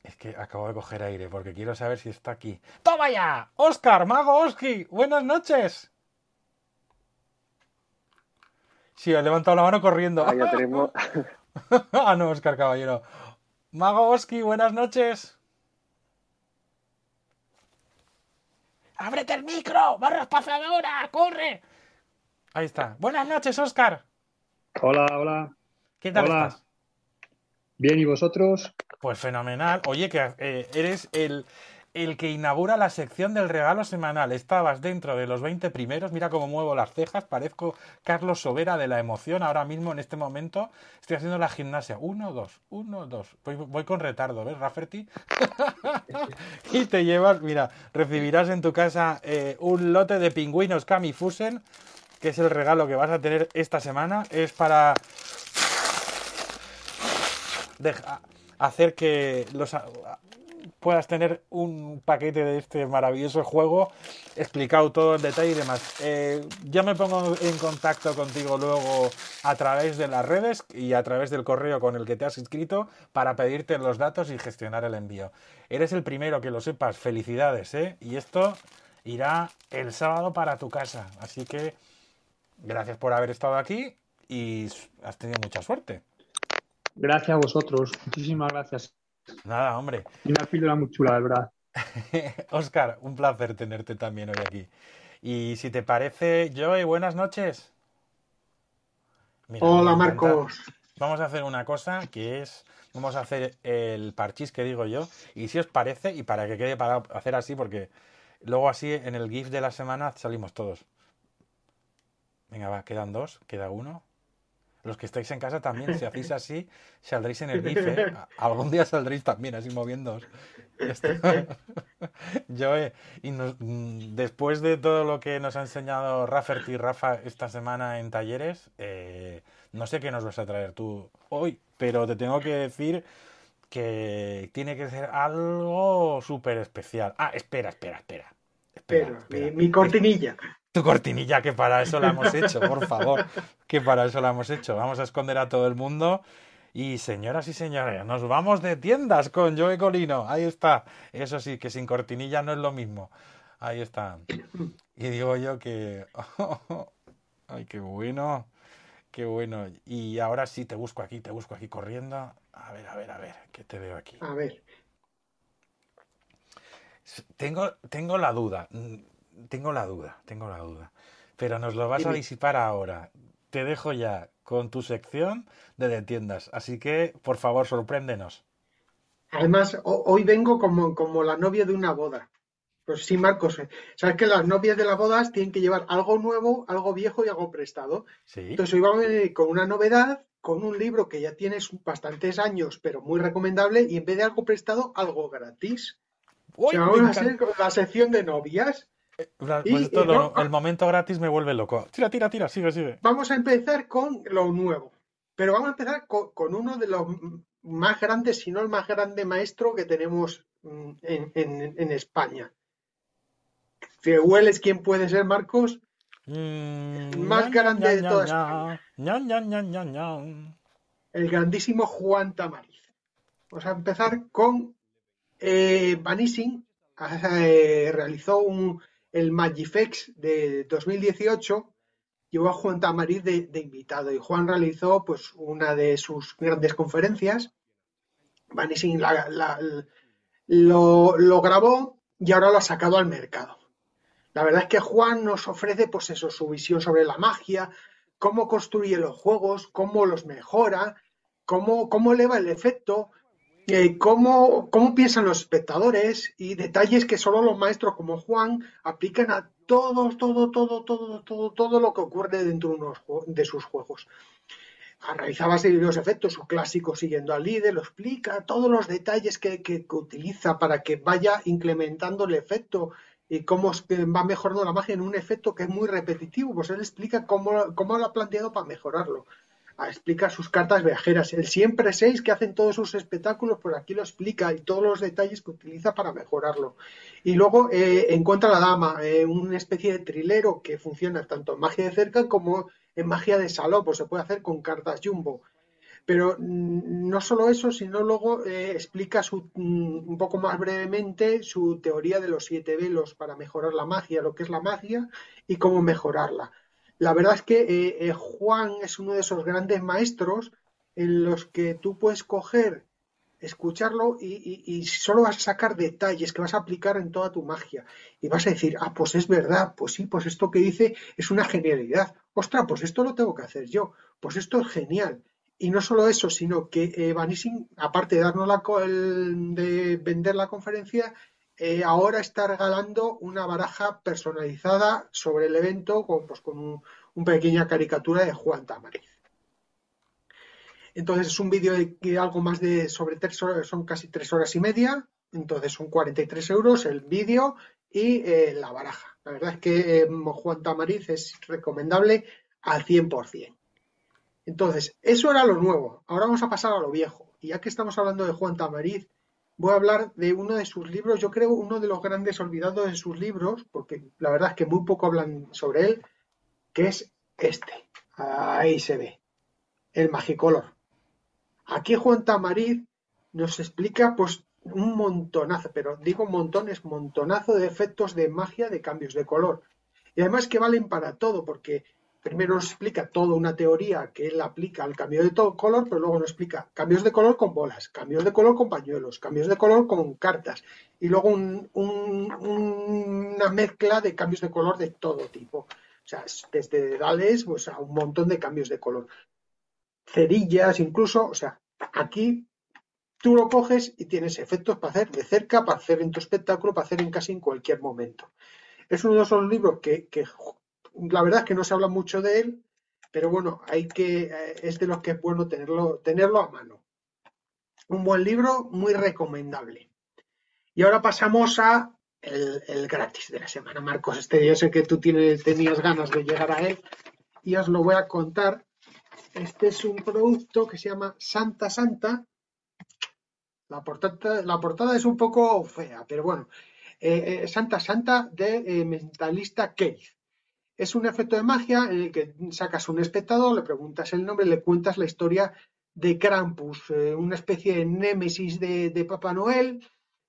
Es que acabo de coger aire porque quiero saber si está aquí. ¡Toma ya! ¡Oscar, Mago Oski! ¡Buenas noches! Sí, ha levantado la mano corriendo. Ahí ya tenemos. ah, no, Oscar Caballero. Mago Oski, buenas noches. ¡Ábrete el micro! ¡Barra pasadora! ¡Corre! Ahí está. Buenas noches, Oscar. Hola, hola. ¿Qué tal Hola. estás? Bien, ¿y vosotros? Pues fenomenal. Oye, que eh, eres el, el que inaugura la sección del regalo semanal. Estabas dentro de los 20 primeros. Mira cómo muevo las cejas. Parezco Carlos Sobera de la emoción. Ahora mismo, en este momento, estoy haciendo la gimnasia. Uno, dos, uno, dos. Voy, voy con retardo, ¿ves, Rafferty? y te llevas, mira, recibirás en tu casa eh, un lote de pingüinos Kamifusen, que es el regalo que vas a tener esta semana. Es para deja- hacer que los puedas tener un paquete de este maravilloso juego explicado todo en detalle y demás. Eh, yo me pongo en contacto contigo luego a través de las redes y a través del correo con el que te has inscrito para pedirte los datos y gestionar el envío. Eres el primero que lo sepas. Felicidades, ¿eh? Y esto irá el sábado para tu casa. Así que gracias por haber estado aquí y has tenido mucha suerte. Gracias a vosotros. Muchísimas gracias. Nada, hombre. Y una píldora muy chula, de verdad. Oscar, un placer tenerte también hoy aquí. Y si te parece, Joey, buenas noches. Mira, Hola. Marcos. Vamos a hacer una cosa que es, vamos a hacer el parchís que digo yo. Y si os parece, y para que quede para hacer así, porque luego así en el GIF de la semana salimos todos. Venga, va, quedan dos, queda uno. Los que estáis en casa también, si hacéis así, saldréis en el GIF, ¿eh? Algún día saldréis también así moviéndoos. Joe, y nos- mm, después de todo lo que nos ha enseñado Rafferty y Rafa esta semana en talleres, eh, no sé qué nos vas a traer tú hoy, pero te tengo que decir que tiene que ser algo súper especial. Ah, espera, espera, espera. Espera, Pero, espera. mi, mi cortinilla. Tu cortinilla, que para eso la hemos hecho, por favor. Que para eso la hemos hecho. Vamos a esconder a todo el mundo. Y señoras y señores, nos vamos de tiendas con Joe Colino. Ahí está. Eso sí, que sin cortinilla no es lo mismo. Ahí está. Y digo yo que... Ay, qué bueno. Qué bueno. Y ahora sí, te busco aquí, te busco aquí corriendo. A ver, a ver, a ver, que te veo aquí. A ver, Tengo, tengo la duda, tengo la duda, tengo la duda. Pero nos lo vas a disipar ahora. Te dejo ya con tu sección de de tiendas. Así que, por favor, sorpréndenos. además, ho- hoy vengo como, como la novia de una boda. Pues sí, Marcos, eh, sabes que las novias de las bodas tienen que llevar algo nuevo, algo viejo y algo prestado. Sí. Entonces hoy vamos a venir con una novedad, con un libro que ya tienes bastantes años, pero muy recomendable, y en vez de algo prestado, algo gratis. O ¡Uy, sea, me vamos a hacer la sección de novias. Pues Y- esto y lo- no- el momento gratis me vuelve loco. Tira, tira, tira, sigue, sigue. Vamos a empezar con lo nuevo, pero vamos a empezar co- con, uno de los más grandes, si no el más grande maestro que tenemos mm, en, en- en España. ¿Te hueles quién puede ser, Marcos? Mm, más ña, grande ña, de ña, toda ña. Ña, ña, ña, ña, ña. El grandísimo Juan Tamariz. Vamos a empezar con eh, Vanishing. eh, realizó un, el Magifex de 2018. Llevó a Juan Tamariz de, invitado y Juan realizó pues una de sus grandes conferencias. Vanishing la- la- lo, lo grabó y ahora lo ha sacado al mercado. La verdad es que Juan nos ofrece, pues eso, su visión sobre la magia, cómo construye los juegos, cómo los mejora, cómo, cómo eleva el efecto, cómo, cómo piensan los espectadores y detalles que solo los maestros como Juan aplican a todo, todo, todo, todo, todo, todo lo que ocurre dentro de, unos de sus juegos. Realizaba los efectos, su clásico siguiendo al líder, lo explica, todos los detalles que, que- utiliza para que vaya incrementando el efecto y cómo va mejorando la magia en un efecto que es muy repetitivo. Pues él explica cómo, cómo lo ha planteado para mejorarlo. Explica sus cartas viajeras. El siempre seis que hacen todos sus espectáculos, por aquí lo explica y todos los detalles que utiliza para mejorarlo. Y luego eh, encuentra la dama, eh, una especie de trilero que funciona tanto en magia de cerca como en magia de salón, pues se puede hacer con cartas jumbo. Pero mm, no solo eso, sino luego eh, explica su, mm, un poco más brevemente su teoría de los siete velos para mejorar la magia, lo que es la magia y cómo mejorarla. La verdad es que eh, eh, Juan es uno de esos grandes maestros en los que tú puedes coger, escucharlo y, solo vas a sacar detalles que vas a aplicar en toda tu magia. Y vas a decir, ah, pues es verdad, pues sí, pues esto que dice es una genialidad. Ostras, pues esto lo tengo que hacer yo, pues esto es genial. Y no solo eso, sino que eh, Vanishing, aparte de darnos la el- de vender la conferencia, eh, ahora está regalando una baraja personalizada sobre el evento con, pues, con un- una pequeña caricatura de Juan Tamariz. Entonces es un vídeo de algo más de sobre tres horas, son casi tres horas y media, entonces son 43 euros el vídeo y eh, la baraja. La verdad es que eh, Juan Tamariz es recomendable al 100%. Entonces, eso era lo nuevo. Ahora vamos a pasar a lo viejo. Y ya que estamos hablando de Juan Tamariz, voy a hablar de uno de sus libros, yo creo uno de los grandes olvidados de sus libros, porque la verdad es que muy poco hablan sobre él, que es este. Ahí se ve. El Magicolor. Aquí Juan Tamariz nos explica pues un montonazo, pero digo montones, montonazo de efectos de magia de cambios de color. Y además que valen para todo, porque primero nos explica toda una teoría que él aplica al cambio de todo color, pero luego nos explica cambios de color con bolas, cambios de color con pañuelos, cambios de color con cartas, y luego un- un- una mezcla de cambios de color de todo tipo. O sea, desde dedales pues, a un montón de cambios de color. Cerillas, incluso, o sea, aquí tú lo coges y tienes efectos para hacer de cerca, para hacer en tu espectáculo, para hacer en casi en cualquier momento. Es uno de esos libros que la verdad es que no se habla mucho de él, pero bueno, hay que, eh, es de los que es bueno tenerlo, tenerlo a mano. Un buen libro, muy recomendable. Y ahora pasamos a el, gratis de la semana, Marcos. Este yo sé que tú tienes, tenías ganas de llegar a él y os lo voy a contar. Este es un producto que se llama Santa Santa. La portada, la portada es un poco fea, pero bueno. Eh, eh, Santa Santa de Mentalista Keith. Es un efecto de magia en el que sacas un espectador, le preguntas el nombre, le cuentas la historia de Krampus, eh, una especie de némesis de, de Papá Noel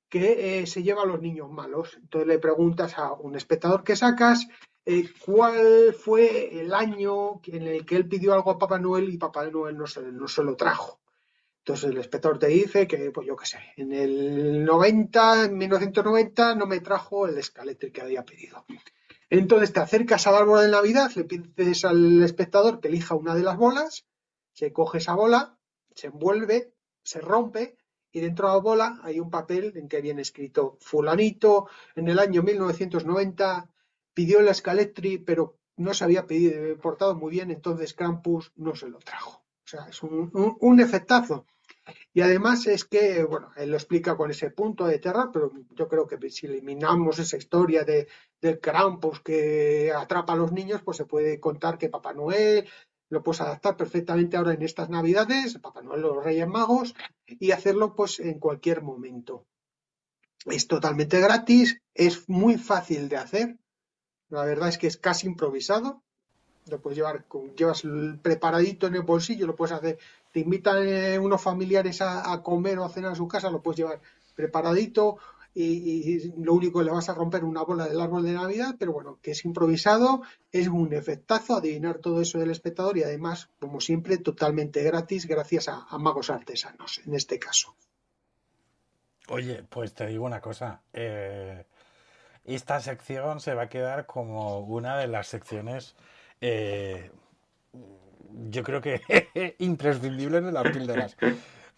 que eh, se lleva a los niños malos. Entonces le preguntas a un espectador que sacas eh, cuál fue el año en el que él pidió algo a Papá Noel y Papá Noel no se, no se lo trajo. Entonces el espectador te dice que, pues yo qué sé, en el 90, en 1990 no me trajo el escalete que había pedido. Entonces te acercas al árbol de Navidad, le pides al espectador que elija una de las bolas, se coge esa bola, se envuelve, se rompe y dentro de la bola hay un papel en que viene escrito fulanito en el año 1990 pidió el escaletri pero no se había pedido, portado muy bien, entonces Krampus no se lo trajo. O sea, es un, un, un efectazo. Y además es que, bueno, él lo explica con ese punto de terror, pero yo creo que si eliminamos esa historia de, del Krampus que atrapa a los niños, pues se puede contar que Papá Noel lo puedes adaptar perfectamente ahora en estas Navidades, Papá Noel, los Reyes Magos, y hacerlo pues en cualquier momento. Es totalmente gratis, es muy fácil de hacer, la verdad es que es casi improvisado, lo puedes llevar, con- llevas preparadito en el bolsillo, lo puedes hacer, te invitan eh, unos familiares a, comer o a cenar a su casa, lo puedes llevar preparadito y, lo único que le vas a romper una bola del árbol de Navidad, pero bueno, que es improvisado, es un efectazo adivinar todo eso del espectador y además, como siempre, totalmente gratis gracias a, a magos artesanos, en este caso. Oye, pues te digo una cosa. eh, esta sección se va a quedar como una de las secciones, eh, yo creo que imprescindibles de las píldoras.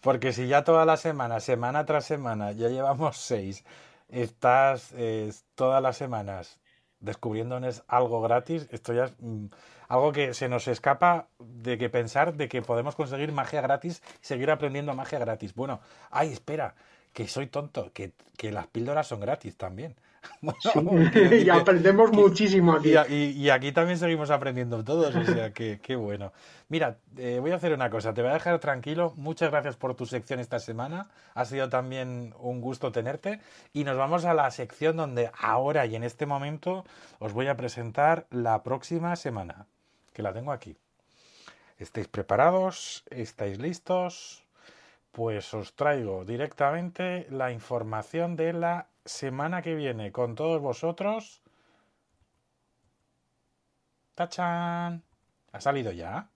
Porque si ya toda la semana, semana tras semana, ya llevamos seis, estás todas las semanas descubriéndonos algo gratis, esto ya es mm, algo que se nos escapa de que pensar de que podemos conseguir magia gratis seguir aprendiendo magia gratis. Bueno, ay, espera, que soy tonto, que, que las píldoras son gratis también. Y aprendemos muchísimo aquí. y, a- y- y aquí también seguimos aprendiendo todos, o sea, que qué bueno. Mira, eh, voy a hacer una cosa, te voy a dejar tranquilo. Muchas gracias por tu sección esta semana. Ha sido también un gusto tenerte. Y nos vamos a la sección donde ahora y en este momento os voy a presentar la próxima semana, que la tengo aquí. ¿Estáis preparados? ¿Estáis listos? Pues os traigo directamente la información de la semana que viene con todos vosotros. ¡Tachan! ¿Ha salido ya?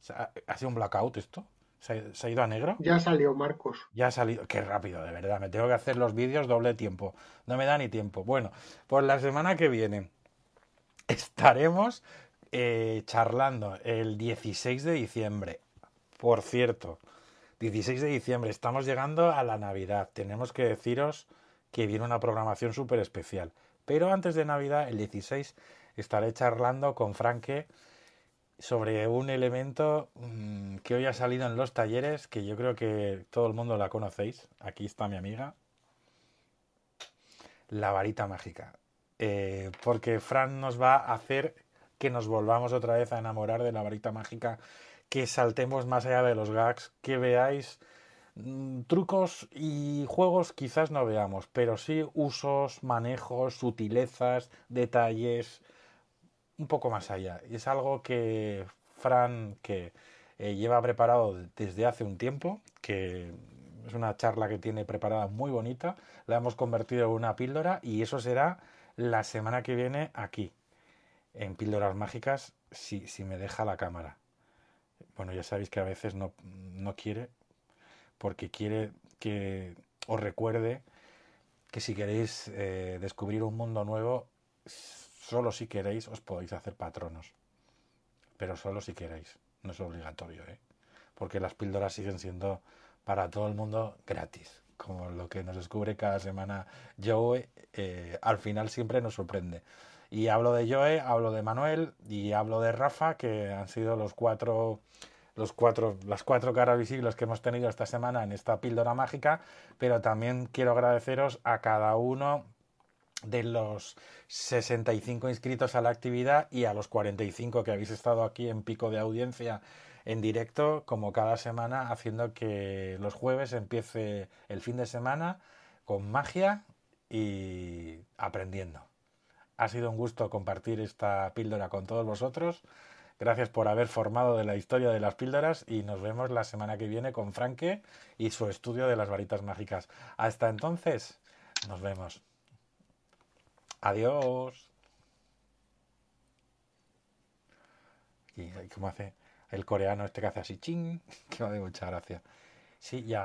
¿Se ¿Ha, sido un blackout esto? ¿Se ha, se ha ido a negro? Ya salió Marcos. Ya ha salido. Qué rápido, de verdad. Me tengo que hacer los vídeos doble tiempo. No me da ni tiempo. Bueno, pues la semana que viene estaremos eh, charlando el 16 de diciembre. Por cierto, 16 de diciembre, estamos llegando a la Navidad. Tenemos que deciros que viene una programación súper especial. Pero antes de Navidad, el 16, estaré charlando con Franke sobre un elemento mm, que hoy ha salido en los talleres, que yo creo que todo el mundo la conocéis. Aquí está mi amiga. La varita mágica. Eh, porque Fran nos va a hacer que nos volvamos otra vez a enamorar de la varita mágica, que saltemos más allá de los gags, que veáis trucos y juegos quizás no veamos, pero sí usos, manejos, sutilezas, detalles, un poco más allá. Y es algo que Fran, que eh, lleva preparado desde hace un tiempo, que es una charla que tiene preparada muy bonita, la hemos convertido en una píldora y eso será la semana que viene aquí, en Píldoras Mágicas, si, si me deja la cámara. Bueno, ya sabéis que a veces no, no quiere, porque quiere que os recuerde que si queréis eh, descubrir un mundo nuevo, solo si queréis os podéis hacer patronos. Pero solo si queréis, no es obligatorio, ¿eh? Porque las píldoras siguen siendo para todo el mundo gratis. Como lo que nos descubre cada semana Joe, eh, al final siempre nos sorprende. Y hablo de Joe, hablo de Manuel y hablo de Rafa, que han sido los cuatro, los cuatro, las cuatro caras visibles que hemos tenido esta semana en esta píldora mágica, pero también quiero agradeceros a cada uno de los 65 inscritos a la actividad y a los 45 que habéis estado aquí en pico de audiencia en directo, como cada semana, haciendo que los jueves empiece el fin de semana con magia y aprendiendo. Ha sido un gusto compartir esta píldora con todos vosotros. Gracias por haber formado de la historia de las píldoras y nos vemos la semana que viene con Franke y su estudio de las varitas mágicas. Hasta entonces, nos vemos. Adiós. Y como hace el coreano este que hace así, ching, que me da mucha gracia. Sí, ya.